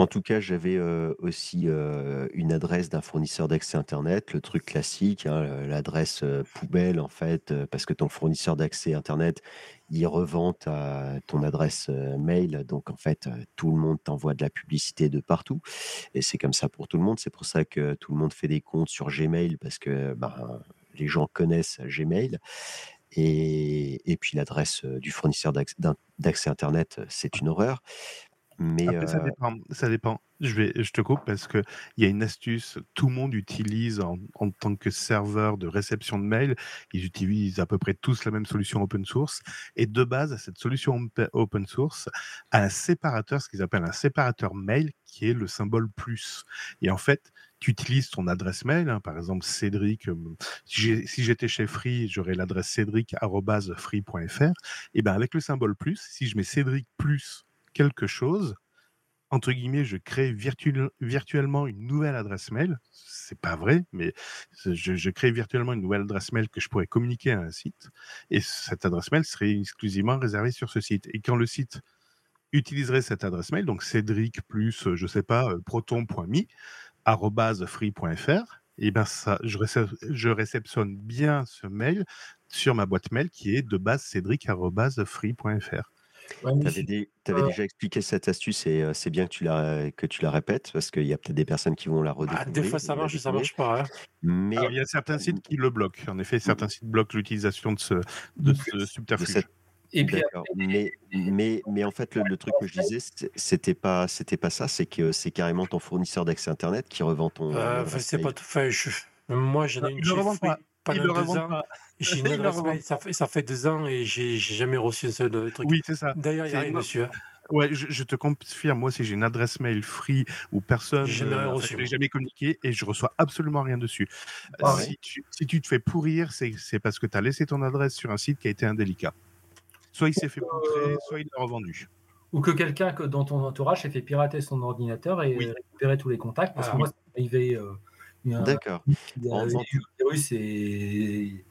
En tout cas, j'avais euh, aussi euh, une adresse d'un fournisseur d'accès Internet, le truc classique, hein, euh, l'adresse poubelle en fait, parce que ton fournisseur d'accès Internet, il revend ta- ton adresse mail, donc en fait, tout le monde t'envoie de la publicité de partout, et c'est comme ça pour tout le monde. C'est pour ça que tout le monde fait des comptes sur Gmail, parce que ben, les gens connaissent Gmail. Et, puis l'adresse du fournisseur d'accès Internet, c'est une horreur. Mais Après, ça euh, dépend. Ça dépend. Je, vais, je te coupe parce qu'il y a une astuce. Tout le monde utilise en, en tant que serveur de réception de mail. Ils utilisent à peu près tous la même solution open source. Et de base, cette solution open source a un séparateur, ce qu'ils appellent un séparateur mail, qui est le symbole plus. Et en fait, tu utilises ton adresse mail, hein, par exemple Cédric. euh, si j'étais chez Free, j'aurais l'adresse cédric@free.fr. Et ben avec le symbole plus, si je mets Cédric plus quelque chose, entre guillemets, je crée virtuel- virtuellement une nouvelle adresse mail. C'est pas vrai, mais je, crée virtuellement une nouvelle adresse mail que je pourrais communiquer à un site. Et cette adresse mail serait exclusivement réservée sur ce site. Et quand le site utiliserait cette adresse mail, donc Cédric plus, euh, je sais pas, euh, proton.me, free.fr, et ben ça, je, je réceptionne bien ce mail sur ma boîte mail qui est de base cédric.free.fr. Tu avais, euh, déjà expliqué cette astuce et euh, c'est bien que tu, la, que tu la répètes parce qu'il y a peut-être des personnes qui vont la Ah, redécouvrir. des fois ça marche et ça marche pas. hein. Mais Alors, il y a certains sites qui le bloquent. En effet, certains sites bloquent l'utilisation de ce, de ce de subterfuge. cette- Et puis. Mais, mais, mais en fait, le, le truc que je disais, c'était pas, c'était pas ça, c'est que c'est carrément ton fournisseur d'accès Internet qui revend ton. Euh, adresse c'est pas tout je- Moi, j'en ai une Il pendant deux ans. pas. J'ai une Il le adresse revend mail, ça fait, ça fait deux ans et j'ai jamais reçu un seul truc. Oui, c'est ça. D'ailleurs, il n'y a rien dessus. hein. Ouais, je, je te confirme, moi, si j'ai une adresse mail free où personne jamais euh, l'ai jamais communiqué et je reçois absolument rien dessus. Ah ouais. si, tu, si tu te fais pourrir, c'est parce que tu as laissé ton adresse sur un site qui a été indélicat. Soit il s'est fait poutrer, soit il l'a revendu. Ou que quelqu'un que dans ton entourage s'est fait pirater son ordinateur et Oui. récupérer tous les contacts. Parce Ah, que moi, c'est arrivé. Euh, y D'accord. virus et...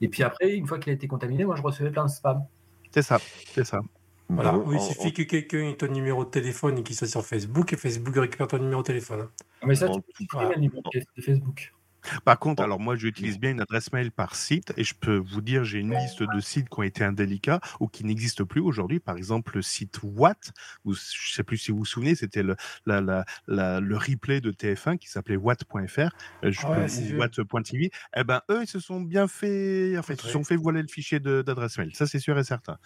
et puis après, une fois qu'il a été contaminé, moi je recevais plein de spam. C'est ça, c'est ça. Voilà. Bon, Oui, il suffit que quelqu'un ait ton numéro de téléphone et qu'il soit sur Facebook et Facebook récupère ton numéro de téléphone. hein. Ah, Mais ça, tu peux tout- supprimer le numéro de Facebook. Par contre, alors moi, j'utilise bien une adresse mail par site et je peux vous dire, j'ai une liste de sites qui ont été indélicats ou qui n'existent plus aujourd'hui. Par exemple, le site Watt, je sais plus si vous vous souvenez, c'était le, la, la, la- le replay de TF1 qui s'appelait watt.fr, euh, Ah ou watt.tv. Eh ben, eux, ils se sont bien fait, en fait, ils se sont fait voiler le fichier de- d'adresse mail. Ça, c'est sûr et certain.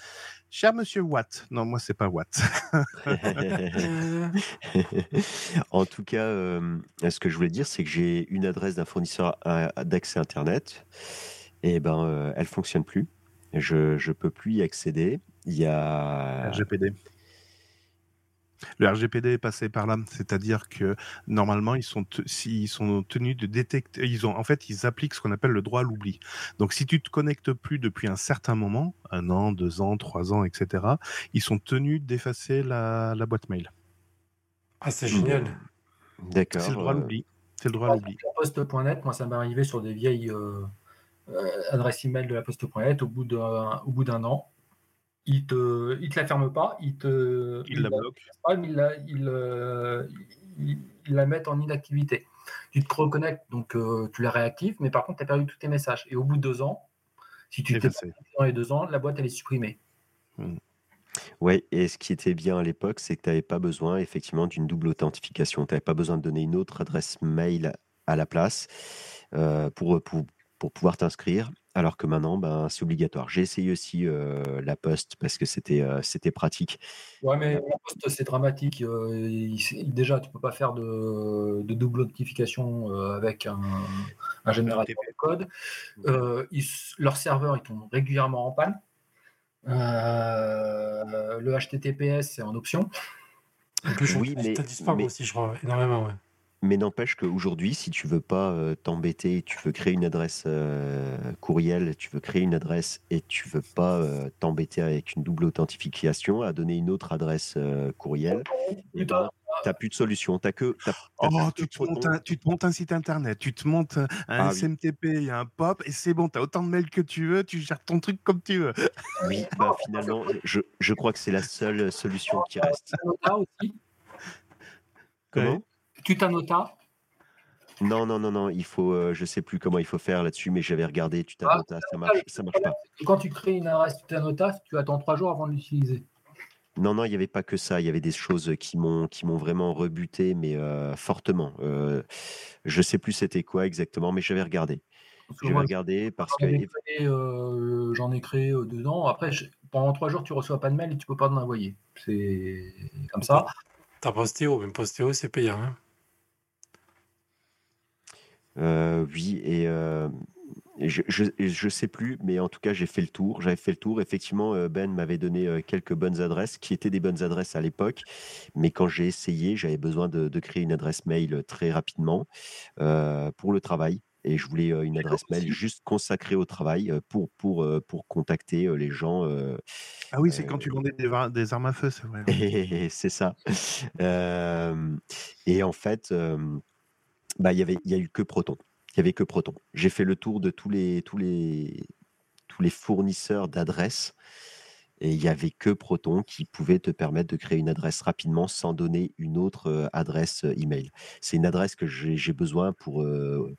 Cher monsieur Watt, non, moi, c'est pas Watt. En tout cas, euh, ce que je voulais dire, c'est que j'ai une adresse d'un fournisseur à- d'accès Internet. Et ben, euh, elle fonctionne plus. Je ne peux plus y accéder. Il y a RGPD. Le RGPD est passé par là, c'est-à-dire que normalement ils sont s'ils sont tenus de détecter, ils ont en fait ils appliquent ce qu'on appelle le droit à l'oubli. Donc si tu te connectes plus depuis un certain moment, un an, deux ans, trois ans, etc., ils sont tenus d'effacer la, la boîte mail. Ah c'est génial. D'accord. C'est le droit à euh, l'oubli. C'est le droit à l'oubli. Poste.net, moi ça m'est arrivé sur des vieilles euh, euh, adresses email de la Poste.net au bout d'un au bout d'un an. Il te, il te la ferme pas, il te, Il la bloque. pas, mais il la, il, euh, il- la met en inactivité. Tu te reconnectes, donc euh, tu la réactives, mais par contre, tu as perdu tous tes messages. Et au bout de deux ans, si tu t'es dans les deux ans, la boîte, elle est supprimée. Ouais, et ce qui était bien à l'époque, c'est que tu n'avais pas besoin effectivement d'une double authentification. Tu n'avais pas besoin de donner une autre adresse mail à la place euh, pour, pour, pour pouvoir t'inscrire, alors que maintenant, ben, c'est obligatoire. J'ai essayé aussi euh, la poste parce que c'était euh, c'était pratique. Ouais, mais la poste, c'est dramatique. Euh, il- déjà, tu peux pas faire de, de double euh, avec un, un générateur de code. Euh, ils- leurs serveurs, ils tombent régulièrement en panne. Euh, le HTTPS, c'est en option. En plus, Oui, mais- mais- aussi, je crois, énormément, ouais. Mais n'empêche qu'aujourd'hui, si tu veux pas euh, t'embêter, tu veux créer une adresse euh, courriel, tu veux créer une adresse et tu veux pas euh, t'embêter avec une double authentification à donner une autre adresse courriel, et ben, t'as plus de solution. T'as que t'as- t'as Oh, plus tu te, montes un, tu te montes un site internet, tu te montes un Ah. SMTP, il y a un pop, et c'est bon, tu as autant de mails que tu veux, tu gères ton truc comme tu veux. Oui, bah, finalement, je, je crois que c'est la seule solution qui reste. Aussi? Comment? Tutanota. Non, non, non, non, il faut, euh, je sais plus comment il faut faire là-dessus, mais j'avais regardé, tu Ah, t'as ça marche, ça marche pas. Et quand tu crées une adresse Tutanota, tu attends trois jours avant de l'utiliser. Non, non, il n'y avait pas que ça. Il y avait des choses qui m'ont qui m'ont vraiment rebuté, mais euh, fortement. Euh, je sais plus c'était quoi exactement, mais j'avais regardé. J'avais regardé parce J'en que ai créé, euh, j'en ai créé euh, dedans. Après, je- pendant trois jours, tu reçois pas de mail et tu peux pas en envoyer. C'est comme ça. T'as Postéo, même Postéo, c'est payant. Hein. euh, oui et euh, et je, je je sais plus, mais en tout cas j'ai fait le tour. J'avais fait le tour. Effectivement, euh, Ben m'avait donné euh, quelques bonnes adresses qui étaient des bonnes adresses à l'époque, mais quand j'ai essayé, j'avais besoin de, de créer une adresse mail très rapidement euh, pour le travail. Et je voulais euh, une adresse mail juste consacrée au travail euh, pour, pour, euh, pour contacter euh, les gens euh, Ah oui, c'est quand tu vendais des, armes à feu, c'est vrai. C'est ça. Euh, et en fait, euh, bah, il y avait, il y a eu que Proton. Il y avait que Proton. J'ai fait le tour de tous les, tous les, tous les fournisseurs d'adresses. Et il y avait que Proton qui pouvait te permettre de créer une adresse rapidement sans donner une autre euh, adresse euh, email. C'est une adresse que j'ai besoin pour euh,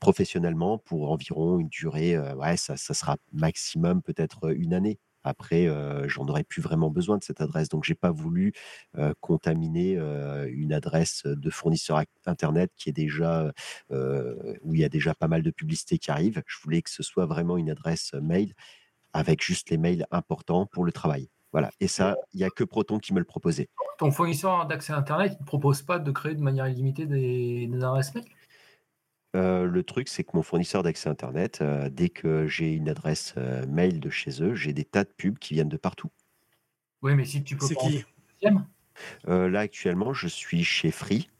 professionnellement pour environ une durée. ouais, ça, ça sera maximum peut-être une année. Après, euh, j'en aurais plus vraiment besoin de cette adresse. Donc, j'ai pas voulu euh, contaminer euh, une adresse de fournisseur internet qui est déjà où il y a déjà pas mal de publicité qui arrive. Je voulais que ce soit vraiment une adresse mail avec juste les mails importants pour le travail. Voilà. Et ça, il y a que Proton qui me le proposait. Ton fournisseur d'accès Internet ne propose pas de créer de manière illimitée des, des adresses mail? Euh, le truc, c'est que mon fournisseur d'accès Internet, euh, dès que j'ai une adresse euh, mail de chez eux, j'ai des tas de pubs qui viennent de partout. Oui, mais si tu peux C'est pas en qui deuxième, Euh, là, actuellement, je suis chez Free,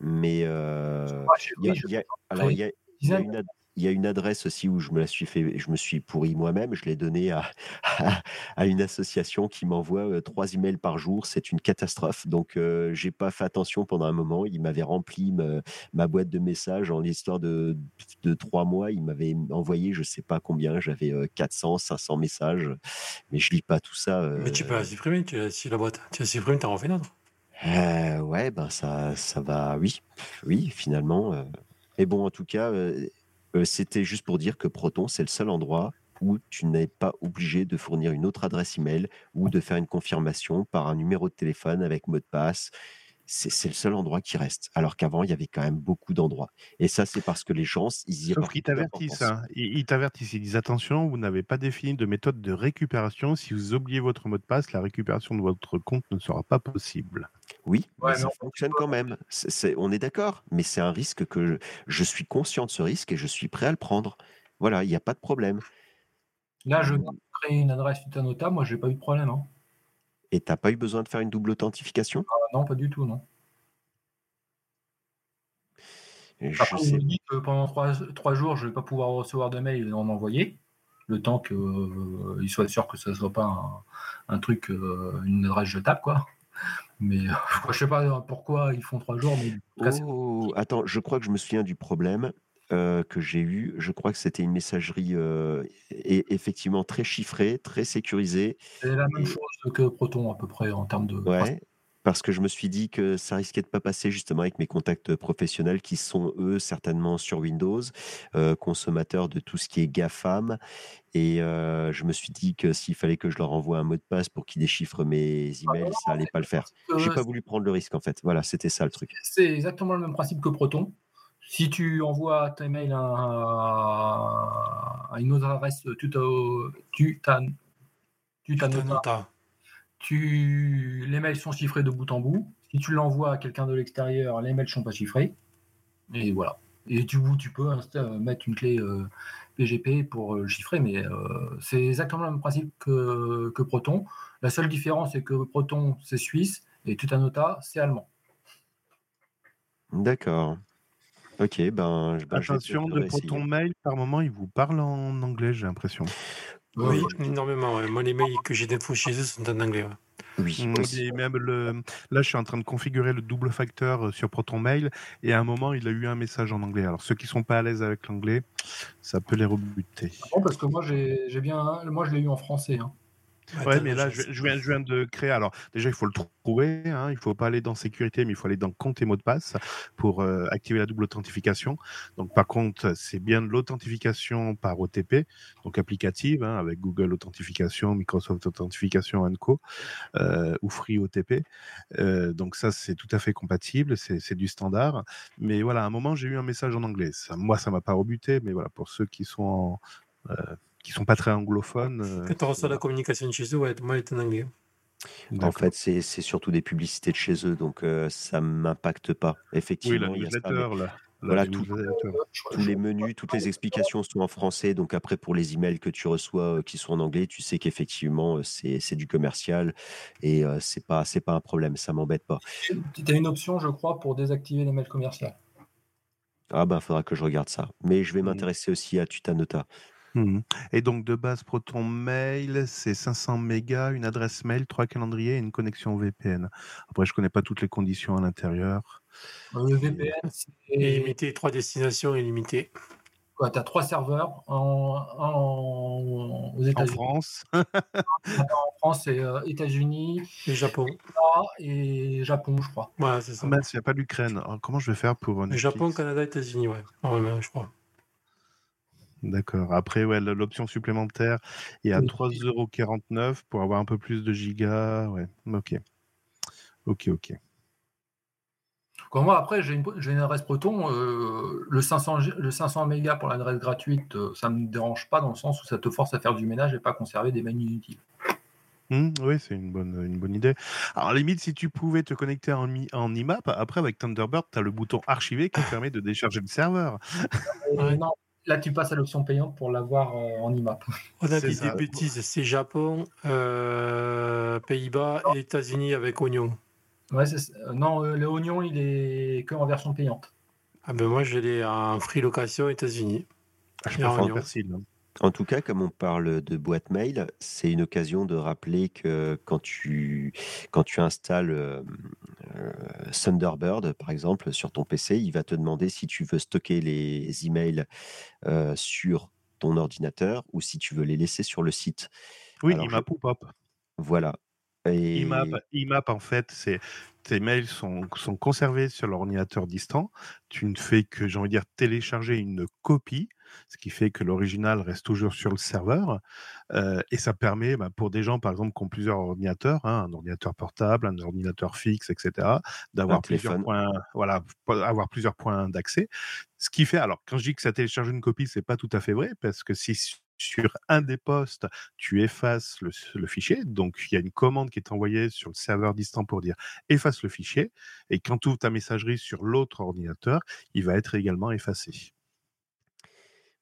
mais euh, Ah, chez il y a- Free, je il y a- peux alors, il y a- il y a dizaine. une ad- il y a une adresse aussi où je me la suis fait, je me suis pourri moi-même. Je l'ai donnée à, à, à une association qui m'envoie trois emails par jour. C'est une catastrophe. Donc, euh, j'ai pas fait attention pendant un moment. Il m'avait rempli me- ma boîte de messages en l'histoire de, de trois mois. Il m'avait envoyé, je sais pas combien. J'avais euh, 400, 500 messages, mais je lis pas tout ça. Mais tu peux la supprimer, tu as si la boîte. Tu la supprimes, t'en refais une autre. euh, ouais, ben ça, ça va, oui, oui, finalement. Mais bon, en tout cas, euh, c'était juste pour dire que Proton, c'est le seul endroit où tu n'es pas obligé de fournir une autre adresse email ou de faire une confirmation par un numéro de téléphone avec mot de passe. C'est le seul endroit qui reste. Alors qu'avant, il y avait quand même beaucoup d'endroits. Et ça, c'est parce que les gens, ils y Sauf qu'ils t'avertissent. hein. Ils ils t'avertissent. Ils disent attention, vous n'avez pas défini de méthode de récupération. Si vous oubliez votre mot de passe, la récupération de votre compte ne sera pas possible. Oui, Ouais, mais ça fonctionne quand même. On est d'accord, mais c'est un risque que je, je suis conscient de ce risque et je suis prêt à le prendre. Voilà, il n'y a pas de problème. Là, je viens de créer une adresse Tutanota. Moi, j'ai pas eu de problème. hein. Et tu pas eu besoin de faire une double authentification? Ah non, pas du tout, non. Je sais me dit que pendant 3 jours, je vais pas pouvoir recevoir de mail et en envoyer, le temps qu'il euh, soit sûr que ça ne soit pas un un truc, heu, une adresse jetable, quoi. Mais, heu, je sais pas pourquoi ils font 3 jours, mais en tout cas, c'est Oh! Attends, je crois que je me souviens du problème, heu, que j'ai eu. Je crois que c'était une messagerie, heu, e effectivement très chiffrée, très sécurisée c'est la même et chose que Proton à peu près en termes de ouais, parce que je me suis dit que ça risquait de pas passer justement avec mes contacts, professionnels qui sont eux certainement sur Windows, heu, consommateurs de tout ce qui est GAFAM et je me suis dit que s'il fallait que je leur envoie un mot de passe pour qu'ils déchiffrent mes emails, ça allait pas le faire. J'ai pas voulu prendre le risque en fait. Voilà, c'était ça le truc. c'est exactement le même principe que Proton. Si tu envoies tes mails à à une autre adresse, tutanota, Tutanota. tu les mails sont chiffrés de bout en bout. Si tu l'envoies à quelqu'un de l'extérieur, les mails sont pas chiffrés et voilà. Et tu tu peux insta mettre une clé, PGP pour, heu, chiffrer, mais, c'est exactement le même principe que que Proton. La seule différence, c'est que Proton, c'est suisse et Tutanota, c'est allemand. D'accord. OK, ben, j ben, je vais Attention, de. Proton Mail, par moment, ils vous parlent en anglais, j'ai l'impression. Oui, énormément, ouais. Moi, les mails que j'ai d'infos chez eux sont en anglais, ouais. Oui, Mmh, aussi. et même le là, je suis en train de configurer le double facteur, heu, sur Proton Mail et à un moment, il a eu un message en anglais. Alors ceux qui sont pas à l'aise avec l'anglais, ça peut les rebuter. non, parce que moi, j'ai j'ai bien moi, je l'ai eu en français, hein. Ouais, mais là, je viens je viens de créer alors déjà, il faut le trouver, hein, il faut pas aller dans sécurité, mais il faut aller dans compte et mot de passe pour, heu, activer la double authentification. Donc par contre, c'est bien de l'authentification par OTP, donc applicative, hein, avec Google Authentification, Microsoft Authentification and Co, heu, ou Free OTP. Heu, donc ça, c'est tout à fait compatible, c'est du standard. Mais voilà, à un moment, j'ai eu un message en anglais. Ça moi, ça m'a pas rebuté, mais voilà, pour ceux qui sont en, qui sont pas très anglophones, heu, Quand on reçoit la communication de chez eux, ouais, moi, elle est en anglais. En D'accord. fait, c'est surtout des publicités de chez eux, donc heu, ça m'impacte pas. Oui, la Effectivement, il y a ça, mais newsletter, là, là, voilà, tout. Je tous les menus, toutes les explications sont en français, donc après pour les emails que tu reçois, heu, qui sont en anglais, tu sais qu'effectivement, c'est du commercial et heu, c'est pas c'est pas un problème, ça m'embête pas. tu as une option, je crois, pour désactiver les mails commerciaux. Ah ben, faudra que je regarde ça. Mais je vais Mmh. m'intéresser aussi à Tutanota. Mmh et donc de base, Proton Mail, c'est 500 mégas, une adresse mail, 3 calendriers et une connexion VPN. Après, je connais pas toutes les conditions à l'intérieur. Heu, le VPN, c'est Illimité, 3 destinations illimitées. quoi? Tu as 3 serveurs en en aux En États-Unis. France, En France, c'est, heu, États-Unis, Et Japon. Et Japon, je crois. Voilà, c'est ah ça. mince, il y a pas l'Ukraine. Alors comment je vais faire pour, Japon? Canada, États-Unis, ouais. Ouais, ouais, je crois. D'accord. Après, ouais, l'option supplémentaire est à Oui. 3,49 € pour avoir un peu plus de gigas, ouais, OK. OK, OK. Moi, après, j'ai une adresse Proton, heu, le 500 G le 500 mégas pour l'adresse gratuite, heu, ça me dérange pas dans le sens où ça te force à faire du ménage et pas conserver des mails inutiles. Mmh, oui, c'est une bonne, une bonne idée. Alors, à la limite, si tu pouvais te connecter en en IMAP, après avec Thunderbird, tu as le bouton archiver qui permet de décharger le serveur. Non, là, tu passes à l'option payante pour l'avoir, heu, en IMAP. On a C'est dit ça. des bêtises, c'est Japon, heu, Pays-Bas et États-Unis avec oignon. Ouais, non, heu, le oignon, il est qu'en version payante. Ah ben moi, je l'ai en free location États-Unis. Ah, je Et en préfère en oignon. persil, hein. En tout cas, comme on parle de boîte mail, c'est une occasion de rappeler que quand tu quand tu installes, hem, heu, Thunderbird, par exemple, sur ton PC, il va te demander si tu veux stocker les emails, heu, sur ton ordinateur ou si tu veux les laisser sur le site. Oui, Alors je IMAP ou POP. voilà IMAP, et IMAP, en fait, c'est tes mails sont sont conservés sur l'ordinateur distant. Tu ne fais que, j'ai envie de dire, télécharger une copie, ce qui fait que l'original reste toujours sur le serveur, heu et ça permet, bah, pour des gens, par exemple, qui ont plusieurs ordinateurs, hein, un ordinateur portable, un ordinateur fixe et cetera, d'avoir plusieurs points voilà, avoir plusieurs points d'accès. Ce qui fait alors quand je dis que ça télécharge une copie, c'est pas tout à fait vrai parce que si sur un des postes, tu effaces le le fichier, donc il y a une commande qui est envoyée sur le serveur distant pour dire: «Efface le fichier» et quand tu ouvres ta messagerie sur l'autre ordinateur, il va être également effacé.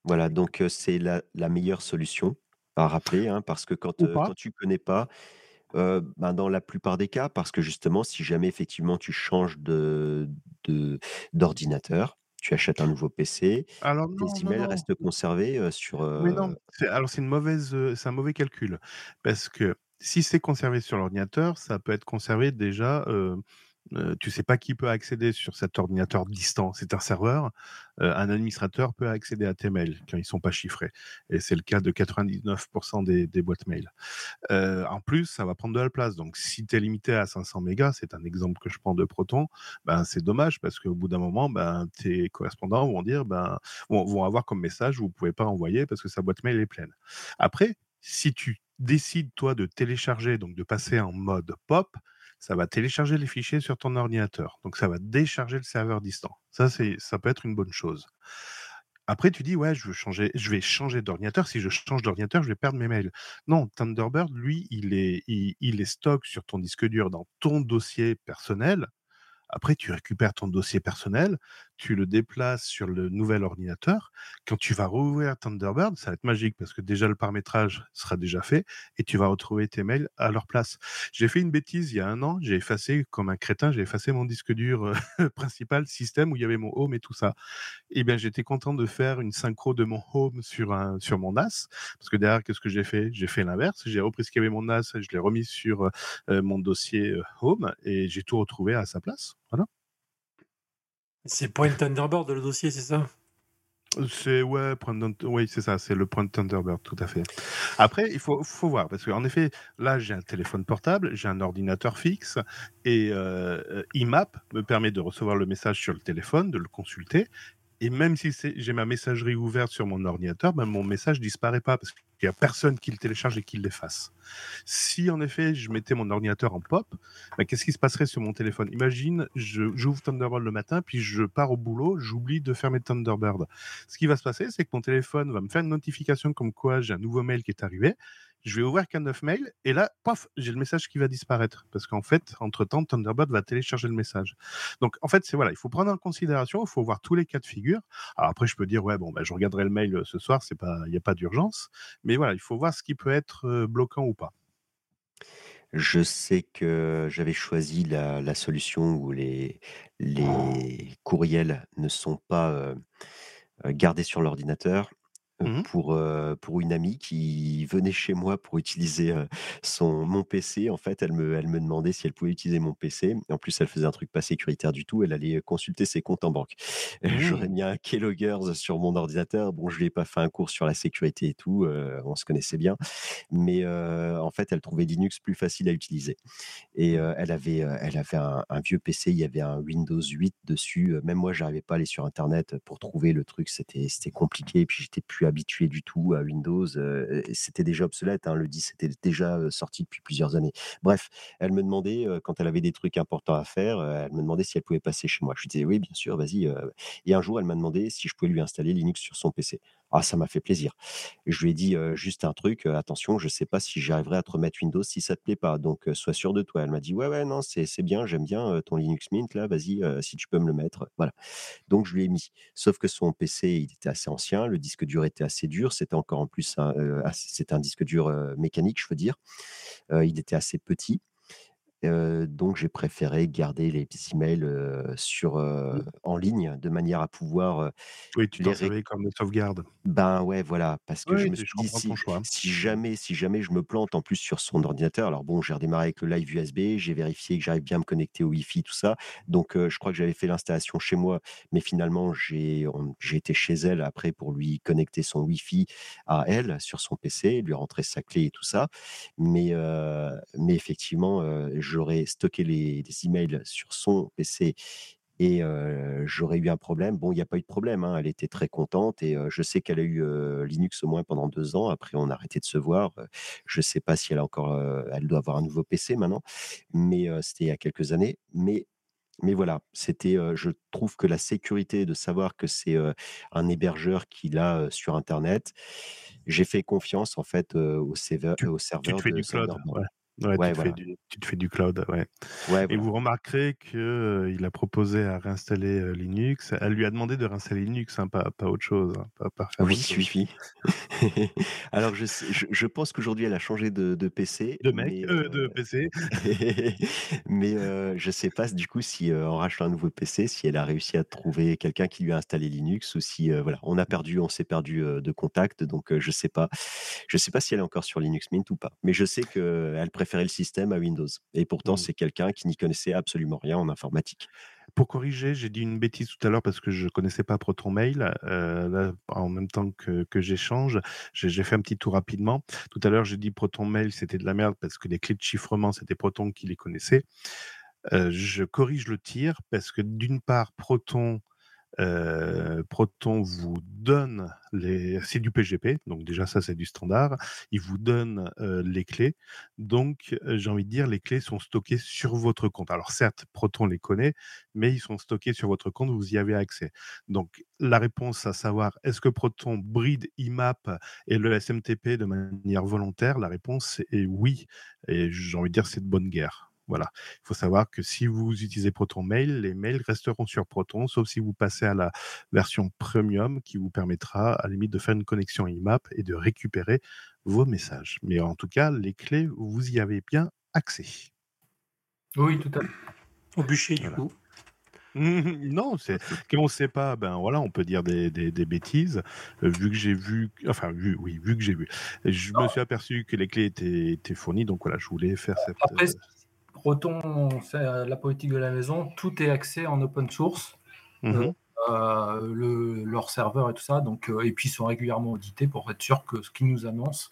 Voilà, donc c'est la la meilleure solution à rappeler, hein, parce que quand, Ou heu, pas. quand tu connais pas, ben, dans la plupart des cas, parce que justement, si jamais effectivement tu changes de de d'ordinateur, tu achètes un nouveau PC, Alors tes non, non, emails non. restent conservés, sur, Mais non, c'est alors c'est une mauvaise, heu, c'est un mauvais calcul. Parce que si c'est conservé sur l'ordinateur, ça peut être conservé déjà, heu, tu sais pas qui peut accéder sur cet ordinateur distant. C'est un serveur, un administrateur peut accéder à tes mails quand ils sont pas chiffrés et c'est le cas de 99 des des boîtes mail. En plus, ça va prendre de la place. Donc si tu es limité à 500 mégas, c'est un exemple que je prends de Proton, ben, c'est dommage parce qu'au bout d'un moment, ben, tes correspondants vont dire, ben, vont avoir comme message: «Vous pouvez pas envoyer parce que sa boîte mail est pleine». Après, si tu décides, toi, de télécharger, donc de passer en mode POP, ça va télécharger les fichiers sur ton ordinateur. Donc ça va décharger le serveur distant. Ça, ça peut être une bonne chose. Après, tu dis: «Ouais, je veux changer je vais changer d'ordinateur. Si je change d'ordinateur, je vais perdre mes mails». Non, Thunderbird, lui, il est il stocke sur ton disque dur dans ton dossier personnel. Après, tu récupères ton dossier personnel, tu le déplaces sur le nouvel ordinateur. Quand tu vas rouvrir Thunderbird, ça va être magique parce que déjà le paramétrage sera déjà fait et tu vas retrouver tes mails à leur place. J'ai fait une bêtise il y a un an, j'ai effacé comme un crétin, j'ai effacé mon disque dur, heu, principal système où il y avait mon home et tout ça. Et bien, j'étais content de faire une synchro de mon home sur un sur mon NAS parce que derrière, qu'est-ce que j'ai fait? J'ai fait l'inverse, j'ai repris ce qu'il y avait mon NAS je l'ai remis sur, heu, mon dossier, heu, home et j'ai tout retrouvé à sa place. Voilà. C'est Point Thunderbird le dossier, c'est ça? C'est ouais, oui, c'est ça, c'est le point Thunderbird, tout à fait. Après, il faut voir parce qu'en effet, là, j'ai un téléphone portable, j'ai un ordinateur fixe et heu, IMAP me permet de recevoir le message sur le téléphone, de le consulter et même si j'ai ma messagerie ouverte sur mon ordinateur, ben, mon message disparaît pas parce qu'il y a personne qui le télécharge et qui l'efface. Si en effet, je mettais mon ordinateur en pop, bah, qu'est-ce qui se passerait sur mon téléphone? Imagine, j'ouvre Thunderbird le matin, puis je pars au boulot, j'oublie de fermer Thunderbird. Ce qui va se passer, c'est que mon téléphone va me faire une notification comme quoi j'ai un nouveau mail qui est arrivé. Je vais ouvrir qu'un neuf mail et là, paf, j'ai le message qui va disparaître parce qu'en fait, entre-temps, Thunderbird va télécharger le message. Donc en fait, c'est voilà, il faut prendre en considération, il faut voir tous les cas de figure. Alors après, je peux dire: «Ouais, bon, bah, je regarderai le mail, heu, ce soir, c'est pas il y a pas d'urgence». Mais voilà, il faut voir ce qui peut être, heu, bloquant ou pas. Je sais que j'avais choisi la solution où les courriels ne sont pas, heu, gardés sur l'ordinateur, Mmh pour, heu, pour une amie qui venait chez moi pour utiliser, son mon PC. En fait, elle me elle me demandait si elle pouvait utiliser mon PC. En plus, elle faisait un truc pas sécuritaire du tout, elle allait consulter ses comptes en banque. J'aurais Mmh. mis un Keyloggers sur mon ordinateur. Bon, je lui ai pas fait un cours sur la sécurité et tout, on se connaissait bien. Mais, en fait, elle trouvait Linux plus facile à utiliser. Et heu, elle avait, elle avait un un vieux PC, il y avait un Windows 8 dessus, même moi j'arrivais pas à aller sur internet, pour trouver le truc, c'était c'était compliqué et puis j'étais plus habitué du tout à Windows, c'était déjà obsolète, hein, le 10 était déjà, sorti depuis plusieurs années. Bref, elle me demandait, quand elle avait des trucs importants à faire, elle me demandait si elle pouvait passer chez moi. Je lui disais: «Oui, bien sûr, vas-y», et un jour, elle m'a demandé si je pouvais lui installer Linux sur son PC. Ah, ça m'a fait plaisir. Je lui ai dit, «Juste un truc, attention, je sais pas si j'arriverai à te remettre Windows si ça te plaît pas, donc sois sûr de toi». Elle m'a dit: «Ouais, ouais, non, c'est bien, j'aime bien, ton Linux Mint là, vas-y, si tu peux me le mettre». Voilà, donc je lui ai mis. Sauf que son PC, il était assez ancien, le disque dur était assez dur, c'était encore en plus un, un disque dur, mécanique, je veux dire. Il était assez petit, donc j'ai préféré garder les emails, heu, sur, Mmh. en ligne de manière à pouvoir, Oui, tu les t'en ré servais comme sauvegarde. ben, ouais, voilà, parce que je Oui, me suis dit: comprends ton «Si choix. si jamais si jamais je me plante en plus sur son ordinateur» alors bon, j'ai redémarré avec le Live USB, j'ai vérifié que j'arrive bien à me connecter au Wi-Fi, tout ça, donc je crois que j'avais fait l'installation chez moi, mais finalement j'ai on j'ai été chez elle après pour lui connecter son Wi-Fi à elle, sur son PC, lui rentrer sa clé et tout ça, mais mais effectivement, heu, j'aurais stocké les les emails sur son PC et j'aurais eu un problème. Bon, il y a pas eu de problème, hein, elle était très contente et je sais qu'elle a eu, Linux au moins pendant 2 ans. Après, on a arrêté de se voir, je sais pas si elle a encore, elle doit avoir un nouveau PC maintenant, mais c'était il y a quelques années. Mais mais voilà, c'était, je trouve que la sécurité de savoir que c'est, un hébergeur qui l'a, heu, sur internet, j'ai fait confiance en fait, au Tu tu serveur te fais de du cloud, ouais. Ouais, Ouais, tu, te voilà. fais du, tu te fais du cloud, ouais. Ouais, Et voilà. vous remarquerez qu'il a proposé à réinstaller euh, Linux. Elle lui a demandé de réinstaller Linux, hein, pas, pas autre chose. hein, pas, pas faire Oui, autre chose. oui, oui. Alors, je, sais- je, je pense qu'aujourd'hui, elle a changé de, de PC, De mec, mais, euh, de euh, PC. mais euh, je sais pas du coup si euh, en rachetant un nouveau PC, si elle a réussi à trouver quelqu'un qui lui a installé Linux ou si euh, voilà, on a perdu, on s'est perdu euh, de contact, donc euh, je sais pas, je sais pas si elle est encore sur Linux Mint ou pas. Mais je sais qu'elle préférait le système à Windows. Et pourtant, Mm. c'est quelqu'un qui n'y connaissait absolument rien en informatique. Pour corriger, j'ai dit une bêtise tout à l'heure parce que je connaissais pas Proton Mail. Euh, là, en même temps que, que j'échange, j'ai fait un petit tour rapidement. Tout à l'heure, j'ai dit Proton Mail, c'était de la merde parce que les clés de chiffrement, c'était Proton qui les connaissait. Euh, je corrige le tir parce que d'une part, Proton, Proton vous donne les, c'est du PGP, donc déjà ça c'est du standard. Il vous donne les clés, donc j'ai envie de dire les clés sont stockées sur votre compte. Alors certes, Proton les connaît, mais ils sont stockés sur votre compte, vous y avez accès. Donc la réponse à savoir est-ce que Proton bride IMAP et le SMTP de manière volontaire, la réponse est oui. Et j'ai envie de dire c'est de bonne guerre. Voilà. Il faut savoir que si vous utilisez Proton Mail, les mails resteront sur Proton, sauf si vous passez à la version premium qui vous permettra à la limite de faire une connexion IMAP et de récupérer vos messages. Mais en tout cas, les clés, vous y avez bien accès. Oui, tout à fait. Au bûcher, du Voilà. coup. non, c'est qu'on ne sait pas, ben voilà, on peut dire des, des- des bêtises. Euh, vu que j'ai vu, enfin vu, oui, vu que j'ai vu, je me suis aperçu que les clés étaient, étaient fournies, donc voilà, je voulais faire cette. Après, euh, Proton, euh, la politique de la maison, tout est accès en open source, mhm. euh, le, leur serveur et tout ça, donc, euh, et puis ils sont régulièrement audités pour être sûr que ce qu'ils nous annoncent,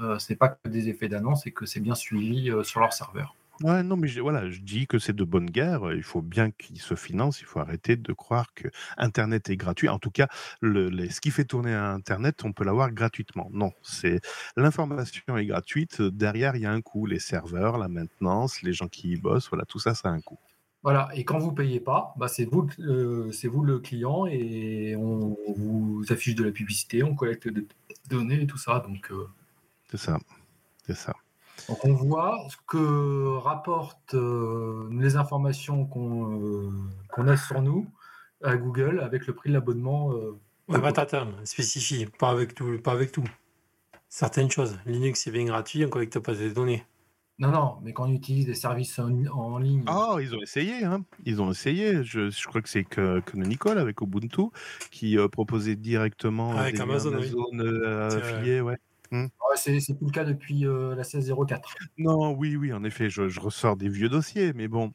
euh, c'est pas que des effets d'annonce et que c'est bien suivi euh, sur leur serveur. Ouais, non, mais j'ai- voilà, je dis que c'est de bonne guerre. Il faut bien qu'ils se financent. Il faut arrêter de croire que Internet est gratuit. En tout cas, le, les- ce qui fait tourner Internet, on peut l'avoir gratuitement. Non, c'est l'information est gratuite. Derrière, il y a un coût. Les serveurs, la maintenance, les gens qui y bossent, voilà, tout ça, ça a un coût. Voilà, et quand vous payez pas, bah c'est vous, euh, c'est vous le client et on vous affiche de la publicité, on collecte des données et tout ça. Donc, euh, C'est ça. C'est ça. Donc on voit ce que rapportent euh, les informations qu'on euh, qu'on a sur nous à Google avec le prix de l'abonnement. euh, Ouais, bah, attends, spécifie, pas avec tout, pas avec tout. Certaines choses. Linux, c'est bien gratuit, on collecte pas des données. Non, non, mais quand on utilise des services en, en ligne, Oh, ils ont essayé, hein. Ils ont essayé. Je, je crois que c'est que Canonical avec Ubuntu qui euh, proposait directement Ah, avec des Amazon, oui. Euh, affiliés, ouais. Ouais, c'est c'est plus le cas depuis euh, la 1604. Non, oui, oui, en effet, je, je ressors des vieux dossiers, mais bon.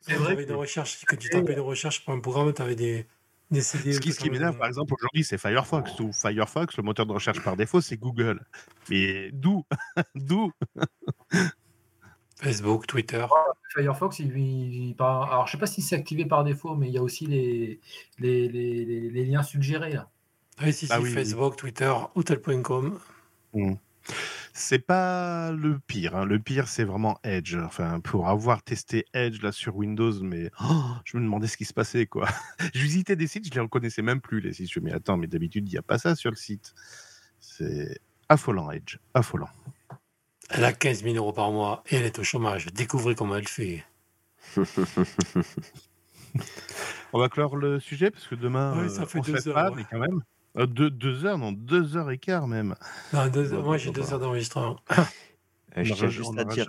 C'est Quand vrai tu que de recherche, quand tu tapais de recherche pour un programme, tu avais des, des CD. Ce qui, tout ce qui en- m'énerve, par exemple, aujourd'hui, c'est Firefox. Ou Firefox, le moteur de recherche par défaut, c'est Google. Mais d'où? D'où? Facebook, Twitter. Firefox, il, il- par- alors je sais pas si c'est activé par défaut, mais il y a aussi les, les, les- les- les liens suggérés. là. Oui, si, si, Ah oui, oui. Facebook, Twitter, hotel.com. C'est pas le pire. hein. Le pire, c'est vraiment Edge. Enfin, pour avoir testé Edge là sur Windows, mais oh, je me demandais ce qui se passait, quoi. je visitais des sites, je les reconnaissais même plus, les sites. Je me dis, mais attends, mais d'habitude, il n'y a pas ça sur le site. C'est affolant, Edge. Affolant. Elle a 15 000 euros par mois et elle est au chômage. Découvrez comment elle fait. On va clore le sujet parce que demain, ça euh, fait on deux heures, pas, ouais. mais quand même. Euh, deux, deux heures, non, deux heures et quart même. Non, deux- Bon, moi, j'ai deux heures d'enregistrement. Je tiens juste à dire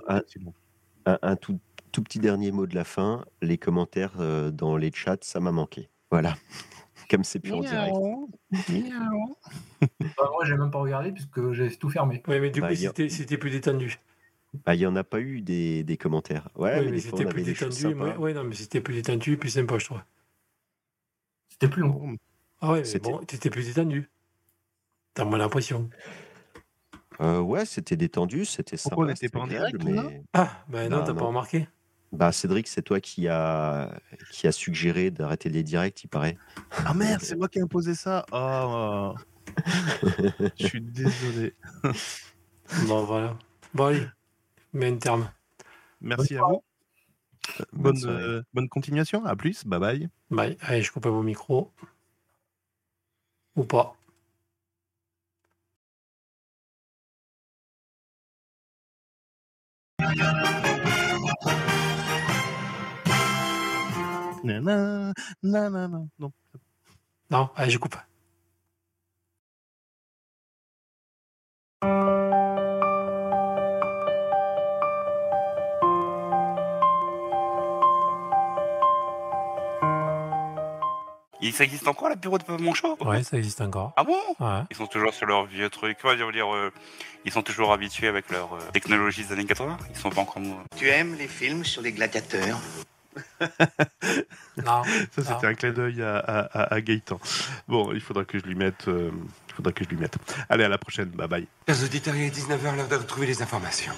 un, tout, tout petit dernier mot de la fin. Les commentaires euh, dans les chats, ça m'a manqué. Voilà. Comme c'est plus en direct. Bah, moi, j'ai même pas regardé puisque j'ai tout fermé. Oui, mais du Bah, coup, a- c'était c'était plus détendu. Ah, il n'y en a pas eu des, des commentaires. Ouais, oui, mais, c'était plus détendu. Ouais, non, mais c'était plus détendu, plus sympa, je trouve. C'était plus long. Ah ouais, mais C'était- bon, t'étais plus détendu. T'as moins l'impression. Euh, ouais, c'était détendu, c'était sympa. Pourquoi on n'était pas en direct, mais... Ah, ben non, Non, t'as pas remarqué. Bah, Cédric, c'est toi qui a, qui a suggéré d'arrêter les directs, il paraît. Ah merde, c'est moi qui ai imposé ça. Oh, je suis désolé. Bon, voilà. Bon, allez, mets un terme. Merci à vous. Bonne euh, bonne continuation. À plus. Bye bye. Bye. Allez, je coupe vos micros. Ou pas. Nanana, nanana. Non. Non, allez, je coupe. Il ça existe encore, la bureau de Monchot Ouais, ça existe encore. Ah bon? Ouais. Ils sont toujours sur leur vieux truc. Ouais, je veux dire, euh, ils sont toujours habitués avec leur euh, technologie des années 80. Ils sont pas encore. Tu aimes les films sur les gladiateurs? Non. Ça, c'était un clin d'œil à, à, à- à Gaëtan. Bon, il faudra que je lui mette. euh, il faudra que je lui mette. Allez, à la prochaine. Bye bye. Chers auditeurs, il est 19h, l'heure de retrouver les informations.